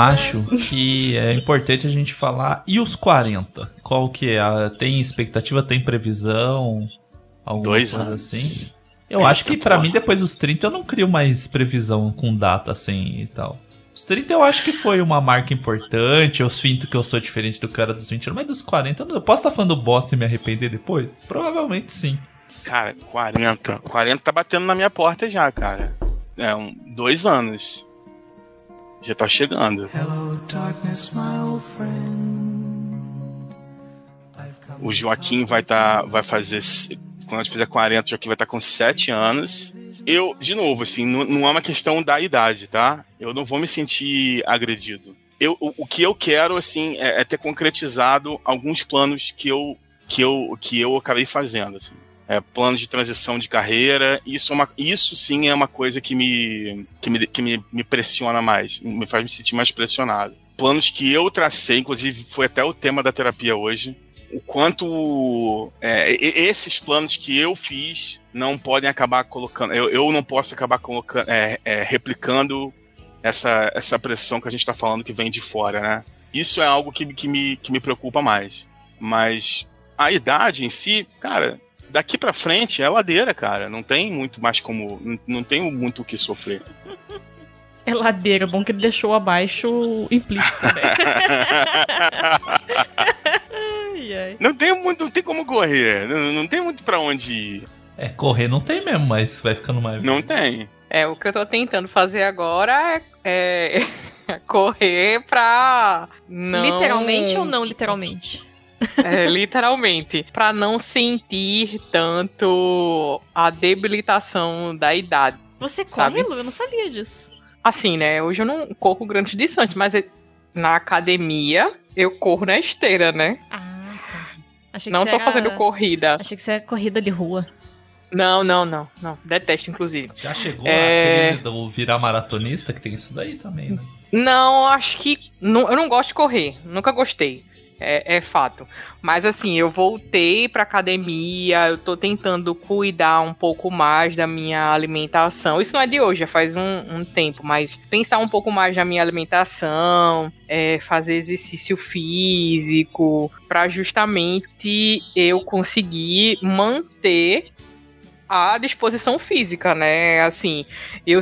A: Acho que é importante a gente falar. E os 40? Qual que é? a- Tem expectativa, tem previsão? Alguma
G: Dois
A: coisa
G: anos.
A: assim? Eu acho que pra mim, depois dos 30, eu não crio mais previsão com data assim e tal. Os 30 eu acho que foi uma marca importante. Eu sinto que eu sou diferente do cara dos 20 anos, mas dos 40 eu, posso estar falando bosta e me arrepender depois? Provavelmente sim.
G: Cara, 40. 40 tá batendo na minha porta já, cara. É, um, dois anos. Já tá chegando.
D: Hello, darkness,
G: O Joaquim vai tá, vai fazer. Quando a gente fizer 40, o Joaquim vai estar com 7 anos. Eu, de novo, assim, não, não é uma questão da idade, tá? Eu não vou me sentir agredido. Eu, o, o que eu quero, assim, é, é ter concretizado alguns planos que eu, que eu, que eu acabei fazendo, assim. É, planos de transição de carreira, isso, é uma, isso sim é uma coisa que me, que, me, que me, me pressiona mais, me faz me sentir mais pressionado. Planos que eu tracei, inclusive foi até o tema da terapia hoje, o quanto é, esses planos que eu fiz não podem acabar colocando. Eu, eu não posso acabar colocando, é, é, replicando essa, essa pressão que a gente está falando que vem de fora, né? Isso é algo que, que, me, que me preocupa mais. Mas a idade em si, cara, daqui pra frente é ladeira, cara. Não tem muito mais como. Não, tem muito o que sofrer.
C: É ladeira, bom que ele deixou abaixo implícito, né? ai, ai.
G: Não tem muito, não tem como correr. Não, não tem muito pra onde ir.
A: É, correr não tem mesmo, mas vai ficando mais.
G: Não tem.
B: É, o que eu tô tentando fazer agora é, é correr pra não...
C: Literalmente ou não literalmente?
B: É, literalmente. Pra não sentir tanto a debilitação da idade.
C: Você
B: Sabe?
C: corre, Lu? Eu não sabia disso.
B: Assim, né? Hoje eu não corro grandes distâncias, mas na academia eu corro na esteira, né?
C: Achei que
B: não tô
C: era-
B: fazendo corrida.
C: Achei que você é corrida de rua.
B: Não, não, não, não. Detesto, inclusive.
A: Já chegou
B: É.
A: a crise do virar maratonista, que tem isso daí também, né?
B: Não, acho que. não- eu não gosto de correr. Nunca gostei. É, é fato. Mas assim, eu voltei pra academia, eu tô tentando cuidar um pouco mais da minha alimentação. Isso não é de hoje, já faz um, um tempo, mas pensar um pouco mais na minha alimentação, é, fazer exercício físico, pra justamente eu conseguir manter a disposição física, né? Assim, eu,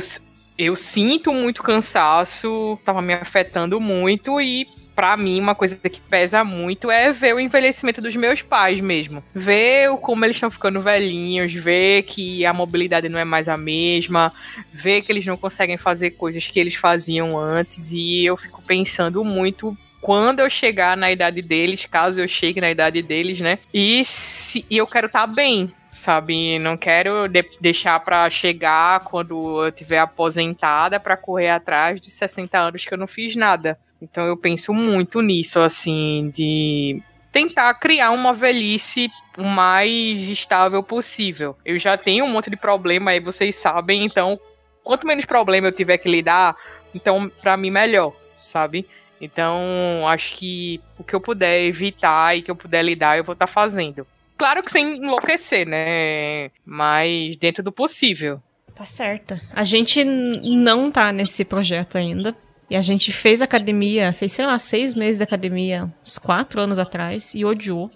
B: eu sinto muito cansaço, tava me afetando muito e Pra mim, uma coisa que pesa muito é ver o envelhecimento dos meus pais mesmo. Ver como eles estão ficando velhinhos, ver que a mobilidade não é mais a mesma, ver que eles não conseguem fazer coisas que eles faziam antes. E eu fico pensando muito quando eu chegar na idade deles, caso eu chegue na idade deles, né? E, se, e eu quero estar bem, sabe? Não quero de- deixar pra chegar quando eu tiver aposentada pra correr atrás de 60 anos que eu não fiz nada. Então eu penso muito nisso, assim, de tentar criar uma velhice o mais estável possível. Eu já tenho um monte de problema aí, vocês sabem, então quanto menos problema eu tiver que lidar, então pra mim melhor, sabe? Então, acho que o que eu puder evitar e que eu puder lidar, eu vou estar fazendo. Claro que sem enlouquecer, né? Mas dentro do possível.
C: Tá certa. A gente não tá nesse projeto ainda. E a gente fez academia, fez, sei lá, seis meses de academia, uns quatro anos atrás, e odiou.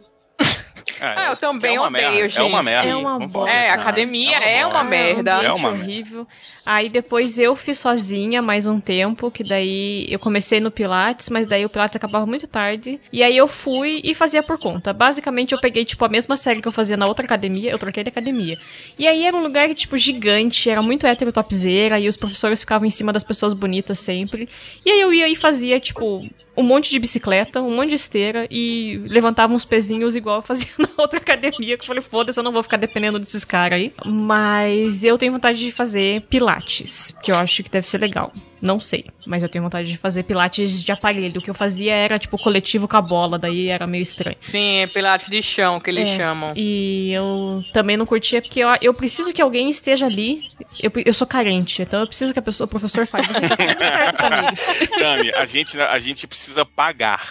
B: Ah, eu também
G: é uma
B: odeio,
G: merda,
B: gente.
G: É uma merda.
C: É uma
G: falar.
C: bosta.
B: É, academia é uma merda.
C: É um
G: É uma
C: horrível. Aí depois eu fiz sozinha mais um tempo, que daí eu comecei no Pilates, mas daí o Pilates acabava muito tarde. E aí eu fui e fazia por conta. Basicamente eu peguei, tipo, a mesma série que eu fazia na outra academia, eu troquei de academia. E aí era um lugar, tipo, gigante, era muito hétero topzera, e os professores ficavam em cima das pessoas bonitas sempre. E aí eu ia e fazia, tipo, um monte de bicicleta, um monte de esteira e levantava uns pezinhos igual eu fazia na outra academia, que eu falei, foda-se, eu não vou ficar dependendo desses caras aí. Mas eu tenho vontade de fazer pilates, que eu acho que deve ser legal. Não sei, mas eu tenho vontade de fazer pilates de aparelho. O que eu fazia era, tipo, coletivo com a bola, daí era meio estranho.
B: Sim, é pilates de chão que eles
C: É,
B: chamam.
C: E eu também não curtia, porque eu, eu preciso que alguém esteja ali. Eu, eu sou carente, então eu preciso que a pessoa, o professor fale. Você fazendo certo, Tamires.
G: Tami, a gente, a gente precisa pagar.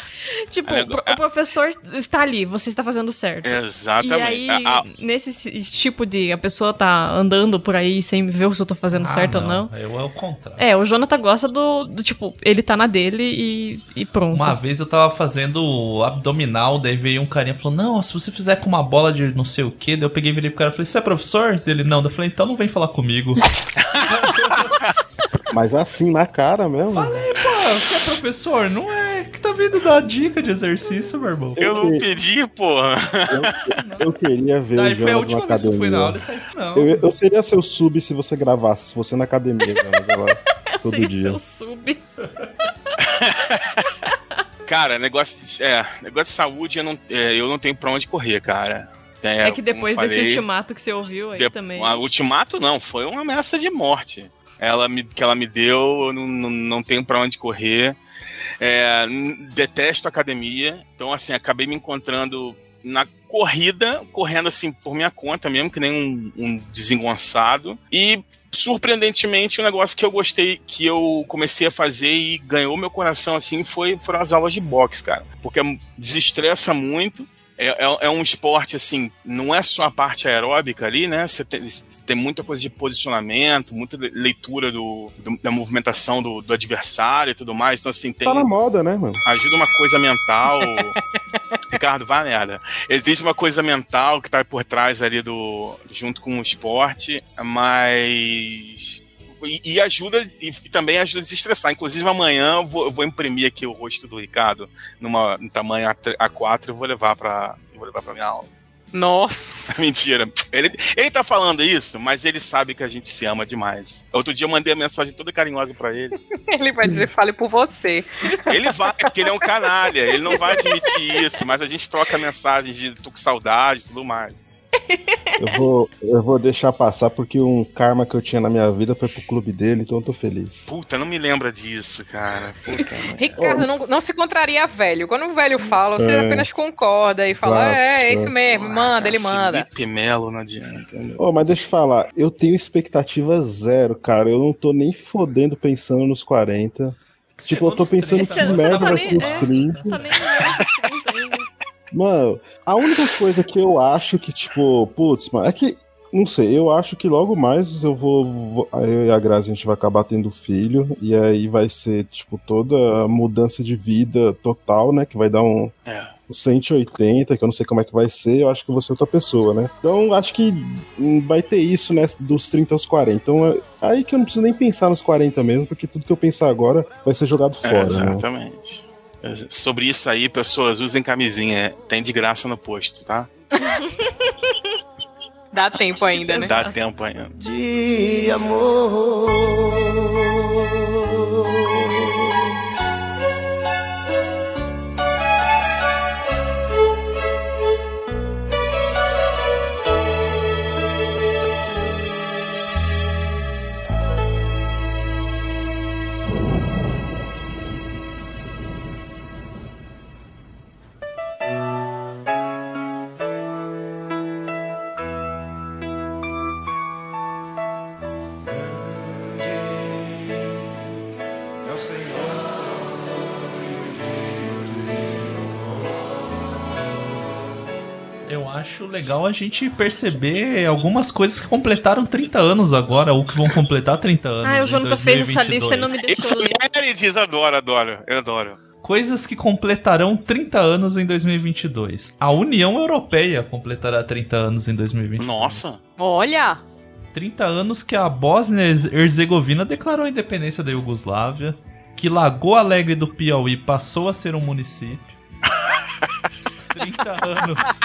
C: Tipo,
G: É,
C: o pro- o professor está ali, você está fazendo certo.
G: Exatamente.
C: E aí,
G: A- a-
C: nesse tipo de. A pessoa tá andando por aí sem ver se eu tô fazendo
A: Ah,
C: certo ou não.
A: Eu é o contrário.
C: É, o Jonathan gosta do, do, tipo, ele tá na dele e, e pronto.
A: Uma vez eu tava fazendo abdominal, daí veio um carinha e falou: Não, se você fizer com uma bola de não sei o que, daí eu peguei e virei pro cara e falei: Você é professor? Dele não. Daí eu falei: Então não vem falar comigo.
E: Mas assim, na cara mesmo.
A: Falei, pô, você é professor? Não é que tá vindo dar dica de exercício, meu irmão.
G: Eu não pedi, porra.
E: Eu queria ver
A: Daí
E: o
A: foi a última
E: na
A: vez que eu fui na
E: academia.
A: aula e saí, não.
E: Eu, eu seria seu sub se você gravasse, se você na academia, lá, todo
C: Seria
E: dia.
C: seu sub.
G: Cara, negócio de, é, negócio de saúde, eu não, é, eu não tenho pra onde correr, cara.
C: É, que depois
G: como
C: desse
G: falei,
C: ultimato que você ouviu aí
G: de-
C: também.
G: a ultimato não, foi uma ameaça de morte. Ela me, que ela me deu, eu não, não, não tenho pra onde correr. É, detesto academia, então assim, acabei me encontrando na corrida, correndo assim por minha conta mesmo, que nem um, um desengonçado. E surpreendentemente, um negócio que eu gostei, que eu comecei a fazer e ganhou meu coração assim, foi foram as aulas de boxe, cara. Porque desestressa muito. É, é, é um esporte, assim, não é só a parte aeróbica ali, né? Você tem, tem muita coisa de posicionamento, muita le- leitura do, do- da movimentação do, do adversário e tudo mais. Então, assim, tem.
E: Tá na moda, né, mano?
G: Ajuda uma coisa mental. Ricardo, vai merda. Existe uma coisa mental que tá por trás ali do. junto com o esporte, mas. E, e ajuda, e também ajuda a desestressar. Inclusive, amanhã eu vou, eu vou imprimir aqui o rosto do Ricardo numa, no tamanho A3 A4 e vou levar eu vou levar pra minha aula.
B: Nossa.
G: Mentira. Ele, ele tá falando isso, mas ele sabe que a gente se ama demais. Outro dia eu mandei a mensagem toda carinhosa pra ele.
B: Ele vai dizer, fale por você.
G: Ele vai, porque ele é um canalha. Ele não vai admitir isso, mas a gente troca mensagens de tô com saudade e tudo mais.
E: Eu vou, eu vou deixar passar porque um karma que eu tinha na minha vida foi pro clube dele, então eu tô feliz.
G: Puta, não me lembra disso, cara. Puta.
B: Ricardo não, não se contraria velho. Quando o velho fala, você
E: É.
B: apenas concorda e fala,
E: Exato,
B: é, é isso
E: é.
B: mesmo, manda, ele manda.
G: Felipe Melo não adianta.
E: Ô, mas deixa eu falar, eu tenho expectativa zero, cara. Eu não tô nem fodendo pensando nos 40. Tipo, eu tô pensando que merda vai ser os
C: é,
E: 30. Mano, a única coisa que eu acho que, tipo, putz, mano, é que. Não sei, eu acho que logo mais eu vou, Eu e a Grazi a gente vai acabar tendo filho. E aí vai ser, tipo, toda a mudança de vida total, né? Que vai dar um.
G: É.
E: um 180, que eu não sei como é que vai ser, eu acho que você é outra pessoa, né? Então acho que vai ter isso, né? Dos 30 aos 40. Então é aí que eu não preciso nem pensar nos 40 mesmo, porque tudo que eu pensar agora vai ser jogado
G: É,
E: fora, né?
G: Sobre isso aí, pessoas, usem camisinha. Tem de graça no posto, tá?
B: Dá tempo ainda, né?
G: Dá tempo ainda.
J: de amor.
A: Acho legal a gente perceber algumas coisas que completaram 30 anos agora, ou que vão completar 30 anos.
C: Ah, o
A: em
C: Jonathan fez essa lista e não me
A: 2022.
C: deixou
G: diz, adoro, adoro, eu adoro.
A: Coisas que completarão 30 anos em 2022. A União Europeia completará 30 anos em 2022.
G: Nossa.
B: Olha!
A: 30 anos que a Bósnia-Herzegovina declarou a independência da Iugoslávia, que Lagoa Alegre do Piauí passou a ser um município. 30 anos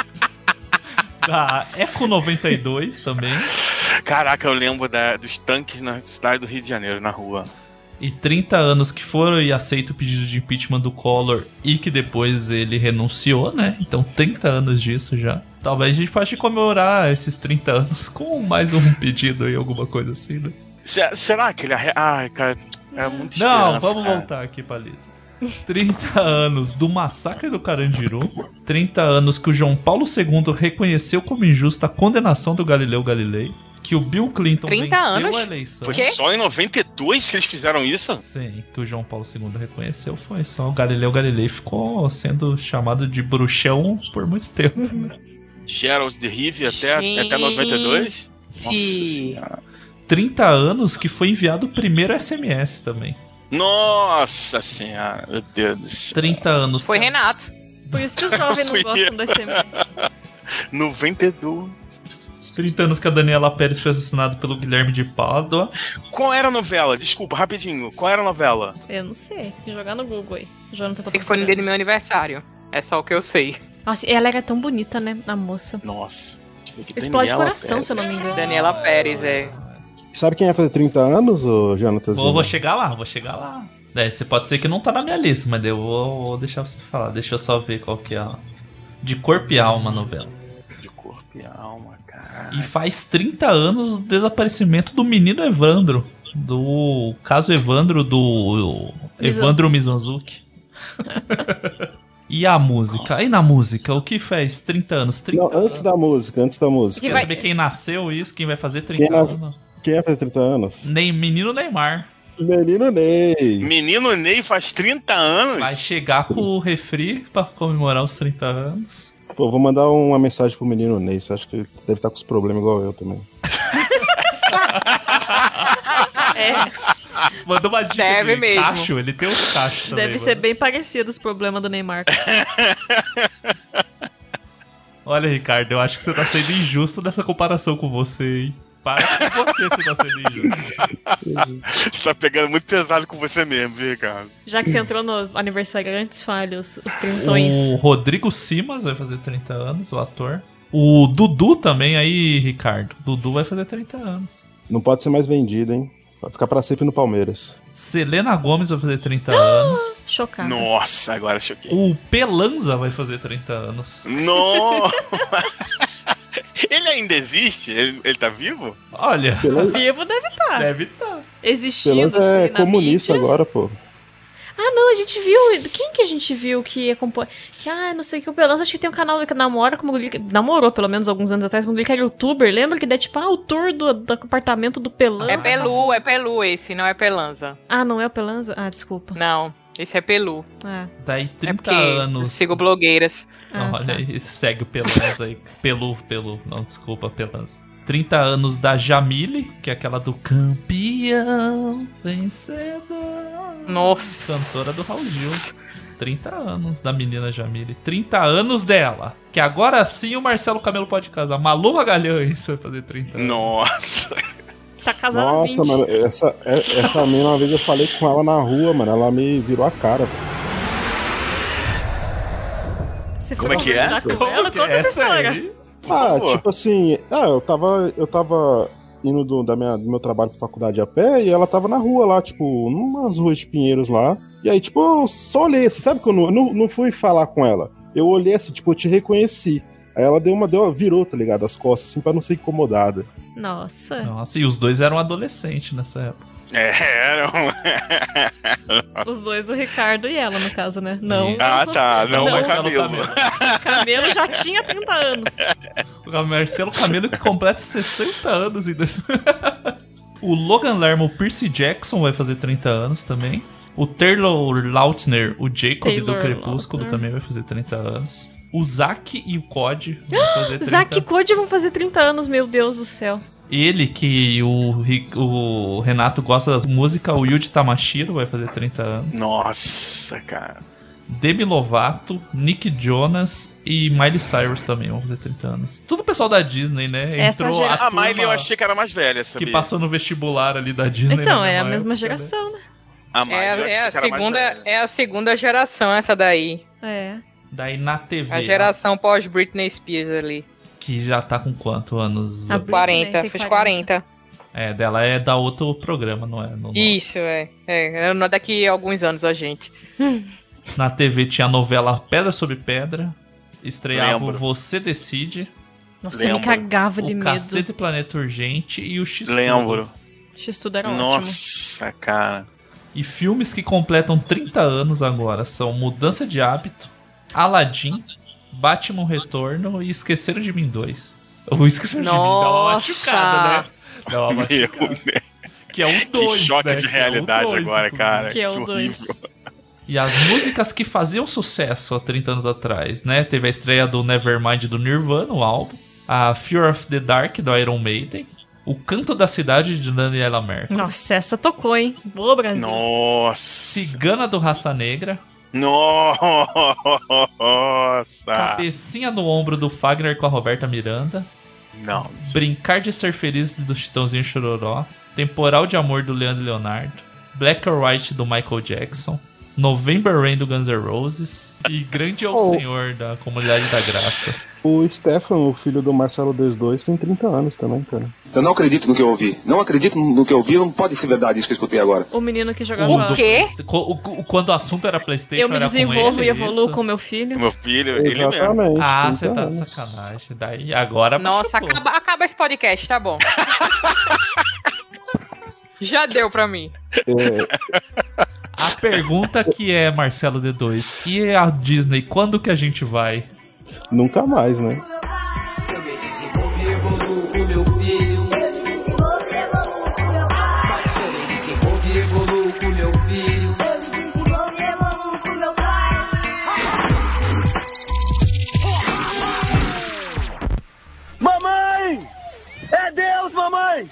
A: da Eco 92 também.
G: Caraca, eu lembro da- dos tanques na cidade do Rio de Janeiro, na rua.
A: E 30 anos que foram e aceita o pedido de impeachment do Collor e que depois ele renunciou, né? Então 30 anos disso já. Talvez a gente possa comemorar esses 30 anos com mais um pedido aí, alguma coisa assim, né?
G: Se- será que ele. Ai, cara, é muito
A: Não, vamos
G: cara.
A: voltar aqui pra lista. 30 anos do massacre do Carandiru. 30 anos que o João Paulo II reconheceu como injusta a condenação do Galileu Galilei. Que o Bill Clinton
B: 30
A: venceu
B: anos?
A: a eleição.
G: Foi só em 92 que eles fizeram isso?
A: Sim, que o João Paulo II reconheceu foi só. O Galileu Galilei ficou sendo chamado de bruxão por muito tempo. né?
G: Gerald de Rive até, até 92? Nossa senhora.
A: 30 anos que foi enviado o primeiro SMS também.
G: Nossa senhora, meu Deus do céu.
A: 30 anos.
B: Foi Renato.
C: Por isso que os jovens não gostam do SMS.
G: 92.
A: 30 anos que a Daniela Pérez foi assassinada pelo Guilherme de Pádua.
G: Qual era a novela? Desculpa, rapidinho. Qual era a novela?
C: Eu não sei. Tem que jogar no Google aí. Jonathan tá
B: Sei que foi no dia do meu aniversário. É só o que eu sei.
C: Nossa, e ela era tão bonita, né? A moça.
G: Nossa.
C: Explode
G: Daniela
C: coração,
G: Pérez.
C: se eu não me engano.
B: Daniela Pérez, é.
E: Sabe quem ia fazer 30 anos, ô Jonathan?
A: Vou, vou chegar lá, vou chegar lá. É, você pode ser que não tá na minha lista, mas eu vou, vou deixar você falar. Deixa eu só ver qual que é a. De Corpo e Alma a novela.
G: De corpo e alma, cara.
A: E faz 30 anos do desaparecimento do menino Evandro. Do caso Evandro do Evandro Mizanzuki. e a música? E na música? O que fez 30 anos? 30
E: Não, antes da música, antes da música.
A: Quer saber quem nasceu isso? Quem vai fazer 30
E: Quem, nas... quem ia fazer 30 anos?
A: Nem menino Neymar.
E: Menino Ney.
G: Menino Ney faz 30 anos?
A: Vai chegar com o refri pra comemorar os 30 anos.
E: Pô, vou mandar uma mensagem pro menino Ney. Você acha que ele deve estar com os problemas igual eu também?
A: Mandou uma dica
B: Deve
A: de
B: mesmo.
A: cacho, ele tem uns cachos também.
C: Deve ser bem parecido os problemas do Neymar.
A: Olha, Ricardo, eu acho que você tá sendo injusto nessa comparação com você, hein? Para com você, você tá sendo injusto.
G: Você tá pegando muito pesado com você mesmo, viu, Ricardo?
C: Já que você entrou no aniversário antes, fale os, os trintões.
A: O Rodrigo Simas vai fazer 30 anos, o ator. O Dudu também aí, Ricardo. Dudu vai fazer 30 anos.
E: Não pode ser mais vendido, hein? Vai ficar pra sempre no Palmeiras.
A: Selena Gomes vai fazer 30 anos.
C: Chocado.
G: Nossa, agora choquei.
A: O Pelanza vai fazer 30 anos.
G: Nossa! ele ainda existe? Ele, ele tá vivo?
A: Olha,
C: Vivo deve estar.
A: deve estar.
C: Existindo
E: Pelanza é
C: assim, na
E: comunista
C: mídia.
E: agora, pô.
C: Ah, não, a gente viu. Quem que a gente viu que acompanha. Que, ah, não sei o que o Pelanza acho que tem um canal que namora com uma guria que- Namorou, pelo menos alguns anos atrás, com uma guria que era youtuber. Lembra que dá tipo, ah, o tour do, do apartamento do Pelanza.
B: É Pelu, é Pelu esse, não é Pelanza.
C: Ah, não é o Pelanza? Ah, desculpa.
B: Não, esse é Pelu.
C: Ah.
A: Daí 30
B: É
A: anos.
B: eu sigo blogueiras.
C: Ah,
A: Olha
C: tá.
A: aí, segue o Pelanza aí. Pelu, Pelu. Não, desculpa, Pelanza. 30 anos da Jamile, que é aquela do campeão vencedor.
B: Nossa.
A: Cantora do Raul Gil. 30 anos da menina Jamile. 30 anos dela. Que agora sim o Marcelo Camelo pode casar. Malu Magalhães vai fazer 30 anos.
G: Nossa.
C: Tá casado há 20.
E: Nossa, mano, essa, é- essa mina, uma vez eu falei com ela na rua, mano. Ela me virou a cara.
C: Você
G: Como é que é?
C: conversar com ela?
A: que
C: Conta
A: é
C: essa
A: essa
C: história.
A: aí?
E: Ah, tipo assim, ah, eu tava, eu tava indo do, da minha, do meu trabalho pra faculdade a pé e ela tava na rua lá, tipo, numas ruas de Pinheiros lá. E aí, tipo, eu só olhei, assim, sabe que eu não, não, não fui falar com ela. Eu olhei assim, tipo, eu te reconheci. Aí ela deu uma, deu uma, virou, tá ligado, as costas, assim, pra não ser incomodada.
C: Nossa.
A: Nossa, e os dois eram adolescentes nessa época.
G: É, era um...
C: Os dois, o Ricardo e ela, no caso, né? Não.
G: Ah, tá. Não,
C: Não,
G: é
A: Marcelo
G: cabelo.
C: O Camelo já tinha 30 anos.
A: O Marcelo Camelo que completa 60 anos em 2000. O Logan Lerman, o Percy Jackson, vai fazer 30 anos também. O Taylor Lautner, o Jacob
C: Taylor
A: do Crepúsculo,
C: Lautner.
A: também vai fazer 30 anos. O Zack e o Cod vão fazer 30
C: Zack e Cody vão fazer 30 anos, meu Deus do céu.
A: Ele, que o, o Renato gosta das músicas, o Yuji Tamashiro vai fazer 30 anos.
G: Nossa, cara.
A: Demi Lovato, Nick Jonas e Miley Cyrus também vão fazer 30 anos. Tudo pessoal da Disney, né?
C: Essa gera-
A: a
G: A Miley eu achei que era mais velha, sabia?
A: que passou no vestibular ali da Disney.
C: Então,
A: na
C: é a
A: mesma época, né?
C: geração, né?
G: A Miley
B: É, é a segunda, é a segunda geração essa daí.
C: É.
A: Daí na TV,
B: A geração pós Britney Spears ali.
A: que já tá com quanto anos?
C: A Britney
B: 40,
C: tem
B: fez 40.
A: É, dela é da outro programa, não é? No- no-
B: Isso, é. É, é daqui a alguns anos a gente.
A: Na TV tinha a novela Pedra sobre Pedra, estreava o
G: Lembro.
A: Você Decide,
C: Nossa, eu me
G: Lembro.
C: cagava de
A: o
C: medo.
A: Cacete Planeta Urgente e o X
G: Lembro.
C: X-Tudo era ótimo.
G: Nossa, cara.
A: E filmes que completam 30 anos agora são Mudança de Hábito, Aladdin, Batman Retorno e Esqueceram de Mim 2. O Esqueceram de Mim dá uma
B: Nossa!
A: machucada, né? Dá uma machucada. Que é o 2,
G: Que choque
A: né?
G: de
A: é
G: realidade
A: dois,
G: agora,
A: inclusive.
G: cara.
C: Que é o
G: horrível.
A: E as músicas que faziam sucesso há 30 anos atrás, né? Teve a estreia do Nevermind do Nirvana, o álbum. A Fear of the Dark do Iron Maiden. O Canto da Cidade de Daniela Mercury.
C: Nossa, essa tocou, hein? Boa, Brasil.
G: Nossa.
A: Cigana do Raça Negra.
G: Nossa.
A: Cabecinha no ombro do Fagner com a Roberta Miranda.
G: Não.
A: Brincar de Ser Feliz do Chitãozinho Chororó. Temporal de Amor do Leandro e Leonardo. Black or White do Michael Jackson. November Rain do Guns N' Roses. E Grande é o
E: Oh.
A: Senhor da Comunidade da Graça.
E: O Stefan, o filho do Marcelo D2, tem 30 anos também, cara.
L: Eu não acredito no que eu ouvi. Não acredito no que eu ouvi. Não pode ser verdade isso que eu escutei agora.
C: O menino que jogava.
A: O
B: quê?
A: O- quando o assunto era Playstation,
C: Eu me
A: com
C: desenvolvo
A: ele,
C: e evoluo
A: isso?
C: com meu filho.
G: Meu filho, ele mesmo.
E: Exatamente.
A: Ah,
E: 30
A: você tá de sacanagem. Daí, agora
B: Nossa, acaba, acaba esse podcast, tá bom. Já deu pra mim.
E: É,
A: A pergunta que é, Marcelo D2, que é a Disney, quando que a gente vai?
E: nunca mais, né? Eu me
D: desenvolvo e meu filho. Eu me desenvolvo e meu. Mamãe! É Deus, mamãe!